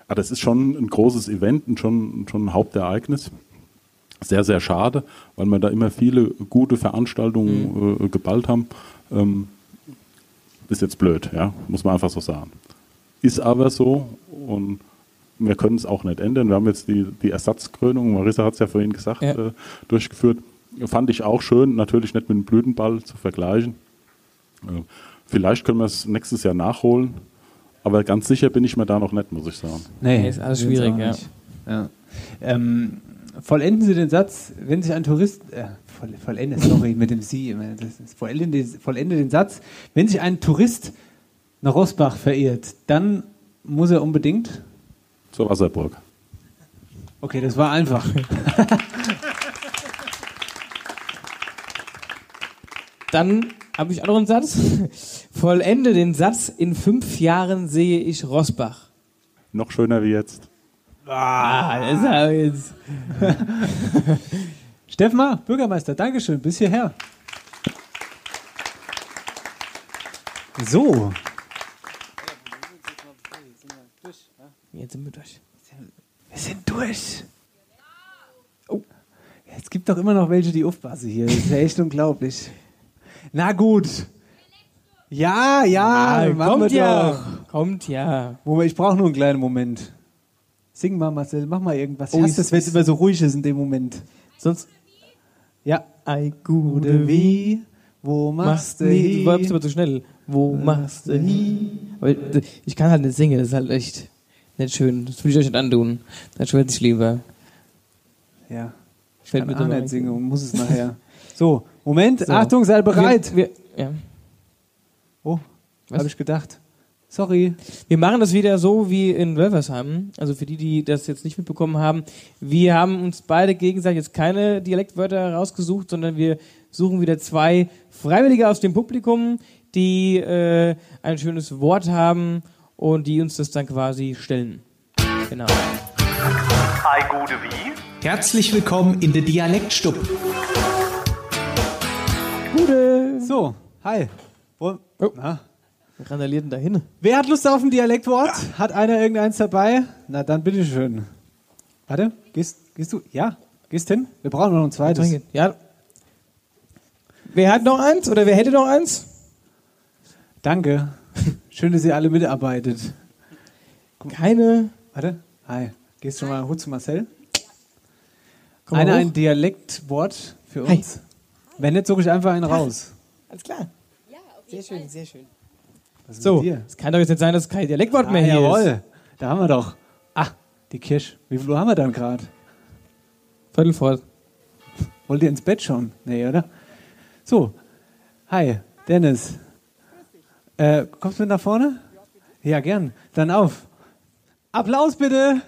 Ah, das ist schon ein großes Event und schon, schon ein Hauptereignis. Sehr, sehr schade, weil wir da immer viele gute Veranstaltungen äh, geballt haben. Ähm, ist jetzt blöd, ja, muss man einfach so sagen. Ist aber so und wir können es auch nicht ändern. Wir haben jetzt die, die Ersatzkrönung, Marissa hat es ja vorhin gesagt, Ja. äh, durchgeführt. Fand ich auch schön, natürlich nicht mit dem Blütenball zu vergleichen. Äh, vielleicht können wir es nächstes Jahr nachholen, aber ganz sicher bin ich mir da noch nicht, muss ich sagen. Nee, ist alles schwierig, ja. ja. Ähm, vollenden Sie den Satz, wenn sich ein Tourist, äh, voll, vollende, sorry, mit dem Sie, immer, das ist, vollende, vollende den Satz, wenn sich ein Tourist nach Rosbach verirrt, dann muss er unbedingt, Zur Wasserburg. okay, das war einfach. <laughs> Dann habe ich auch noch einen Satz. <laughs> Vollende den Satz, in fünf Jahren sehe ich Rosbach. Noch schöner wie jetzt. Ah, das ist aber jetzt. <laughs> Steffen Ma, Bürgermeister, Dankeschön, bis hierher. So. Jetzt sind wir durch. Wir sind durch. Oh. Es gibt doch immer noch welche, die aufpassen hier. Das ist ja echt unglaublich. Na gut. Ja, ja, machen kommt ja. doch. Kommt ja. Moment, ich brauche nur einen kleinen Moment. Sing mal, Marcel, mach mal irgendwas. Ich Oh, hasse ich- das, wenn es ich- immer so ruhig ist in dem Moment. Sonst. Ja. Ei, Gute wie, wo machst du hi? du warst aber zu schnell. Wo machst du hi? Aber ich kann halt nicht singen, das ist halt echt nicht schön. Das will ich euch nicht antun. Dann schwört sich lieber. Ja. Ich Fällt kann mir auch nicht singen und muss es nachher. So, Moment, So. Achtung, sei bereit. Wir, wir, ja. Oh, Was? habe ich gedacht. Sorry. Wir machen das wieder so wie in Wölversheim. Also für die, die das jetzt nicht mitbekommen haben. Wir haben uns beide gegenseitig jetzt keine Dialektwörter rausgesucht, sondern wir suchen wieder zwei Freiwillige aus dem Publikum, die äh, ein schönes Wort haben und die uns das dann quasi stellen. Genau. Ei gute wie? Herzlich willkommen in der Dialektstub. Gute. So, hi. Wo, na? Wir randalierten dahin. Wer hat Lust auf ein Dialektwort? Hat einer irgendeins dabei? Na dann bitteschön. Warte, gehst, gehst du? Ja, gehst hin? Wir brauchen noch ein zweites. Ja. Wer hat noch eins oder wer hätte noch eins? Danke. <laughs> Schön, dass ihr alle mitarbeitet. Keine. Warte. Hi. Gehst du mal Hut zu Marcel? Komm Einer hoch. ein Dialektwort für Hi. Wenn nicht, suche ich einfach einen raus. Alles klar. Sehr schön, sehr schön. Was ist So, mit dir? es kann doch jetzt nicht sein, dass kein Dialektwort Ah, mehr hier jawohl. ist. Da haben wir doch. Ah, die Kirsch. Wie viel Uhr haben wir dann gerade? Viertel vor. Wollt ihr ins Bett schon? Nee, oder? So. Hi, Dennis. Äh, kommst du mit nach vorne? Ja, gern. Dann auf. Applaus bitte.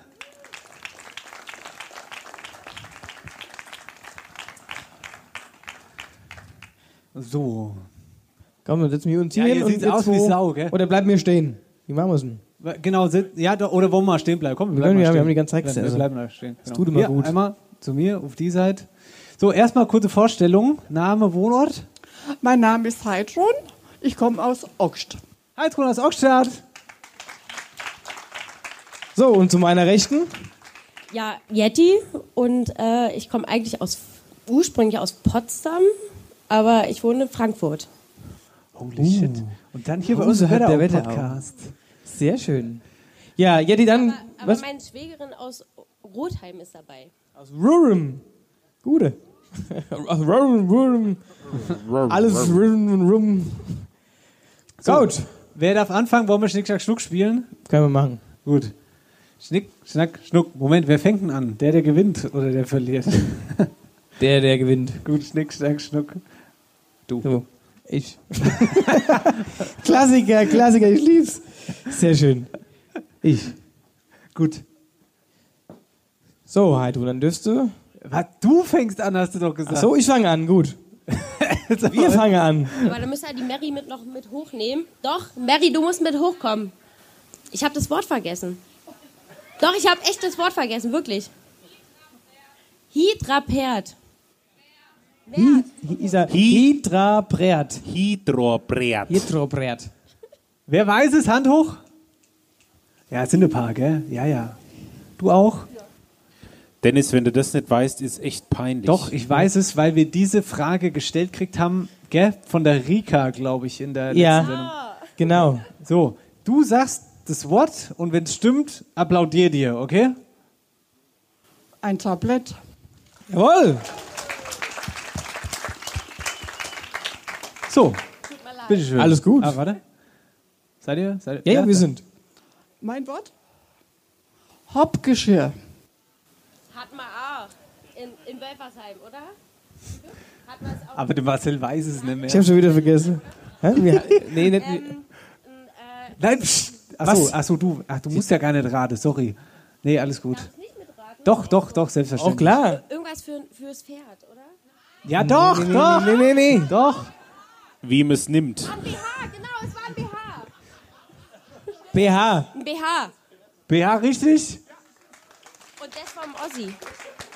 So. Komm, dann setzen wir uns Ja, hier hier hin sieht's wir aus wie Sau, gell? Oder bleiben wir stehen? Wie machen wir es denn? Genau, sit, ja, da- oder wollen wir mal stehen bleiben? Komm, wir Wir bleiben wir stehen. haben die ganze Zeit Wir gesessen. bleiben mal stehen. Das tut immer Hier, gut. Einmal zu mir, auf die Seite. So, erstmal kurze Vorstellung. Name, Wohnort? Mein Name ist Heidrun. Ich komme aus Ogst. Heidrun aus Ockstadt. So, und zu meiner Rechten? Ja, Yeti und äh, ich komme eigentlich aus ursprünglich aus Potsdam, aber ich wohne in Frankfurt. Holy shit. Und dann hier bei Uh. Uns so hat der Wetterau. Podcast. Sehr schön. Ja, Jetty, dann. Aber was? meine Schwägerin aus Rotheim ist dabei. Aus Rurum. Gute. <laughs> Aus Rurum, Rurum. Alles Rurum, Rurum. Gut. Wer darf anfangen? Wollen wir Schnick, Schnack, Schnuck spielen? Können wir machen. Gut. Schnick, Schnack, Schnuck. Moment, wer fängt denn an? Der, der gewinnt oder der verliert? <laughs> Der, der gewinnt. Gut, Schnick, Schnack, Schnuck. Du. So. Ich. <laughs> Klassiker, Klassiker, ich lieb's. Sehr schön. Ich. Gut. So, Heidrun, dann dürfst du. Was, du fängst an, hast du doch gesagt. Ach so, ich fange an, gut. <laughs> Wir fangen an. Aber dann müsst ihr die Mary mit noch mit hochnehmen. Doch, Mary, du musst mit hochkommen. Ich habe das Wort vergessen. Doch, ich habe echt das Wort vergessen, wirklich. Hydrapert. Hydrabrät. Hydrobrät. Hydrobrät. Wer weiß es? Hand hoch. Ja, es sind ein paar, gell? Ja, ja. Du auch? Dennis, wenn du das nicht weißt, ist echt peinlich. Doch, ich weiß es, weil wir diese Frage gestellt kriegt haben, gell? Von der Rika, glaube ich, in der letzten Ja. Sendung. Genau. So, du sagst das Wort und wenn es stimmt, applaudier dir, okay? Ein Tablett. Jawohl. So, bitteschön. Alles gut. Ah, warte. Seid ihr? Seid ihr? Ja, ja, wir sind. Mein Wort? Hoppgeschirr. Hat man auch. In, in Welfersheim, oder? Hat man es auch. Aber der Marcel weiß es nicht mehr. Ich habe schon wieder vergessen. Hä? Wir, <laughs> nee, nicht, Nein, pst. Achso, achso, du, ach, du musst ja gar nicht raten, sorry. Nee, alles gut. Doch, doch, doch, selbstverständlich. Auch klar. Irgendwas für, fürs Pferd, oder? Ja, doch, nee, nee, doch. Nee, nee, nee. Doch. Wie man es nimmt. Ein BH, genau, es war ein BH. BH. Ein BH. BH richtig? Und das vom Ossi.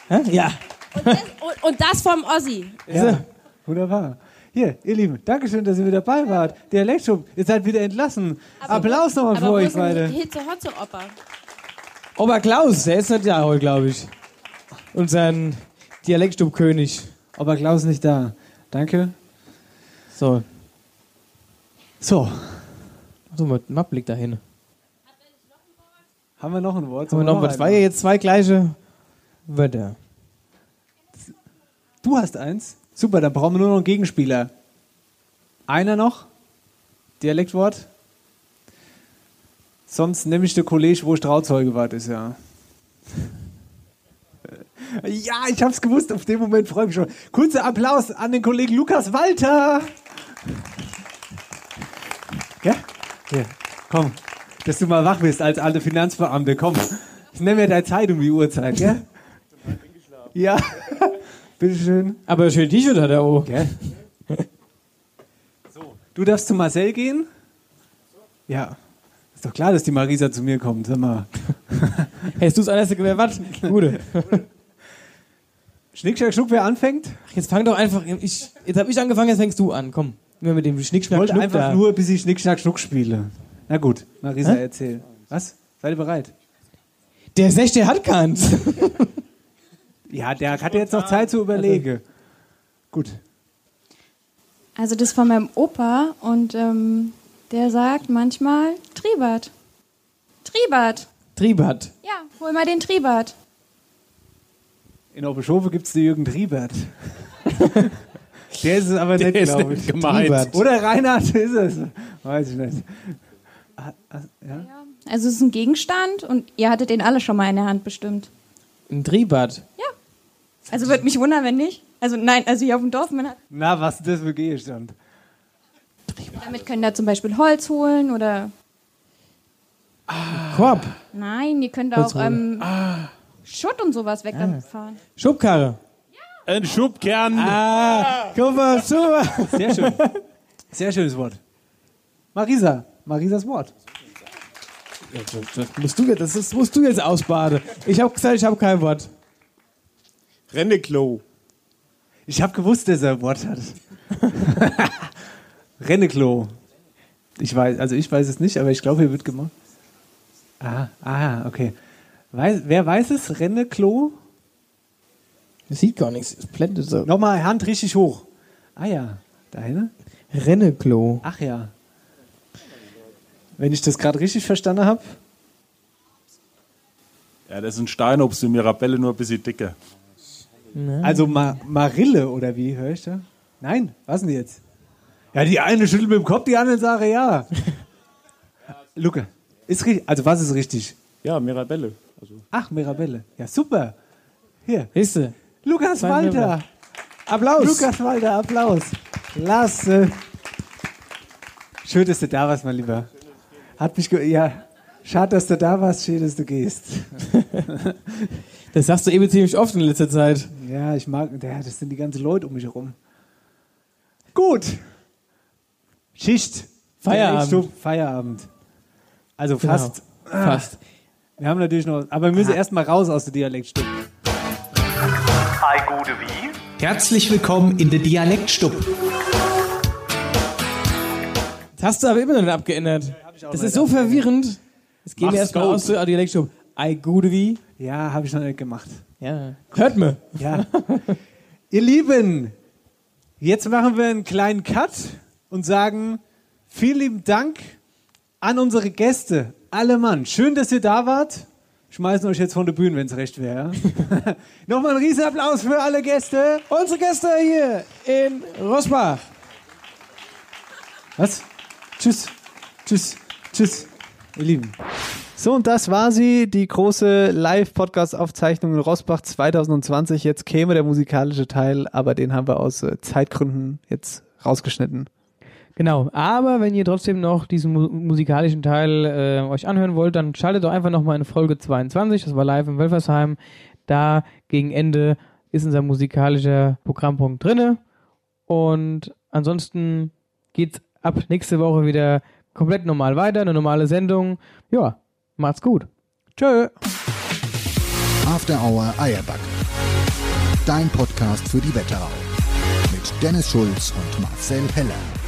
Hä? Ja. Und das, und, und das vom Ossi. Ja. Wunderbar. Hier, ihr Lieben, Dankeschön, dass ihr wieder dabei wart. Der Elektrum, ihr seid wieder entlassen. Applaus nochmal für Aber euch beide. Hitze Hotze Opa? Ober Klaus, der ist nicht da heute, glaube ich. Unser Dialektstubkönig. Aber Klaus ist nicht da. Danke. So. So, So, mal Mapp liegt da hin. haben wir noch ein Wort? Haben wir noch, das einen war ja jetzt zwei gleiche Wörter. Du hast eins? Super, dann brauchen wir nur noch einen Gegenspieler. Einer noch? Dialektwort? Sonst nehme ich den Kollege, wo ich Trauzeuge war, das Jahr. <laughs> Ja, ich hab's gewusst, auf den Moment freue ich mich schon. Kurzer Applaus an den Kollegen Lukas Walter. Ja? Hier, komm. Dass du mal wach bist als alte Finanzbeamte, komm. Ich nehme mir deine Zeit um die Uhrzeit, gell? Ja. <laughs> Bitteschön. Aber schön T-Shirt hat er auch. Gell? Du darfst zu Marcel gehen? Ja. Ist doch klar, dass die Marisa zu mir kommt. Sag mal. <laughs> Hättest du es anders gewählt? Was? Gute. Schnick, schnack, schnuck, wer anfängt? Ach, jetzt fang doch einfach. Ich, jetzt habe ich angefangen, jetzt fängst du an. Komm. Mit dem Ich Schnickschnack wollte Schnuck einfach da. nur, bis ich Schnick, schnack, schnuck spiele. Na gut, Marisa, Hä? erzähl. Was? Seid ihr bereit? Der Sech, der hat keins. <laughs> Ja, der hat jetzt noch Zeit zu überlegen. Gut. Also das von meinem Opa und ähm, der sagt manchmal Tribert. Tribert. Triebert. Ja, hol mal den Tribert. In Oberschofe gibt es den Jürgen Triebert. <laughs> <laughs> der ist es aber Der nicht, glaube nicht ich. gemeint. Oder Reinhard <laughs> ist es. Weiß ich nicht. Ah, ah, Ja? Also es ist ein Gegenstand und ihr hattet den alle schon mal in der Hand bestimmt. Ein Triebert. Also würde mich wundern, wenn nicht. Also nein, also hier auf dem Dorf, man hat, Na, was ist das für Gegenstand? damit können da zum Beispiel Holz holen oder Korb. nein, ihr könnt auch ähm, Schutt und sowas wegfahren. Schubkarre. Ein Schubkern. Ah, guck mal, super. Sehr schön. Sehr schönes Wort. Marisa. Marisas Wort. Das, musst du, jetzt- das, das musst du jetzt ausbaden. Ich habe gesagt, ich habe kein Wort. Renneklo. Ich habe gewusst, dass er ein Wort hat. <laughs> Renneklo. Ich weiß, also ich weiß es nicht, aber ich glaube, hier wird gemacht. Ah, ah, okay. Weiß, wer weiß es? Renneklo? Das sieht gar nichts. Es blendet so. Nochmal Hand richtig hoch. Ah ja, deine? Renneklo. Ach ja. Wenn ich das gerade richtig verstanden habe. Ja, das ist ein Steinobst, die Mirabelle nur ein bisschen dicker. Also Ma Marille oder wie, höre ich da? Nein, was denn jetzt? Ja, die eine schüttelt mit dem Kopf, die anderen sagen ja. <laughs> Luca, ist richtig. Also was ist richtig? Ja, Mirabelle. Also Ach, Mirabelle. Ja, super. Hier. Histe. Lukas Walter. Applaus. Lukas Walter, Applaus. Lasse. Schön, dass du da warst, mein Lieber. Hat mich ja, schade, dass du da warst, schön, dass du gehst. <laughs> Das sagst du eben ziemlich oft in letzter Zeit. Ja, ich mag, ja, das sind die ganzen Leute um mich herum. Gut. Schicht. Feierabend. Feierabend. Also Genau. fast. Ah. Fast. Wir haben natürlich noch, aber wir müssen erst mal raus aus der Dialektstub. Ei gute wie? Herzlich willkommen in der Dialektstub. Das hast du aber immer noch nicht abgeändert. Das ist so verwirrend. Gehen wir Mach's erstmal gut. aus der Dialektstub. Ei, gute wie? Ja, habe ich noch nicht gemacht. Ja. Hört mir. Ja. Ihr Lieben, jetzt machen wir einen kleinen Cut und sagen vielen lieben Dank an unsere Gäste, alle Mann, schön, dass ihr da wart. Schmeißen euch jetzt von der Bühne, wenn es recht wäre. <laughs> Nochmal einen riesen Applaus für alle Gäste. Unsere Gäste hier in Rosbach. Was? Tschüss. Tschüss. Tschüss. Ihr Lieben. So, und das war sie, die große Live-Podcast-Aufzeichnung in Rosbach 2020. Jetzt käme der musikalische Teil, aber den haben wir aus äh, Zeitgründen jetzt rausgeschnitten. Genau, aber wenn ihr trotzdem noch diesen mu musikalischen Teil äh, euch anhören wollt, dann schaltet doch einfach nochmal in Folge 22, das war live in Wölfersheim. Da gegen Ende ist unser musikalischer Programmpunkt drinne. Und ansonsten geht's ab nächste Woche wieder komplett normal weiter, eine normale Sendung. Ja, macht's gut. Tschö. After Hour Eierback. Dein Podcast für die Wetterau. Mit Dennis Schulz und Marcel Heller.